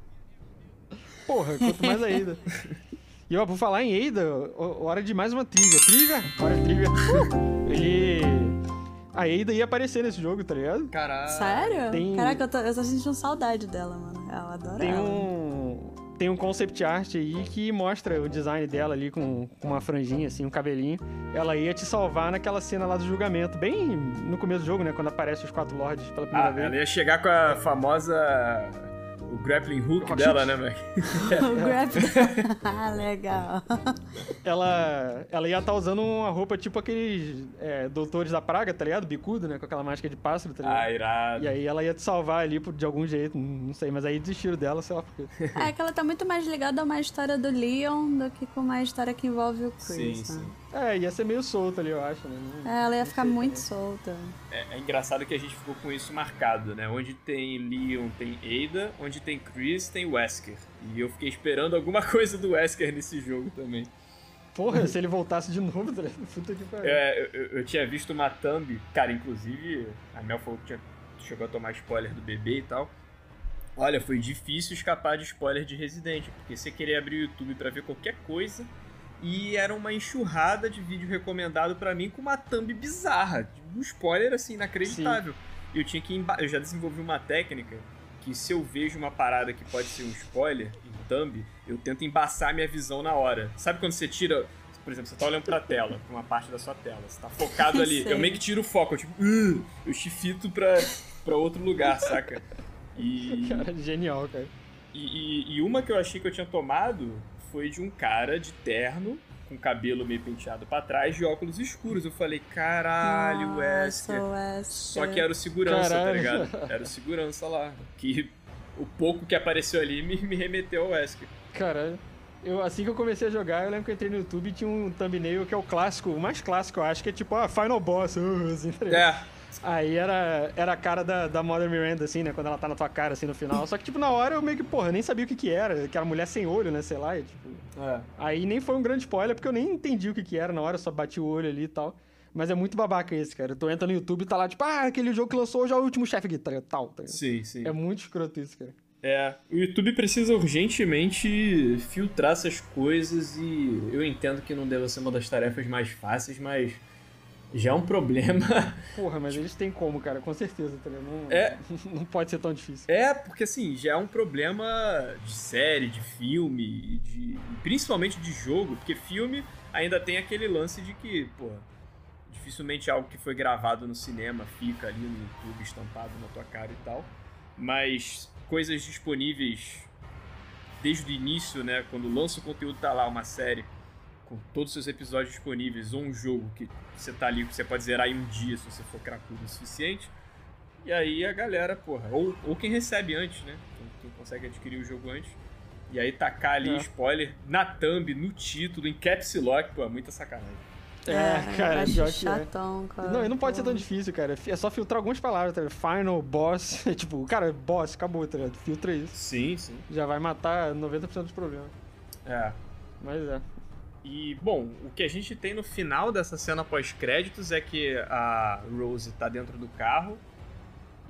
Porra, quanto mais ainda. E ó, por falar em Ada, hora de mais uma trivia. Trivia? Hora de trivia. Uh! Ele... A Ada ia aparecer nesse jogo, tá ligado?
Caralho.
Sério?
Tem-
Caraca, eu tô, eu tô sentindo saudade dela, mano. Eu adoro
Tem
ela.
um... Tem um concept art aí que mostra o design dela ali com, com uma franjinha, assim, um cabelinho. Ela ia te salvar naquela cena lá do julgamento. Bem no começo do jogo, né? Quando aparece os quatro lords pela primeira
Ah,
vez.
ela ia chegar com a famosa. O grappling hook dela, né, velho? *laughs*
o grab. *laughs* ah, legal.
Ela, ela ia estar usando uma roupa tipo aqueles é, doutores da praga, tá ligado? Bicudo, né? Com aquela máscara de pássaro, tá ligado?
Ah, irado.
E aí ela ia te salvar ali por- de algum jeito, não sei, mas aí desistiram dela, sei lá por quê.
É que ela tá muito mais ligada a uma história do Leon do que com uma história que envolve o Chris.
Sim,
né?
sim.
É, ia ser meio solto ali, eu acho, né? Não-
É, ela ia ficar
sei
muito
também.
solta.
É, é engraçado que a gente ficou com isso marcado, né? Onde tem Leon, tem Ada, onde tem Chris, tem Wesker. E eu fiquei esperando alguma *laughs* coisa do Wesker nesse jogo também.
Porra, se ele voltasse de novo, *laughs* tá? Puta que pariu.
É, eu, eu- tinha visto uma thumb, cara, inclusive a Mel falou que tinha, chegou a tomar spoiler do bebê e tal. Olha, foi difícil escapar de spoiler de Resident, porque você queria abrir o YouTube pra ver qualquer coisa e era uma enxurrada de vídeo recomendado pra mim com uma thumb bizarra, um spoiler assim inacreditável. E eu tinha que emba- eu já desenvolvi uma técnica que se eu vejo uma parada que pode ser um spoiler em thumb, eu tento embaçar minha visão na hora. Sabe quando você tira. Por exemplo, você tá olhando pra tela, pra uma parte da sua tela, você tá focado ali.
Sei.
eu meio que tiro o foco, eu tipo, "Uh", eu chifito pra, pra outro lugar, saca? E, *laughs*
Cara, genial, cara.
e, e- e uma que eu achei que eu tinha tomado foi de um cara de terno, com cabelo meio penteado pra trás, de óculos escuros. Eu falei, caralho,
Nossa,
Wesker.
Wesker.
Só que era o segurança, tá
Caralho.
ligado? Era o segurança lá. Que o pouco que apareceu ali me, me remeteu ao Wesker.
Caralho. Eu, assim que eu comecei a jogar, eu lembro que eu entrei no YouTube e tinha um thumbnail que é o clássico, o mais clássico, eu acho, que é tipo, ah, Final Boss, uh, *laughs* assim, tá?
É,
Aí era, era a cara da, da Mother Miranda, assim, né? Quando ela tá na tua cara, assim, no final. Só que, tipo, na hora eu meio que, porra, eu nem sabia o que que era. Que era mulher sem olho, né? Sei lá, e, tipo...
é.
Aí nem foi um grande spoiler, porque eu nem entendi o que que era na hora, eu só bati o olho ali e tal. Mas é muito babaca esse, cara. Tu entra no YouTube e tá lá, tipo, ah, aquele jogo que lançou já é o último chefe aqui, tá ligado? Tal, tá ligado?
Sim, sim.
É muito escroto isso, cara.
É, o YouTube precisa urgentemente filtrar essas coisas e eu entendo que não deva ser uma das tarefas mais fáceis, mas já é um problema. *laughs*
Porra, mas eles têm como, cara, com certeza, tá ligado? Não,
É. *laughs*
não pode ser tão difícil.
É, porque assim, já é um problema de série, de filme, de principalmente de jogo, porque filme ainda tem aquele lance de que, pô, dificilmente algo que foi gravado no cinema fica ali no YouTube estampado na tua cara e tal. Mas coisas disponíveis desde o início, né, quando lança o conteúdo tá lá uma série com todos os seus episódios disponíveis ou um jogo que você tá ali que você pode zerar em um dia se você for cracudo o suficiente. E aí a galera, porra, ou, ou quem recebe antes, né? Quem, quem consegue adquirir o jogo antes. E aí tacar ali
É.
spoiler na thumb, no título, em caps lock, pô, é muita sacanagem.
É, cara,
acho
pior que é.
chatão, cara.
Não, e não pode ser tão
Pô.
difícil, cara. É só filtrar algumas palavras, tá ligado? Final, boss. *laughs* tipo, cara, boss, acabou, tá ligado? Filtra isso.
Sim, sim.
Já vai matar 90% dos problemas.
É.
Mas é.
E, bom, o que a gente tem no final dessa cena pós-créditos é que a Rose tá dentro do carro.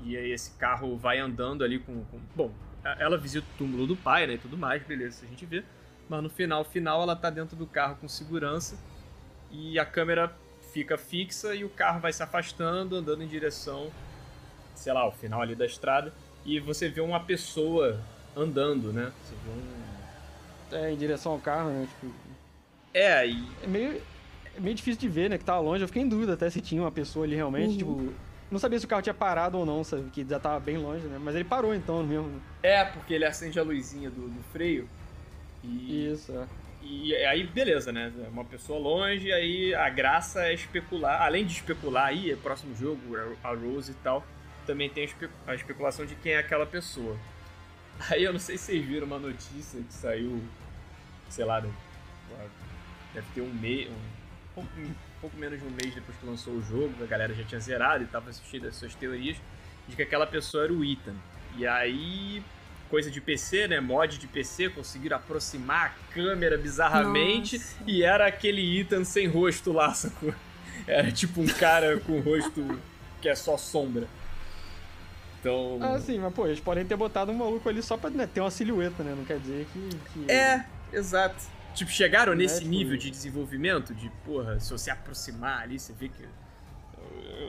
E aí esse carro vai andando ali com. com- bom, ela visita o túmulo do pai, né? E tudo mais, beleza, a gente vê. Mas no final, final, ela tá dentro do carro com segurança. E a câmera fica fixa e o carro vai se afastando, andando em direção, sei lá, ao final ali da estrada. E você vê uma pessoa andando, né? Você vê um.
É, em direção ao carro, né? Tipo,
É, e
é meio, é meio difícil de ver, né? Que tava longe. Eu fiquei em dúvida até se tinha uma pessoa ali realmente.
Uhum.
Tipo, não sabia se o carro tinha parado ou não, sabe? Que já tava bem longe, né? Mas ele parou então mesmo.
É, porque ele acende a luzinha do, do freio. E,
Isso, é.
e aí, beleza, né? Uma pessoa longe, aí a graça é especular. Além de especular aí, é próximo jogo, a Rose e tal, também tem a especulação de quem é aquela pessoa. *laughs* Aí eu não sei se vocês viram uma notícia que saiu, sei lá, deve, ter um mês. Um, pouco, um pouco menos de um mês depois que lançou o jogo, a galera já tinha zerado e tava assistindo as suas teorias, de que aquela pessoa era o Ethan. E aí, coisa de PC, né? Mod de PC, conseguiram aproximar a câmera bizarramente
Nossa.
e era aquele Ethan sem rosto lá, *laughs* sacou? Era tipo um cara com rosto que é só sombra. Então.
Ah, sim, mas pô, eles podem ter botado um maluco ali só pra né, ter uma silhueta, né? Não quer dizer que. que-
É, exato. Tipo, chegaram
Né,
nesse
tipo-
nível de desenvolvimento de, porra, se você aproximar ali, você vê que.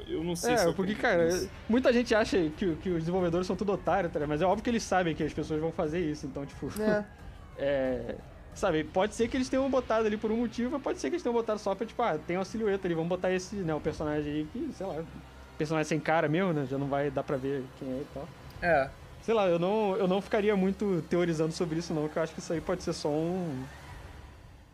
Eu, eu não sei se
É,
eu
porque, cara,
nisso.
muita gente acha que, que os desenvolvedores são tudo otários, tá? Mas é óbvio que eles sabem que as pessoas vão fazer isso, então, tipo. *laughs* É. Sabe, pode ser que eles tenham botado ali por um motivo, mas pode ser que eles tenham botado só pra, tipo, ah, tem uma silhueta ali, vamos botar esse, né, o personagem aí que, sei lá, personagem sem cara mesmo, né? Já não vai dar pra ver quem é e tal.
É.
Sei lá, eu não, eu não ficaria muito teorizando sobre isso, não, porque eu acho que isso aí pode ser só um.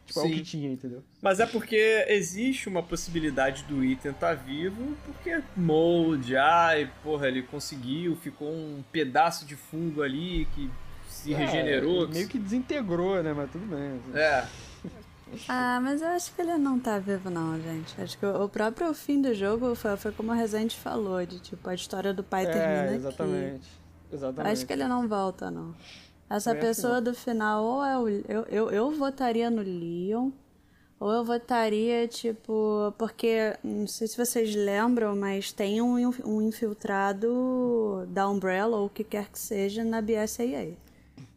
Tipo, é o
Sim.
que tinha, entendeu?
Mas é porque existe uma possibilidade do Ethan estar vivo, porque mold, ai, porra, ele conseguiu, ficou um pedaço de fungo ali que se
É,
regenerou.
meio que desintegrou, né? Mas tudo bem. assim.
É.
Ah, mas eu acho que ele não tá vivo, não, gente. Acho que o próprio fim do jogo foi, foi como a Rezende falou, de tipo, a história do pai termina
É,
aqui.
exatamente. Exatamente.
Acho que ele não volta, não. Essa
acho que
pessoa do final, ou é o. Eu, eu, eu votaria no Leon, ou eu votaria, tipo. Porque, não sei se vocês lembram, mas tem um, um infiltrado da Umbrella, ou o que quer que seja, na BSAA.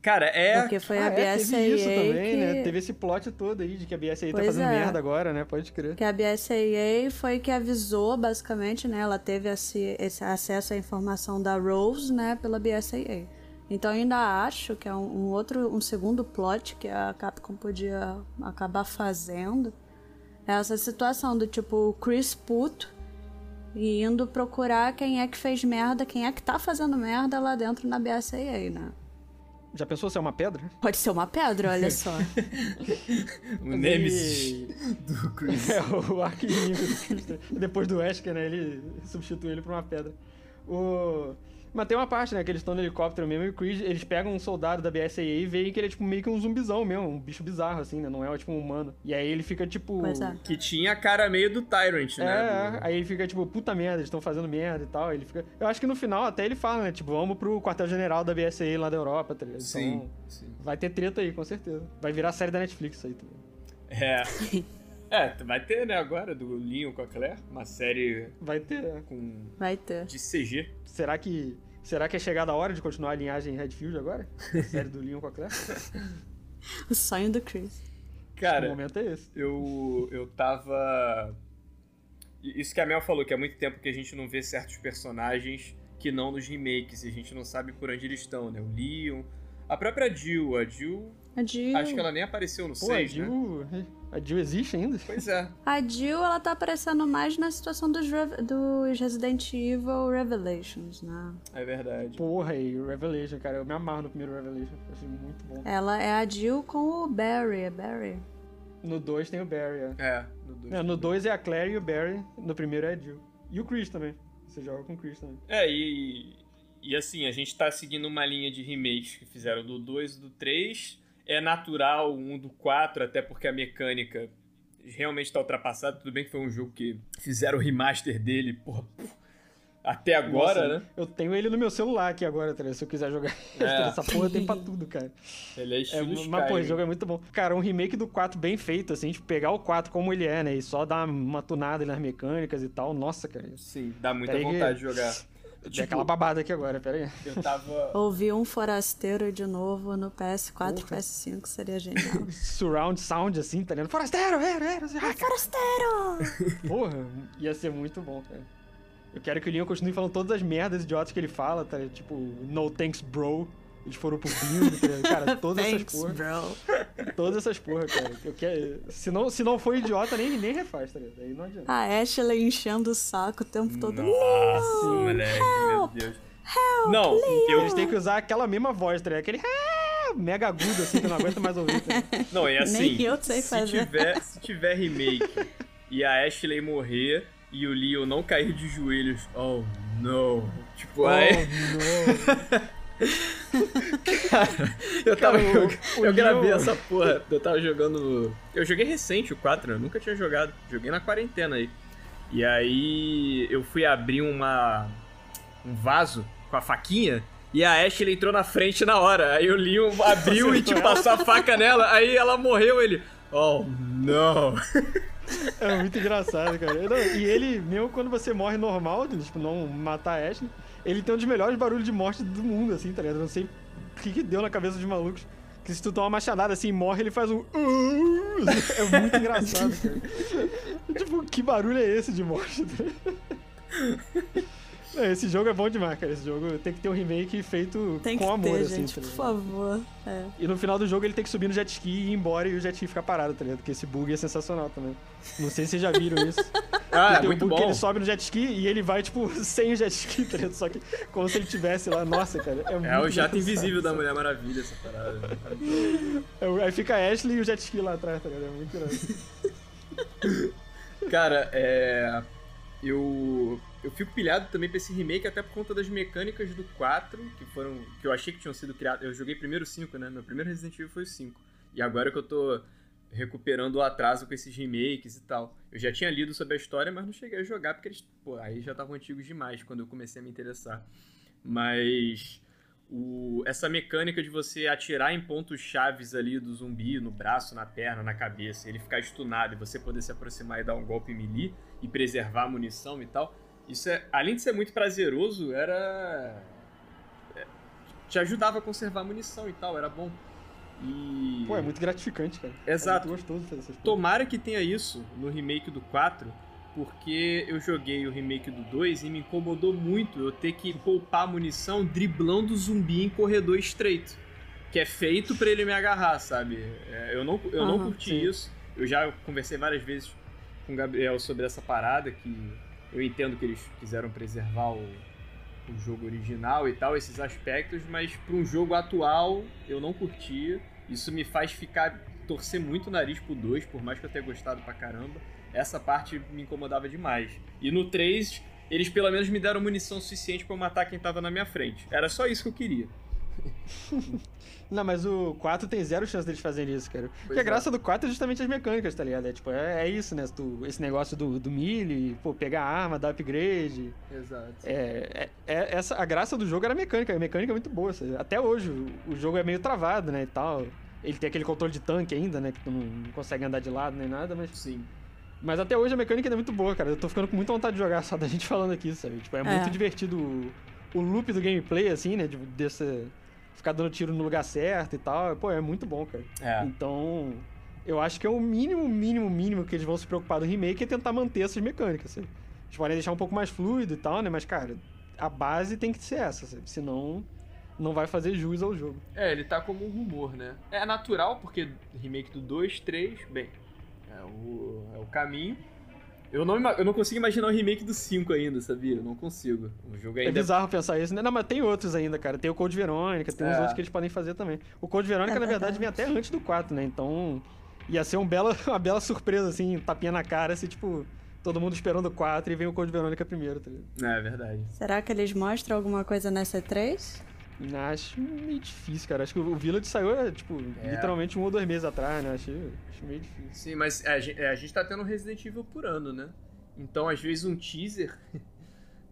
Cara, é.
Porque foi
Ah,
a
é,
BSAA
teve isso também,
que...
né? Teve esse plot todo aí de que a BSAA tá
Pois
fazendo
é.
merda agora, né? Pode crer.
Que a BSAA foi que avisou, basicamente, né? Ela teve esse, esse acesso à informação da Rose, né? Pela BSAA. Então eu ainda acho que é um, um outro, um segundo plot que a Capcom podia acabar fazendo. É essa situação do tipo o Chris puto e indo procurar quem é que fez merda, quem é que tá fazendo merda lá dentro na BSAA, né?
Já pensou se é uma pedra?
Pode ser uma pedra, olha só. *laughs*
o Nemesis *laughs* do Chris.
É, o arquinimigo do Chris. Depois do Wesker, né? Ele substitui ele por uma pedra. O... Mas tem uma parte, né? Que eles estão no helicóptero mesmo e o Chris, eles pegam um soldado da BSAA e veem que ele é tipo meio que um zumbizão mesmo, um bicho bizarro, assim, né? Não é tipo um humano. E aí ele fica tipo.
É.
Que tinha a cara meio do Tyrant, né?
é. aí ele fica tipo, puta merda, eles estão fazendo merda e tal. Ele fica. Eu acho que no final até ele fala, né? Tipo, vamos pro quartel-general da BSAA lá da Europa, tá ligado?
Sim,
Então,
sim.
vai ter treta aí, com certeza. Vai virar série da Netflix aí, tá ligado?
É. *laughs* É, vai ter, né, agora, do Leon com a Claire, uma série
Vai ter. é.
com
Vai ter.
de CG.
Será que. Será que é chegada a hora de continuar a linhagem Redfield agora? A série do Leon com a Claire? *laughs*
O sonho do Chris.
o
Cara,
momento é esse.
eu, eu tava. Isso que a Mel falou, que há muito tempo que a gente não vê certos personagens que não nos remakes, e a gente não sabe por onde eles estão, né? O Leon. A própria Jill, a Jill.
A Jill.
Acho que ela nem apareceu no
Pô, a
6, né?
A Jill existe ainda?
Pois é.
A Jill, ela tá aparecendo mais na situação dos, dos Resident Evil Revelations, né?
É verdade.
Porra, e o Revelation, cara. Eu me amarro no primeiro Revelation. Achei muito bom.
Ela é a Jill com o Barry, é Barry.
No 2 tem o Barry, é.
É, no 2.
É, no 2 é a Claire e o Barry. No primeiro é a Jill. E o Chris também. Você joga com o Chris também.
É, e, e assim, a gente tá seguindo uma linha de remakes que fizeram do 2 e do 3. É natural um do 4, até porque a mecânica realmente tá ultrapassada. Tudo bem que foi um jogo que fizeram o remaster dele, porra, até agora,
Nossa,
né?
Eu tenho ele no meu celular aqui agora, tá ligado? Se eu quiser jogar. *laughs*
É.
Essa porra tem pra tudo, cara.
Ele é
É,
estilo
mas,
Skyrim.
pô, esse jogo é muito bom. Cara, um remake do 4 bem feito, assim, tipo, pegar o 4 como ele é, né? E só dar uma tunada nas mecânicas e tal. Nossa, cara.
Sim, dá muita
Pera aí que-
vontade de jogar.
Dei
Tipo,
aquela babada aqui agora, pera aí.
eu tava... *laughs*
Ouvi um forasteiro de novo no PS4 e
Porra.
PS5 seria genial. *laughs*
Surround sound, assim, tá ligado? Forasteiro, era, era. Assim, ah, cara,
forasteiro! *laughs*
porra, ia ser muito bom, cara. Eu quero que o Leon continue falando todas as merdas idiotas que ele fala, tá ligado? Tipo, no thanks, bro. Eles foram pro bingo? Cara, *laughs* todas essas
Thanks,
porra.
bro.
Todas essas porra, cara. Eu quero... se, não, se não for idiota, nem, nem refaz, tá ligado? Aí não adianta.
A Ashley enchendo o saco o tempo todo.
Nossa, moleque, meu Deus. Não, eu,
Eles têm que usar aquela mesma voz, tá ligado? Aquele "Ah", mega agudo, assim, que eu não aguento mais ouvir, tá?
Não, é assim.
Nem eu sei
se
fazer.
Tiver, se tiver remake e a Ashley morrer e o Leon não cair de joelhos, oh não. Tipo, aí. *laughs* Cara, eu tava.
Cara, o-
eu
o
eu gravei essa porra. Eu tava jogando. Eu joguei recente o 4, eu nunca tinha jogado. Joguei na quarentena aí. E aí eu fui abrir uma. um vaso com a faquinha. E a Ashley entrou na frente na hora. Aí o Leon abriu e tipo, passou a faca nela. Aí ela morreu. Ele. Oh, não.
É muito engraçado, cara. Não, e ele, mesmo quando você morre normal, tipo, não matar a Ashley, ele tem um dos melhores barulhos de morte do mundo, assim, tá ligado? Eu não sei o que, que deu na cabeça dos malucos. Que se tu toma uma machadada assim e morre, ele faz um. É muito engraçado, cara. *laughs* tipo, que barulho é esse de morte? *laughs* É, Esse jogo é bom demais, cara. Esse jogo tem que ter um remake feito
Tem
com
que
amor,
ter,
assim,
gente,
tá
por favor. É.
E no final do jogo ele tem que subir no jet ski e ir embora e o jet ski fica parado, tá ligado? Porque esse bug é sensacional também. Não sei se vocês já viram isso. *laughs*
Ah, é
tem um
muito
bug que
bom.
ele sobe no jet ski e ele vai, tipo, *laughs* sem o jet ski, tá ligado? Só que como se ele tivesse lá. Nossa, cara. É, muito
É o jato invisível da Mulher Maravilha, essa parada. *laughs*
É, Aí fica a Ashley e o jet ski lá atrás, tá ligado? É muito engraçado.
Cara, é. Eu. Eu fico pilhado também pra esse remake, até por conta das mecânicas do 4, que foram. que eu achei que tinham sido criadas. Eu joguei primeiro o 5, né? Meu primeiro Resident Evil foi o 5. E agora que eu tô recuperando o atraso com esses remakes e tal. Eu já tinha lido sobre a história, mas não cheguei a jogar porque eles. Pô, aí já estavam antigos demais quando eu comecei a me interessar. Mas. O, essa mecânica de você atirar em pontos chaves ali do zumbi, no braço, na perna, na cabeça, ele ficar stunado e você poder se aproximar e dar um golpe melee e preservar a munição e tal. Isso é, além de ser muito prazeroso, era é, te ajudava a conservar a munição e tal, era bom. E
Pô, é muito gratificante, cara.
Exato.
É muito gostoso fazer essas coisas.
Tomara que tenha isso no remake do 4, porque eu joguei o remake do 2 e me incomodou muito eu ter que poupar munição driblando o zumbi em corredor estreito. Que é feito pra ele me agarrar, sabe? É, eu não, eu não curti
sim.
isso. Eu já conversei várias vezes com o Gabriel sobre essa parada, que eu entendo que eles quiseram preservar o, o jogo original e tal, esses aspectos, mas para um jogo atual eu não curti. Isso me faz ficar torcer muito o nariz pro 2, por mais que eu tenha gostado pra caramba. Essa parte me incomodava demais. E no 3, eles pelo menos me deram munição suficiente eu matar quem tava na minha frente. Era só isso que eu queria. *laughs*
Não, mas o 4 tem zero chance deles fazerem isso, cara. Porque a
é.
graça do 4 é justamente as mecânicas, tá ligado? É, tipo, é, é isso, né? Tu, esse negócio do, do melee, pô, pegar a arma, dar upgrade.
Exato.
É, é, é- essa, a graça do jogo era a mecânica, a mecânica é muito boa. sabe? Até hoje, o, o jogo é meio travado, né, e tal. Ele tem aquele controle de tanque ainda, né, que tu não, não consegue andar de lado nem nada, mas...
Sim.
Mas até hoje a mecânica ainda é muito boa, cara. Eu tô ficando com muita vontade de jogar só da *laughs* gente falando aqui, sabe? Tipo, é, muito divertido o, o loop do gameplay, assim, né, de, dessa... Ficar dando tiro no lugar certo e tal. Pô, é muito bom, cara.
É.
Então, eu acho que é o mínimo, mínimo, mínimo que eles vão se preocupar do remake é tentar manter essas mecânicas, sabe? Eles podem deixar um pouco mais fluido e tal, né? Mas, cara, a base tem que ser essa, sabe? Senão não vai fazer jus ao jogo.
É, ele tá como um rumor, né? É natural, porque remake do 2, 3, bem, é o, é o caminho. Eu não, eu não consigo imaginar o remake do 5 ainda, sabia? Eu não consigo. O jogo
É
ainda
bizarro pensar isso, né? Não, mas tem outros ainda, cara. Tem o Code Verônica, tem uns
É.
outros que eles podem fazer também. O Code Verônica,
É
na verdade, vem até antes do 4, né? Então, ia ser um bela, *laughs* uma bela surpresa, assim, tapinha na cara, se, tipo, todo mundo esperando o 4 e vem o Code Verônica primeiro, tá ligado?
É verdade.
Será que eles mostram alguma coisa nessa 3?
Acho meio difícil, cara. Acho que o Village saiu, é, tipo,
É.
literalmente um ou dois meses atrás, né? Acho, acho meio difícil.
Sim, mas é, a gente, é, a gente tá tendo Resident Evil por ano, né? Então, às vezes, um teaser. *laughs*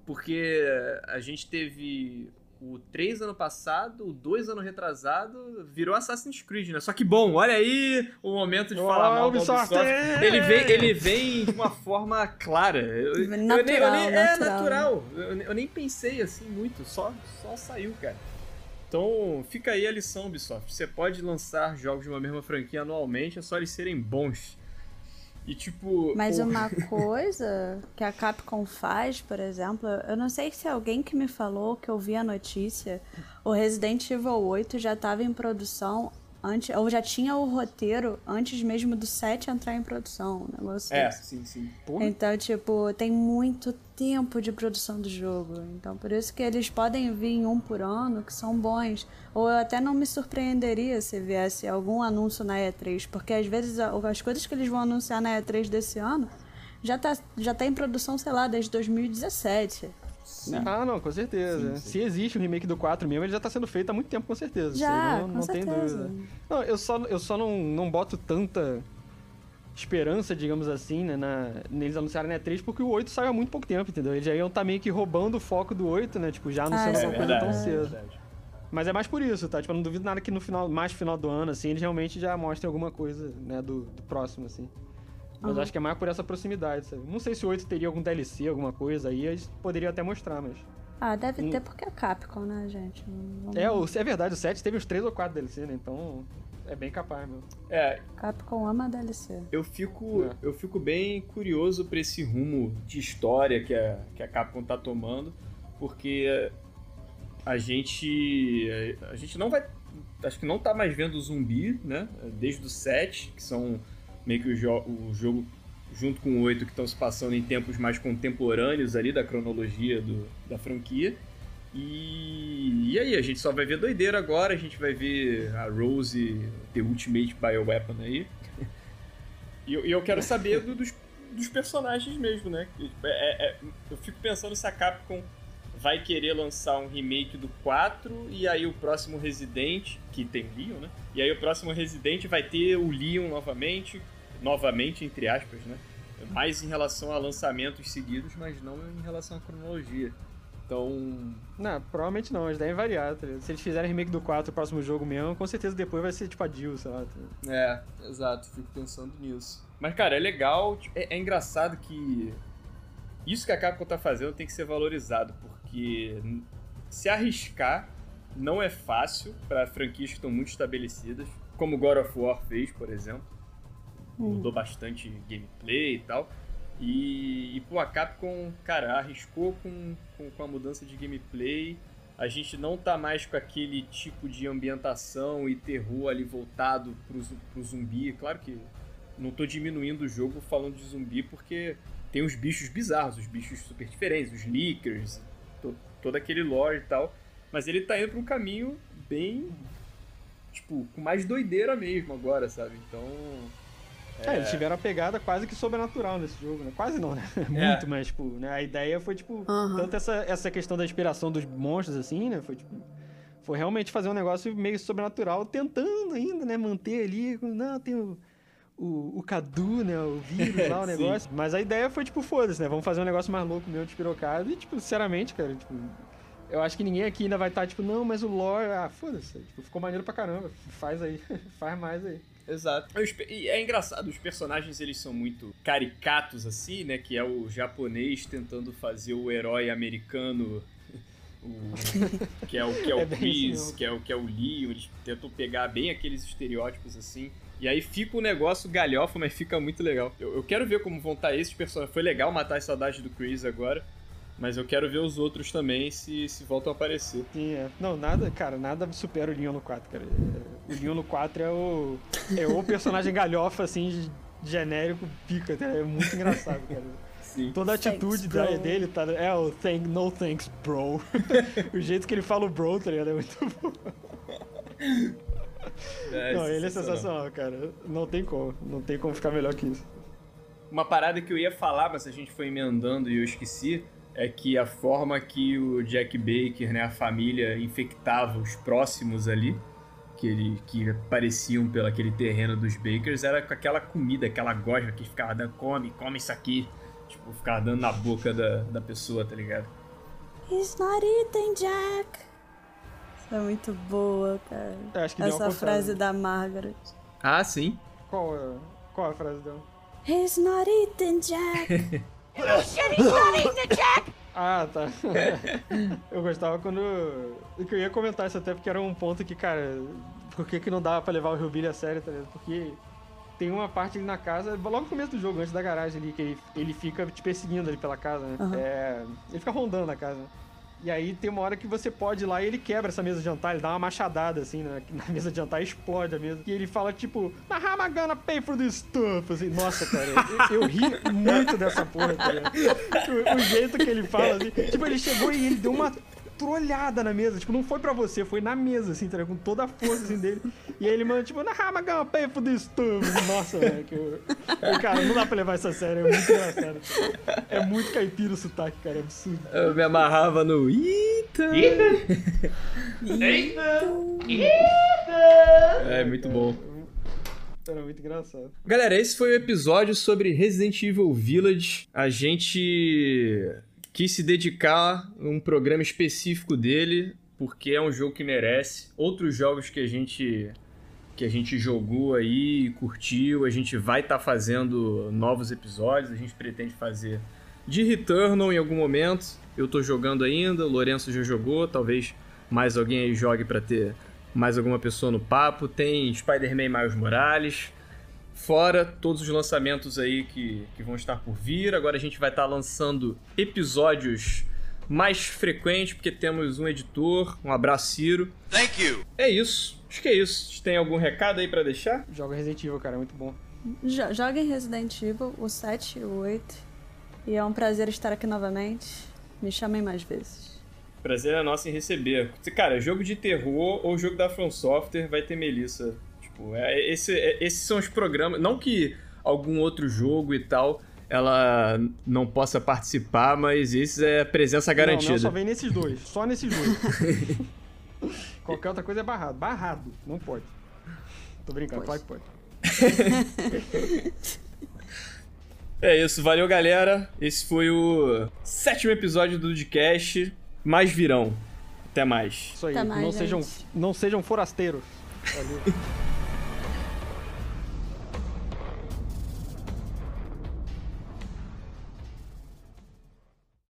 Porque a gente teve o 3 ano passado, o 2 ano retrasado, virou Assassin's Creed, né? Só que bom, olha aí o momento de
Ó,
falar mal
Ubisoft!
da Ubisoft. Ele vem, ele vem de uma forma clara. Eu, eu nem- eu
Natural,
nem- É
natural.
natural. Eu, eu nem pensei assim muito, só, só saiu, cara. Então, fica aí a lição, Ubisoft. Você pode lançar jogos de uma mesma franquia anualmente, é só eles serem bons. E tipo.
Mas
o-
uma *laughs* coisa que a Capcom faz, por exemplo, eu não sei se alguém que me falou que eu vi a notícia, o Resident Evil 8 já estava em produção antes, ou já tinha o roteiro antes mesmo do 7 entrar em produção, um negócio
É, sim, sim.
Então, tipo, tem muito tempo de produção do jogo. Então, por isso que eles podem vir um por ano, que são bons. Ou eu até não me surpreenderia se viesse algum anúncio na E3, porque às vezes as coisas que eles vão anunciar na E3 desse ano já tá, já tá em produção, sei lá, desde 2017.
Ah, não, com certeza. Se existe o remake do 4 mesmo, ele já tá sendo feito há muito tempo, com certeza.
Já,
não,
com
não tem
certeza.
dúvida. Não, eu só, eu só não, não boto tanta esperança, digamos assim, né, na, neles anunciarem na E3, porque o 8 saiu há muito pouco tempo, entendeu? Eles já iam tá meio que roubando o foco do 8, né? Tipo, já anunciando
Ah,
É
alguma coisa tão
é
cedo.
verdade.
Mas é mais por isso, tá? Tipo, eu não duvido nada que no final, mais no final do ano, assim, eles realmente já mostrem alguma coisa, né, do, do próximo, assim. Mas
Aham.
acho que é mais por essa proximidade, sabe? Não sei se o 8 teria algum DLC, alguma coisa aí, eles poderiam até mostrar, mas...
Ah, deve
Hum.
ter porque é Capcom, né, gente? Não-
É, o, é verdade, o 7 teve uns 3 ou 4 DLC, né? Então, é bem capaz, meu.
É,
Capcom ama DLC.
eu fico,
É.
eu fico bem curioso pra esse rumo de história que a, que a Capcom tá tomando, porque a gente a gente não vai acho que não tá mais vendo zumbi, né? Desde o 7, que são meio que o, jo o jogo junto com o 8 que estão se passando em tempos mais contemporâneos ali da cronologia do, da franquia. E, e aí, a gente só vai ver doideira agora, a gente vai ver a Rose, The Ultimate Bioweapon aí. E eu, eu quero saber do- dos, dos personagens mesmo, né? É- é- é- eu fico pensando se a Capcom vai querer lançar um remake do 4 e aí o próximo Resident, que tem Leon, né? E aí o próximo Resident vai ter o Leon novamente, novamente entre aspas, né? Mais em relação a lançamentos seguidos, mas não em relação à cronologia. Então,
Não, provavelmente não, eles devem variar, tá? Se eles fizerem remake do 4 o próximo jogo mesmo, com certeza depois vai ser tipo a Jill, sei lá. tá?
É, exato, fico pensando nisso. Mas, cara, é legal, tipo, é, é engraçado que isso que a Capcom tá fazendo tem que ser valorizado, porque se arriscar não é fácil para franquias que estão muito estabelecidas, como God of War fez, por exemplo. Mudou bastante gameplay e tal. E, e pô, a Capcom, cara, arriscou com, com, com a mudança de gameplay. A gente não tá mais com aquele tipo de ambientação e terror ali voltado pro, pro zumbi. Claro que não tô diminuindo o jogo falando de zumbi porque tem os bichos bizarros, os bichos super diferentes, os leakers, to, todo aquele lore e tal. Mas ele tá indo pra um caminho bem. Tipo, com mais doideira mesmo agora, sabe? Então.
É, eles tiveram a pegada quase que sobrenatural nesse jogo, né? Quase não, né? *laughs* Muito, mas, tipo, né? A ideia foi, tipo,
Aham.
tanto essa, essa questão da inspiração dos monstros, assim, né? Foi, tipo, foi realmente fazer um negócio meio sobrenatural, tentando ainda, né? Manter ali, não, tem o, o, o Cadu, né? O vírus lá, o *laughs* negócio. Mas a ideia foi, tipo, foda-se, né? Vamos fazer um negócio mais louco mesmo, despirocado. E, tipo, sinceramente, cara, tipo... Eu acho que ninguém aqui ainda vai estar, tipo, não, mas o lore, ah, foda-se. Tipo, ficou maneiro pra caramba. Faz aí. *laughs* Faz mais aí.
Exato. Pe- E é engraçado, os personagens eles são muito caricatos assim, né? Que é o japonês tentando fazer o herói americano. o- *laughs* que é o que é o
É
Chris, que é o que é o Leo, eles tentam pegar bem aqueles estereótipos assim. E aí fica o negócio galhofa, mas fica muito legal. Eu, eu quero ver como vão estar esses personagens. Foi legal matar as saudades do Chris agora, mas eu quero ver os outros também se, se voltam a aparecer.
Sim, é. Não, nada, cara, nada supera o Leon no 4, cara. É, O Leon no 4 é o. É o personagem galhofa, assim, genérico, pica, tá? É muito engraçado, cara.
Sim.
Toda a atitude
Thanks,
dele tá. É o thank, no thanks, bro. *laughs* o jeito que ele fala o bro, tá ligado? É muito bom.
É,
Não, ele é sensacional, cara. Não tem como. Não tem como ficar melhor que isso.
Uma parada que eu ia falar, mas a gente foi emendando e eu esqueci, é que a forma que o Jack Baker, né, a família, infectava os próximos ali, que, ele, que apareciam pelo aquele terreno dos Bakers, era com aquela comida, aquela gosma que ficava dando, come, come isso aqui. Tipo, ficava dando na boca da, da pessoa, tá ligado?
He's not eating, Jack. Isso é muito boa, cara.
Eu acho que
Essa frase da Margaret.
Ah, sim.
Qual, qual a frase dela?
He's not eating, Jack. *laughs*
Ah, tá. eu gostava quando. Eu ia comentar isso até porque era um ponto que, cara, por que, que não dava pra levar o Hillbilly a sério, tá ligado? Porque tem uma parte ali na casa, logo no começo do jogo, antes da garagem ali, que ele, ele fica te perseguindo ali pela casa, né?
Aham.
É, ele fica rondando na casa. E aí tem uma hora que você pode ir lá e ele quebra essa mesa de jantar, ele dá uma machadada assim na, na *laughs* mesa de jantar, explode a mesa. E ele fala tipo, "But how am I gonna pay for this stuff? Assim, nossa, cara, eu, eu ri muito dessa porra, cara. O, o jeito que ele fala, assim, tipo, ele chegou e ele deu uma trolhada na mesa, tipo, não foi pra você, foi na mesa, assim, tá ligado? com toda a força, assim, dele. E aí ele manda, tipo, am I gonna pay for this Nossa, velho, eu... eu- Cara, não dá pra levar isso a sério, é muito engraçado. É muito caipira o sotaque, cara, é absurdo.
Eu me amarrava no Eita! É, muito bom.
Era muito engraçado.
Galera, esse foi o episódio sobre Resident Evil Village. A gente quis se dedicar a um programa específico dele, porque é um jogo que merece. Outros jogos que a gente que a gente jogou aí curtiu, a gente vai estar fazendo novos episódios, a gente pretende fazer de Returnal em algum momento. Eu tô jogando ainda, o Lourenço já jogou, talvez mais alguém aí jogue pra ter mais alguma pessoa no papo. Tem Spider-Man Miles Morales. Fora todos os lançamentos aí que, que vão estar por vir. Agora a gente vai estar lançando episódios mais frequentes, porque temos um editor. Um abraço, Ciro.
Thank you.
É isso. Acho que é isso. Tem algum recado aí pra deixar?
Joga Resident Evil, cara, é muito bom.
Jo- Joguem Resident Evil, o 7 e o 8. E é um prazer estar aqui novamente. Me chamem mais vezes.
Prazer é nosso em receber. Cara, jogo de terror ou jogo da From Software vai ter Melissa. Tipo, é, esse, é- esses são os programas. Não que algum outro jogo e tal ela não possa participar, mas esse é a presença garantida.
Não, não, só vem nesses dois. Só nesses dois. *laughs* Qualquer outra coisa é barrado. Barrado. Não pode. Tô brincando, claro que pode. *laughs*
É isso, valeu galera. Esse foi o sétimo episódio do Dudcast. Mais virão. Até mais.
Isso aí.
Mais,
não, sejam, não sejam forasteiros. Valeu. *laughs*